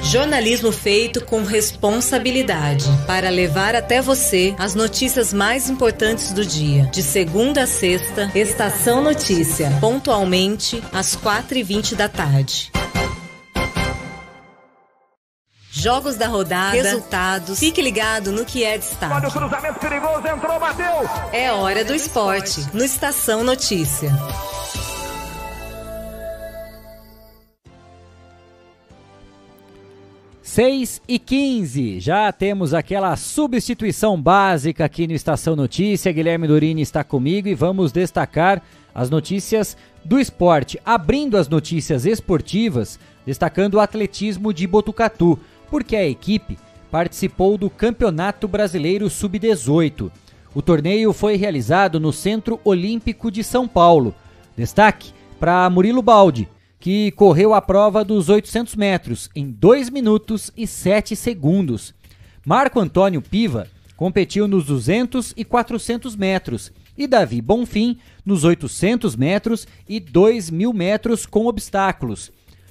Jornalismo feito com responsabilidade para levar até você as notícias mais importantes do dia. De segunda a sexta, Estação Notícia, pontualmente às 4h20 da tarde. Jogos da rodada, resultados. Fique ligado no que é destaque. Olha o cruzamento perigoso, entrou, bateu. É hora do esporte, no Estação Notícia. Seis e 15, já temos aquela substituição básica aqui no Estação Notícia. Guilherme Dorini está comigo e vamos destacar as notícias do esporte. Abrindo as notícias esportivas, destacando o atletismo de Botucatu, porque a equipe participou do Campeonato Brasileiro Sub-18. O torneio foi realizado no Centro Olímpico de São Paulo. Destaque para Murilo Baldi, que correu a prova dos 800 metros em 2 minutos e 7 segundos. Marco Antônio Piva competiu nos 200 e 400 metros e Davi Bonfim nos 800 metros e 2 mil metros com obstáculos.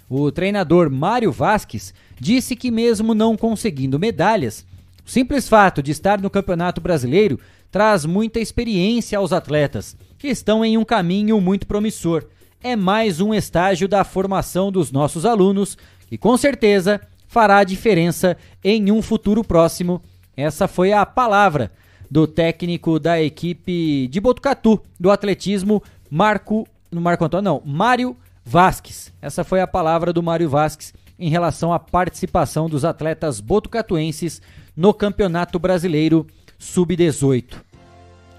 O treinador Mário Vasques disse que, mesmo não conseguindo medalhas, o simples fato de estar no Campeonato Brasileiro traz muita experiência aos atletas, que estão em um caminho muito promissor. É mais um estágio da formação dos nossos alunos, que com certeza fará a diferença em um futuro próximo. Essa foi a palavra do técnico da equipe de Botucatu, do atletismo, Marco. No Marco Antônio, não, Mário Vasques. Essa foi a palavra do Mário Vasques em relação à participação dos atletas botucatuenses no Campeonato Brasileiro Sub-18.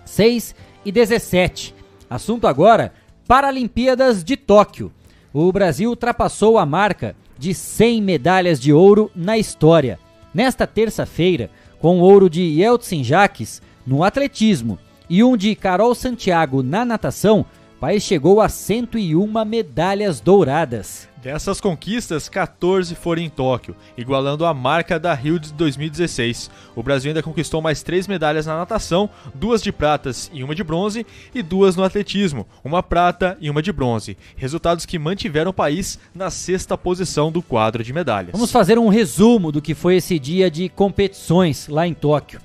6 e 17. Assunto agora: Paralimpíadas de Tóquio. O Brasil ultrapassou a marca de 100 medalhas de ouro na história. Nesta terça-feira, com o ouro de Yeltsin Jaques no atletismo e um de Carol Santiago na natação, o país chegou a 101 medalhas douradas. Dessas conquistas, 14 foram em Tóquio, igualando a marca da Rio de 2016. O Brasil ainda conquistou mais três medalhas na natação, duas de pratas e uma de bronze, e duas no atletismo, uma prata e uma de bronze. Resultados que mantiveram o país na sexta posição do quadro de medalhas. Vamos fazer um resumo do que foi esse dia de competições lá em Tóquio.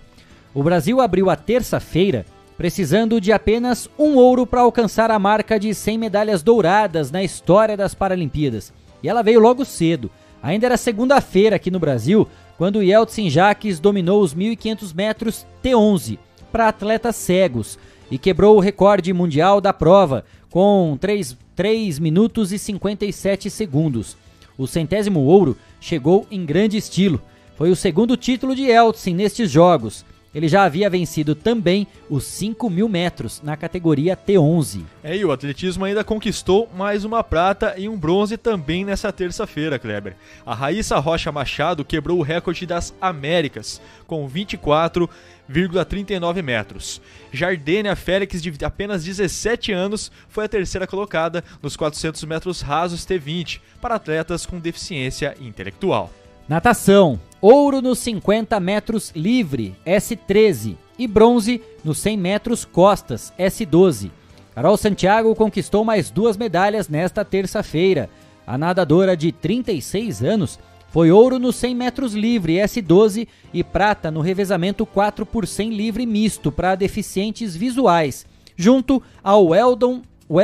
O Brasil abriu a terça-feira precisando de apenas um ouro para alcançar a marca de 100 medalhas douradas na história das Paralimpíadas. E ela veio logo cedo. Ainda era segunda-feira aqui no Brasil, quando Yeltsin Jaques dominou os 1.500 metros T11 para atletas cegos e quebrou o recorde mundial da prova com 3, 3 minutos e 57 segundos. O centésimo ouro chegou em grande estilo. Foi o segundo título de Yeltsin nestes Jogos ele já havia vencido também os 5 mil metros na categoria T11. É, e o atletismo ainda conquistou mais uma prata e um bronze também nessa terça-feira, Kleber. A Raíssa Rocha Machado quebrou o recorde das Américas, com 24,39 metros. Jardênia Félix, de apenas 17 anos, foi a terceira colocada nos 400 metros rasos T20 para atletas com deficiência intelectual. Natação: ouro nos 50 metros livre, S13, e bronze nos 100 metros costas, S12. Carol Santiago conquistou mais duas medalhas nesta terça-feira. A nadadora de 36 anos foi ouro nos 100 metros livre, S12, e prata no revezamento 4 por 100 livre misto para deficientes visuais, junto ao Eldon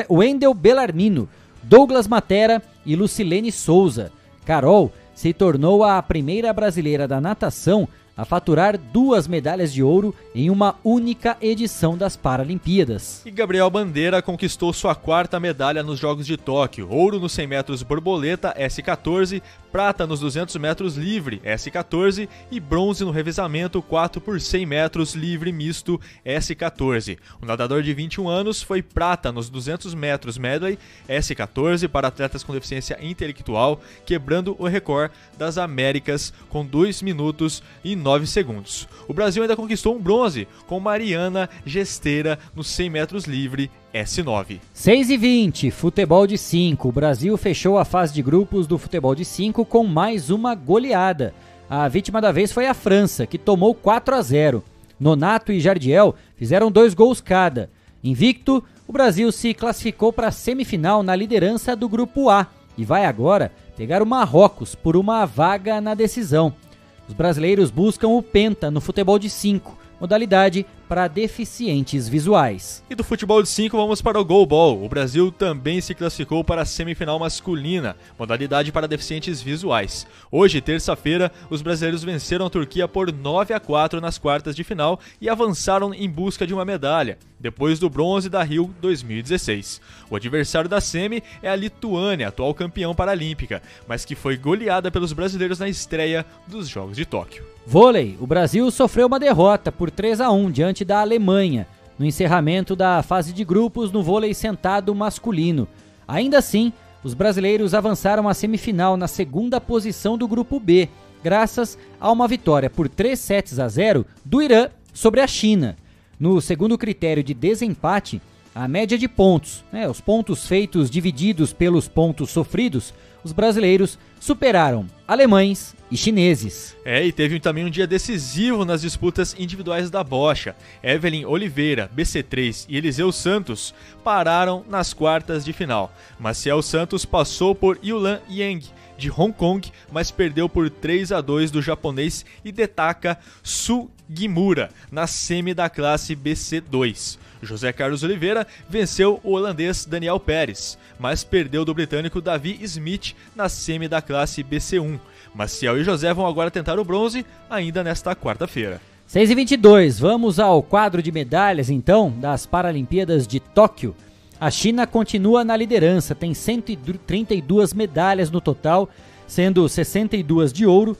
Wendel Bellarmino, Douglas Matera e Lucilene Souza. Carol se tornou a primeira brasileira da natação a faturar duas medalhas de ouro em uma única edição das Paralimpíadas. E Gabriel Bandeira conquistou sua quarta medalha nos Jogos de Tóquio: ouro nos 100 metros borboleta S14, prata nos 200 metros livre S14 e bronze no revezamento 4 por 100 metros livre misto S14. O nadador de 21 anos foi prata nos 200 metros medley S14 para atletas com deficiência intelectual, quebrando o recorde das Américas com 2 minutos e 9 segundos. O Brasil ainda conquistou um bronze com Mariana Gesteira nos 100 metros livre S9. 6 e 20, futebol de 5. O Brasil fechou a fase de grupos do futebol de 5 com mais uma goleada. A vítima da vez foi a França, que tomou 4 a 0. Nonato e Jardiel fizeram dois gols cada. Invicto, o Brasil se classificou para a semifinal na liderança do grupo A e vai agora pegar o Marrocos por uma vaga na decisão. Os brasileiros buscam o Penta no futebol de 5, modalidade para deficientes visuais. E do futebol de 5 vamos para o goalball. O Brasil também se classificou para a semifinal masculina, modalidade para deficientes visuais. Hoje, terça-feira, os brasileiros venceram a Turquia por 9 a 4 nas quartas de final e avançaram em busca de uma medalha, depois do bronze da Rio 2016. O adversário da semi é a Lituânia, atual campeão paralímpica, mas que foi goleada pelos brasileiros na estreia dos Jogos de Tóquio. Vôlei, o Brasil sofreu uma derrota por 3 a 1 diante da Alemanha no encerramento da fase de grupos no vôlei sentado masculino. Ainda assim, os brasileiros avançaram à semifinal na segunda posição do grupo B, graças a uma vitória por 3 sets a 0 do Irã sobre a China. No segundo critério de desempate, a média de pontos, né, os pontos feitos divididos pelos pontos sofridos, os brasileiros superaram alemães e chineses. É, e teve também um dia decisivo nas disputas individuais da bocha. Evelyn Oliveira, BC3 e Eliseu Santos pararam nas quartas de final. Maciel Santos passou por Yulan Yang de Hong Kong, mas perdeu por 3 a 2 do japonês Hidetaka Sugimura na semi da classe BC2. José Carlos Oliveira venceu o holandês Daniel Pérez, mas perdeu do britânico Davi Smith na semi da classe BC1. Maciel e José vão agora tentar o bronze ainda nesta quarta-feira. 6 e 22 vamos ao quadro de medalhas então das Paralimpíadas de Tóquio. A China continua na liderança, tem 132 medalhas no total, sendo 62 de ouro,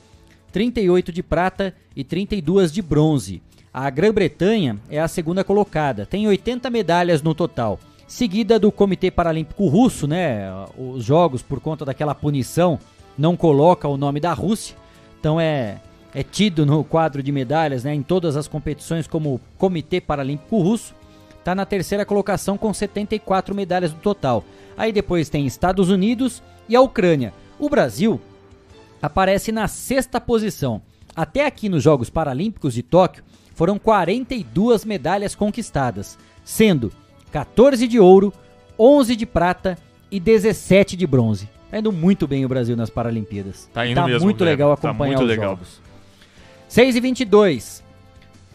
38 de prata e 32 de bronze. A Grã-Bretanha é a segunda colocada, tem 80 medalhas no total. Seguida do Comitê Paralímpico Russo, né? Os jogos, por conta daquela punição, não coloca o nome da Rússia. Então é, é tido no quadro de medalhas né, em todas as competições como Comitê Paralímpico Russo. Está na terceira colocação com 74 medalhas no total. Aí depois tem Estados Unidos e a Ucrânia. O Brasil aparece na sexta posição. Até aqui nos Jogos Paralímpicos de Tóquio, foram 42 medalhas conquistadas, sendo 14 de ouro, 11 de prata e 17 de bronze. Tá indo muito bem o Brasil nas Paralimpíadas. Tá indo tá mesmo, muito legal acompanhar tá muito os legal. jogos. 6 e 22.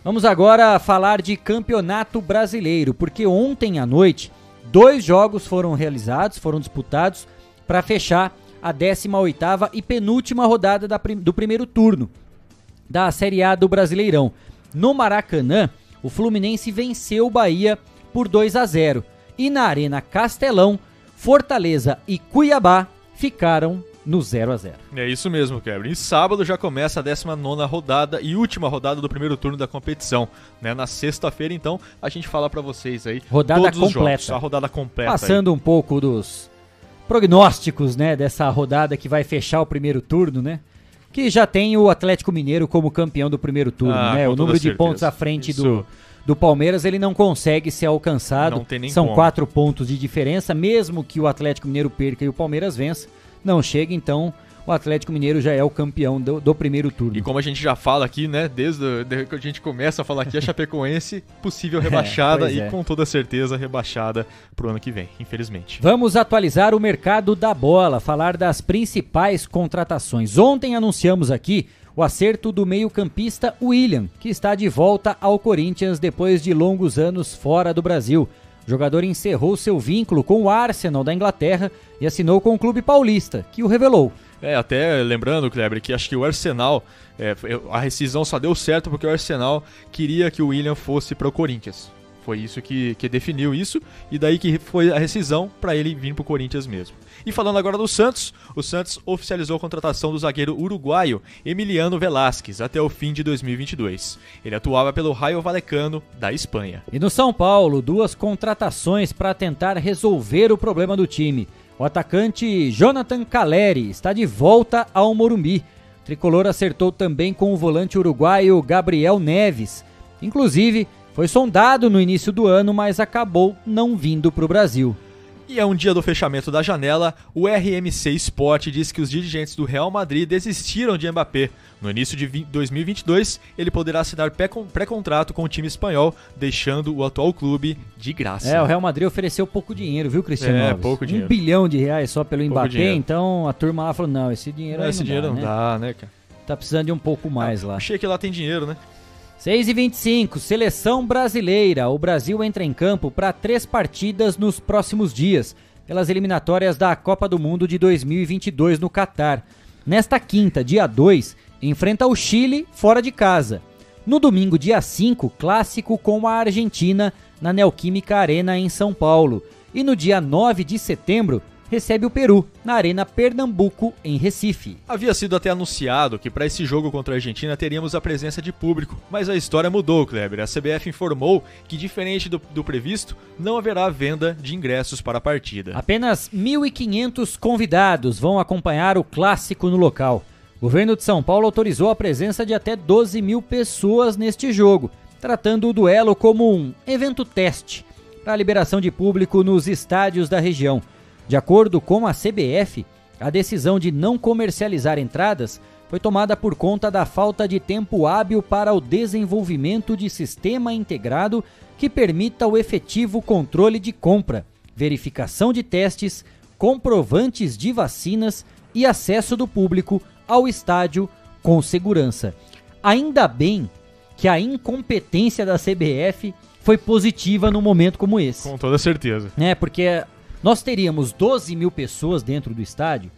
Vamos agora falar de campeonato brasileiro, porque ontem à noite dois jogos foram realizados, foram disputados para fechar a 18ª e penúltima rodada da, do primeiro turno da Série A do Brasileirão. No Maracanã, o Fluminense venceu o Bahia por 2 a 0 e na Arena Castelão, Fortaleza e Cuiabá ficaram no 0 a 0 É isso mesmo, Kevin. E sábado já começa a 19 rodada e última rodada do primeiro turno da competição. Né? Na sexta-feira, então, a gente fala para vocês aí. Rodada todos completa. Os jogos, a rodada completa. Passando aí. um pouco dos prognósticos, né, dessa rodada que vai fechar o primeiro turno, né? Que já tem o Atlético Mineiro como campeão do primeiro turno, Ah, né? O número de certeza. pontos à frente Isso. do, do Palmeiras, ele não consegue ser alcançado. Não tem nem São como. quatro pontos de diferença, mesmo que o Atlético Mineiro perca e o Palmeiras vença, não chega, então o Atlético Mineiro já é o campeão do, do primeiro turno. E como a gente já fala aqui, né, desde, desde que a gente começa a falar aqui, a Chapecoense possível rebaixada pois e é. com toda certeza rebaixada pro ano que vem, infelizmente. Vamos atualizar o mercado da bola, falar das principais contratações. Ontem anunciamos aqui o acerto do meio-campista William, que está de volta ao Corinthians depois de longos anos fora do Brasil. O jogador encerrou seu vínculo com o Arsenal da Inglaterra e assinou com o clube paulista, que o revelou. É, até lembrando, Kleber, que acho que o Arsenal, é, a rescisão só deu certo porque o Arsenal queria que o William fosse para o Corinthians. Foi isso que, que definiu isso, e daí que foi a rescisão para ele vir para o Corinthians mesmo. E falando agora do Santos, o Santos oficializou a contratação do zagueiro uruguaio Emiliano Velasquez até o fim de 2022. Ele atuava pelo Raio Vallecano da Espanha. E no São Paulo, duas contratações para tentar resolver o problema do time. O atacante Jonathan Caleri está de volta ao Morumbi. O tricolor acertou também com o volante uruguaio Gabriel Neves. Inclusive, foi sondado no início do ano, mas acabou não vindo para o Brasil. E é um dia do fechamento da janela, o RMC Sport diz que os dirigentes do Real Madrid desistiram de Mbappé. No início de 2022, ele poderá assinar pré-contrato com o time espanhol, deixando o atual clube de graça. É, o Real Madrid ofereceu pouco dinheiro, viu, Cristiano? É, Alves? pouco dinheiro. Um bilhão de reais só pelo Pouco Mbappé, dinheiro. então a turma lá falou, não, esse dinheiro Não, esse não dinheiro dá, não né? dá, né, cara? Tá precisando de um pouco mais lá. Achei que lá tem dinheiro, né? 6 e 25 seleção brasileira. O Brasil entra em campo para três partidas nos próximos dias, pelas eliminatórias da Copa do Mundo de 2022 no Catar. Nesta quinta, dia 2, enfrenta o Chile fora de casa. No domingo, dia 5, clássico com a Argentina na Neoquímica Arena em São Paulo. E no dia 9 de setembro, recebe o Peru na Arena Pernambuco em Recife. Havia sido até anunciado que para esse jogo contra a Argentina teríamos a presença de público, mas a história mudou, Kleber. A CBF informou que, diferente do, do previsto, não haverá venda de ingressos para a partida. Apenas 1.500 convidados vão acompanhar o clássico no local. O governo de São Paulo autorizou a presença de até 12 mil pessoas neste jogo, tratando o duelo como um evento teste para a liberação de público nos estádios da região. De acordo com a CBF, a decisão de não comercializar entradas foi tomada por conta da falta de tempo hábil para o desenvolvimento de sistema integrado que permita o efetivo controle de compra, verificação de testes, comprovantes de vacinas e acesso do público ao estádio com segurança. Ainda bem que a incompetência da CBF foi positiva num momento como esse. Com toda certeza. É, porque nós teríamos 12 mil pessoas dentro do estádio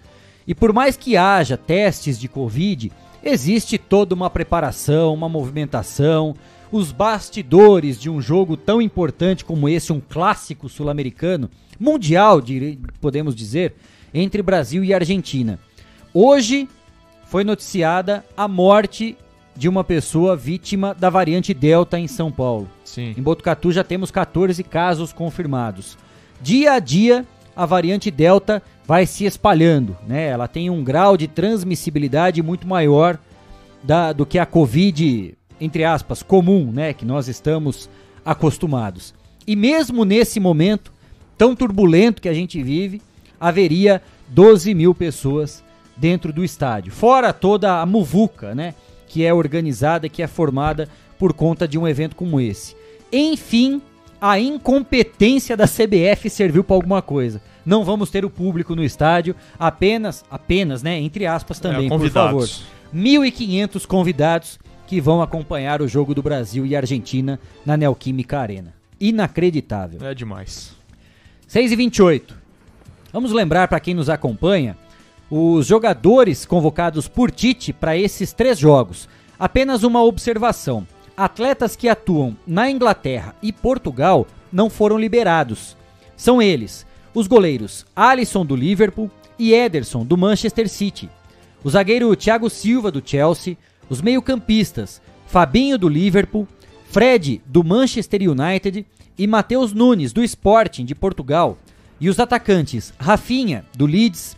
e por mais que haja testes de Covid, existe toda uma preparação, uma movimentação, os bastidores de um jogo tão importante como esse, um clássico sul-americano, mundial, podemos dizer, entre Brasil e Argentina. Hoje foi noticiada a morte de uma pessoa vítima da variante Delta em São Paulo. Sim. Em Botucatu já temos 14 casos confirmados. Dia a dia, a variante Delta vai se espalhando, né? Ela tem um grau de transmissibilidade muito maior da- do que a Covid, entre aspas, comum, né? Que nós estamos acostumados. E mesmo nesse momento tão turbulento que a gente vive, haveria 12 mil pessoas dentro do estádio. Fora toda a muvuca, né? Que é organizada, que é formada por conta de um evento como esse. Enfim, a incompetência da CBF serviu para alguma coisa. Não vamos ter o público no estádio, apenas, apenas, né? Entre aspas também, por favor. convidados. 1.500 convidados que vão acompanhar o jogo do Brasil e Argentina na Neoquímica Arena. Inacreditável. É demais. 6 e 28. Vamos lembrar para quem nos acompanha os jogadores convocados por Tite para esses três jogos. Apenas uma observação: atletas que atuam na Inglaterra e Portugal não foram liberados. São eles os goleiros Alisson do Liverpool, e Ederson, do Manchester City. O zagueiro Thiago Silva, do Chelsea. Os meio-campistas Fabinho, do Liverpool. Fred, do Manchester United. E Matheus Nunes, do Sporting, de Portugal. E os atacantes Rafinha, do Leeds.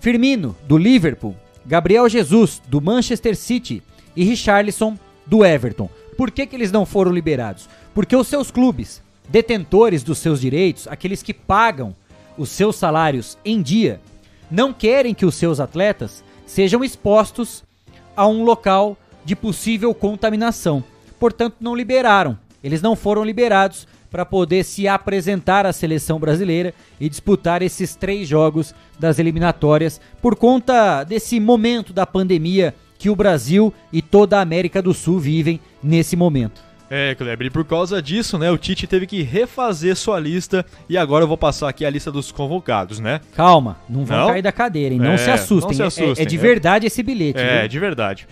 Firmino, do Liverpool. Gabriel Jesus, do Manchester City. E Richarlison, do Everton. Por que, que eles não foram liberados? Porque os seus clubes, detentores dos seus direitos, aqueles que pagam os seus salários em dia, não querem que os seus atletas sejam expostos a um local de possível contaminação. Portanto, não liberaram. Eles não foram liberados para poder se apresentar à seleção brasileira e disputar esses três jogos das eliminatórias por conta desse momento da pandemia que o Brasil e toda a América do Sul vivem nesse momento. É, Kleber, e por causa disso, né, o Tite teve que refazer sua lista e agora eu vou passar aqui a lista dos convocados, né? Calma, não vão não? cair da cadeira, hein? Não, é, se assustem. Não se assustem. É, é de verdade esse bilhete. É, viu? de verdade.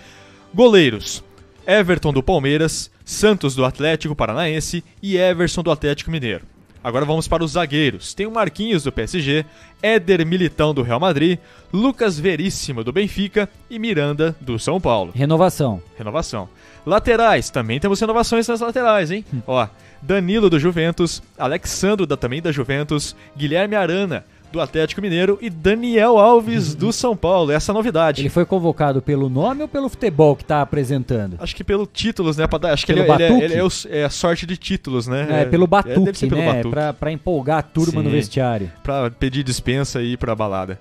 Goleiros: Everton do Palmeiras, Santos do Atlético Paranaense e Everson do Atlético Mineiro. Agora vamos para os zagueiros. Tem o Marquinhos do PSG, Éder Militão do Real Madrid, Lucas Veríssimo do Benfica e Miranda do São Paulo. Renovação. Renovação. Laterais, também temos renovações nas laterais, hein? Hum. Ó, Danilo do Juventus, Alexandro da, também da Juventus, Guilherme Arana do Atlético Mineiro e Daniel Alves do São Paulo. Essa é novidade. Ele foi convocado pelo nome ou pelo futebol que está apresentando? Acho que pelo títulos, né? Acho que pelo ele, ele, é, ele é, o, é, a sorte de títulos, né? É, pelo batuque, é, pelo né? Batuque. Pra, pra empolgar a turma Sim, no vestiário. Pra pedir dispensa e ir pra balada.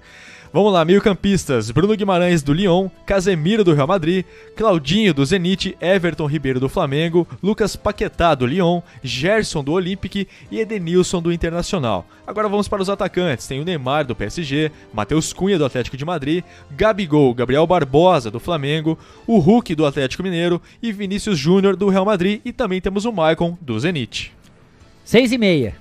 Vamos lá, meio-campistas: Bruno Guimarães do Lyon, Casemiro do Real Madrid, Claudinho do Zenit, Everton Ribeiro do Flamengo, Lucas Paquetá do Lyon, Gerson do Olympique. E Edenilson do Internacional. Agora vamos para os atacantes: tem o Neymar do PSG, Matheus Cunha do Atlético de Madrid, Gabigol, Gabriel Barbosa do Flamengo, o Hulk do Atlético Mineiro. E Vinícius Júnior do Real Madrid. E também temos o Maicon do Zenit. Seis e meia.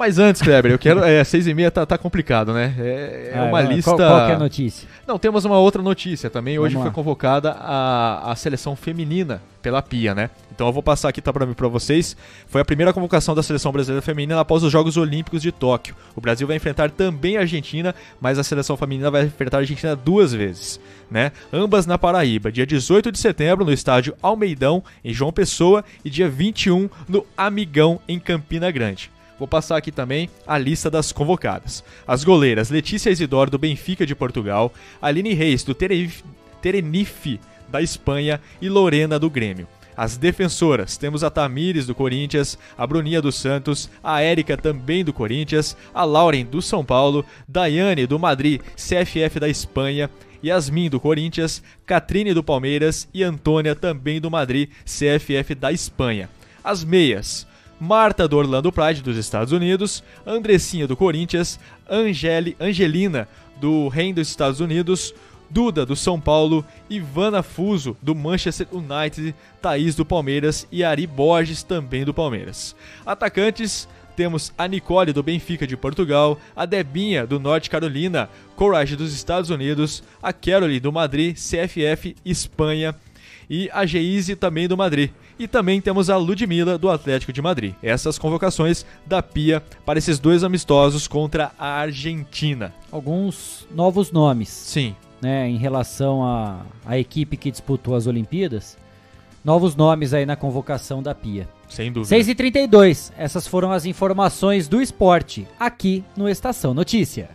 Mas antes, Kleber, eu quero. É, seis e meia tá, tá complicado, né? É, é ah, uma lista. Qual, qual é a notícia? Não, temos uma outra notícia também. Hoje foi convocada a, a seleção feminina pela Pia, né? Então eu vou passar aqui tá, para vocês. Foi a primeira convocação da seleção brasileira feminina após os Jogos Olímpicos de Tóquio. O Brasil vai enfrentar também a Argentina, mas a seleção feminina vai enfrentar a Argentina duas vezes, né? Ambas na Paraíba, dia 18 de setembro no estádio Almeidão em João Pessoa e dia 21 no Amigão em Campina Grande. Vou passar aqui também a lista das convocadas. As goleiras Letícia Isidoro do Benfica de Portugal, Aline Reis do Terenife da Espanha e Lorena do Grêmio. As defensoras, temos a Tamires do Corinthians, a Bruninha do Santos, a Érica também do Corinthians, a Lauren do São Paulo, Daiane do Madrid, CFF da Espanha, Yasmin do Corinthians, Catrine do Palmeiras e Antônia também do Madrid, CFF da Espanha. As meias, Marta do Orlando Pride dos Estados Unidos, Andressinha do Corinthians, Angeli, Angelina do Reino dos Estados Unidos, Duda do São Paulo, Ivana Fuso do Manchester United, Thaís do Palmeiras e Ari Borges também do Palmeiras. Atacantes temos a Nicole do Benfica de Portugal, a Debinha do Norte Carolina, Courage dos Estados Unidos, a Caroline do Madrid, CFF Espanha e a Geise também do Madrid. E também temos a Ludmilla do Atlético de Madrid. Essas convocações da Pia para esses dois amistosos contra a Argentina. Alguns novos nomes. Sim. Né, em relação à, à equipe que disputou as Olimpíadas. Novos nomes aí na convocação da Pia. Sem dúvida. 6h32. Essas foram as informações do esporte aqui no Estação Notícia.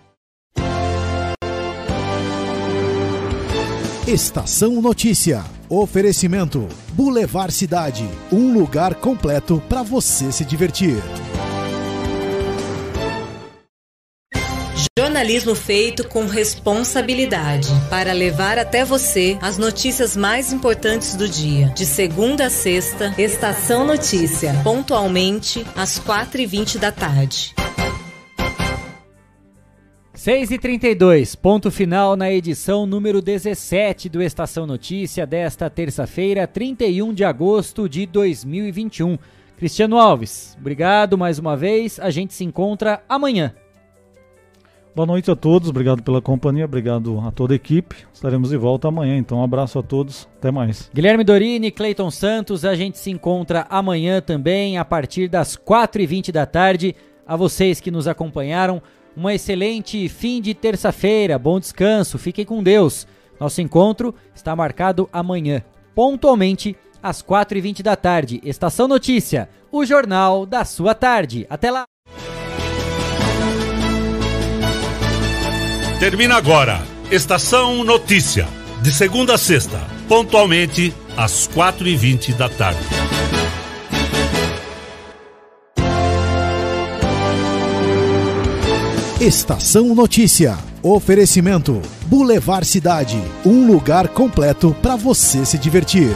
Estação Notícia. Oferecimento: Boulevard Cidade, um lugar completo para você se divertir. Jornalismo feito com responsabilidade para levar até você as notícias mais importantes do dia. De segunda a sexta, Estação Notícia, pontualmente às 4h20 da tarde. 6 e 32 ponto final na edição número 17 do Estação Notícia desta terça-feira, 31 de agosto de 2021. Cristiano Alves, obrigado mais uma vez. A gente se encontra amanhã. Boa noite a todos, obrigado pela companhia, obrigado a toda a equipe. Estaremos de volta amanhã, então um abraço a todos, até mais. Guilherme Dorini, Cleiton Santos, a gente se encontra amanhã também, a partir das 4h20 da tarde. A vocês que nos acompanharam, uma excelente fim de terça-feira, bom descanso, fiquem com Deus. Nosso encontro está marcado amanhã, pontualmente às 4h20 da tarde. Estação Notícia, o jornal da sua tarde. Até lá! Termina agora. Estação Notícia. De segunda a sexta, pontualmente às 4h20 da tarde. Estação Notícia. Oferecimento: Boulevard Cidade. Um lugar completo para você se divertir.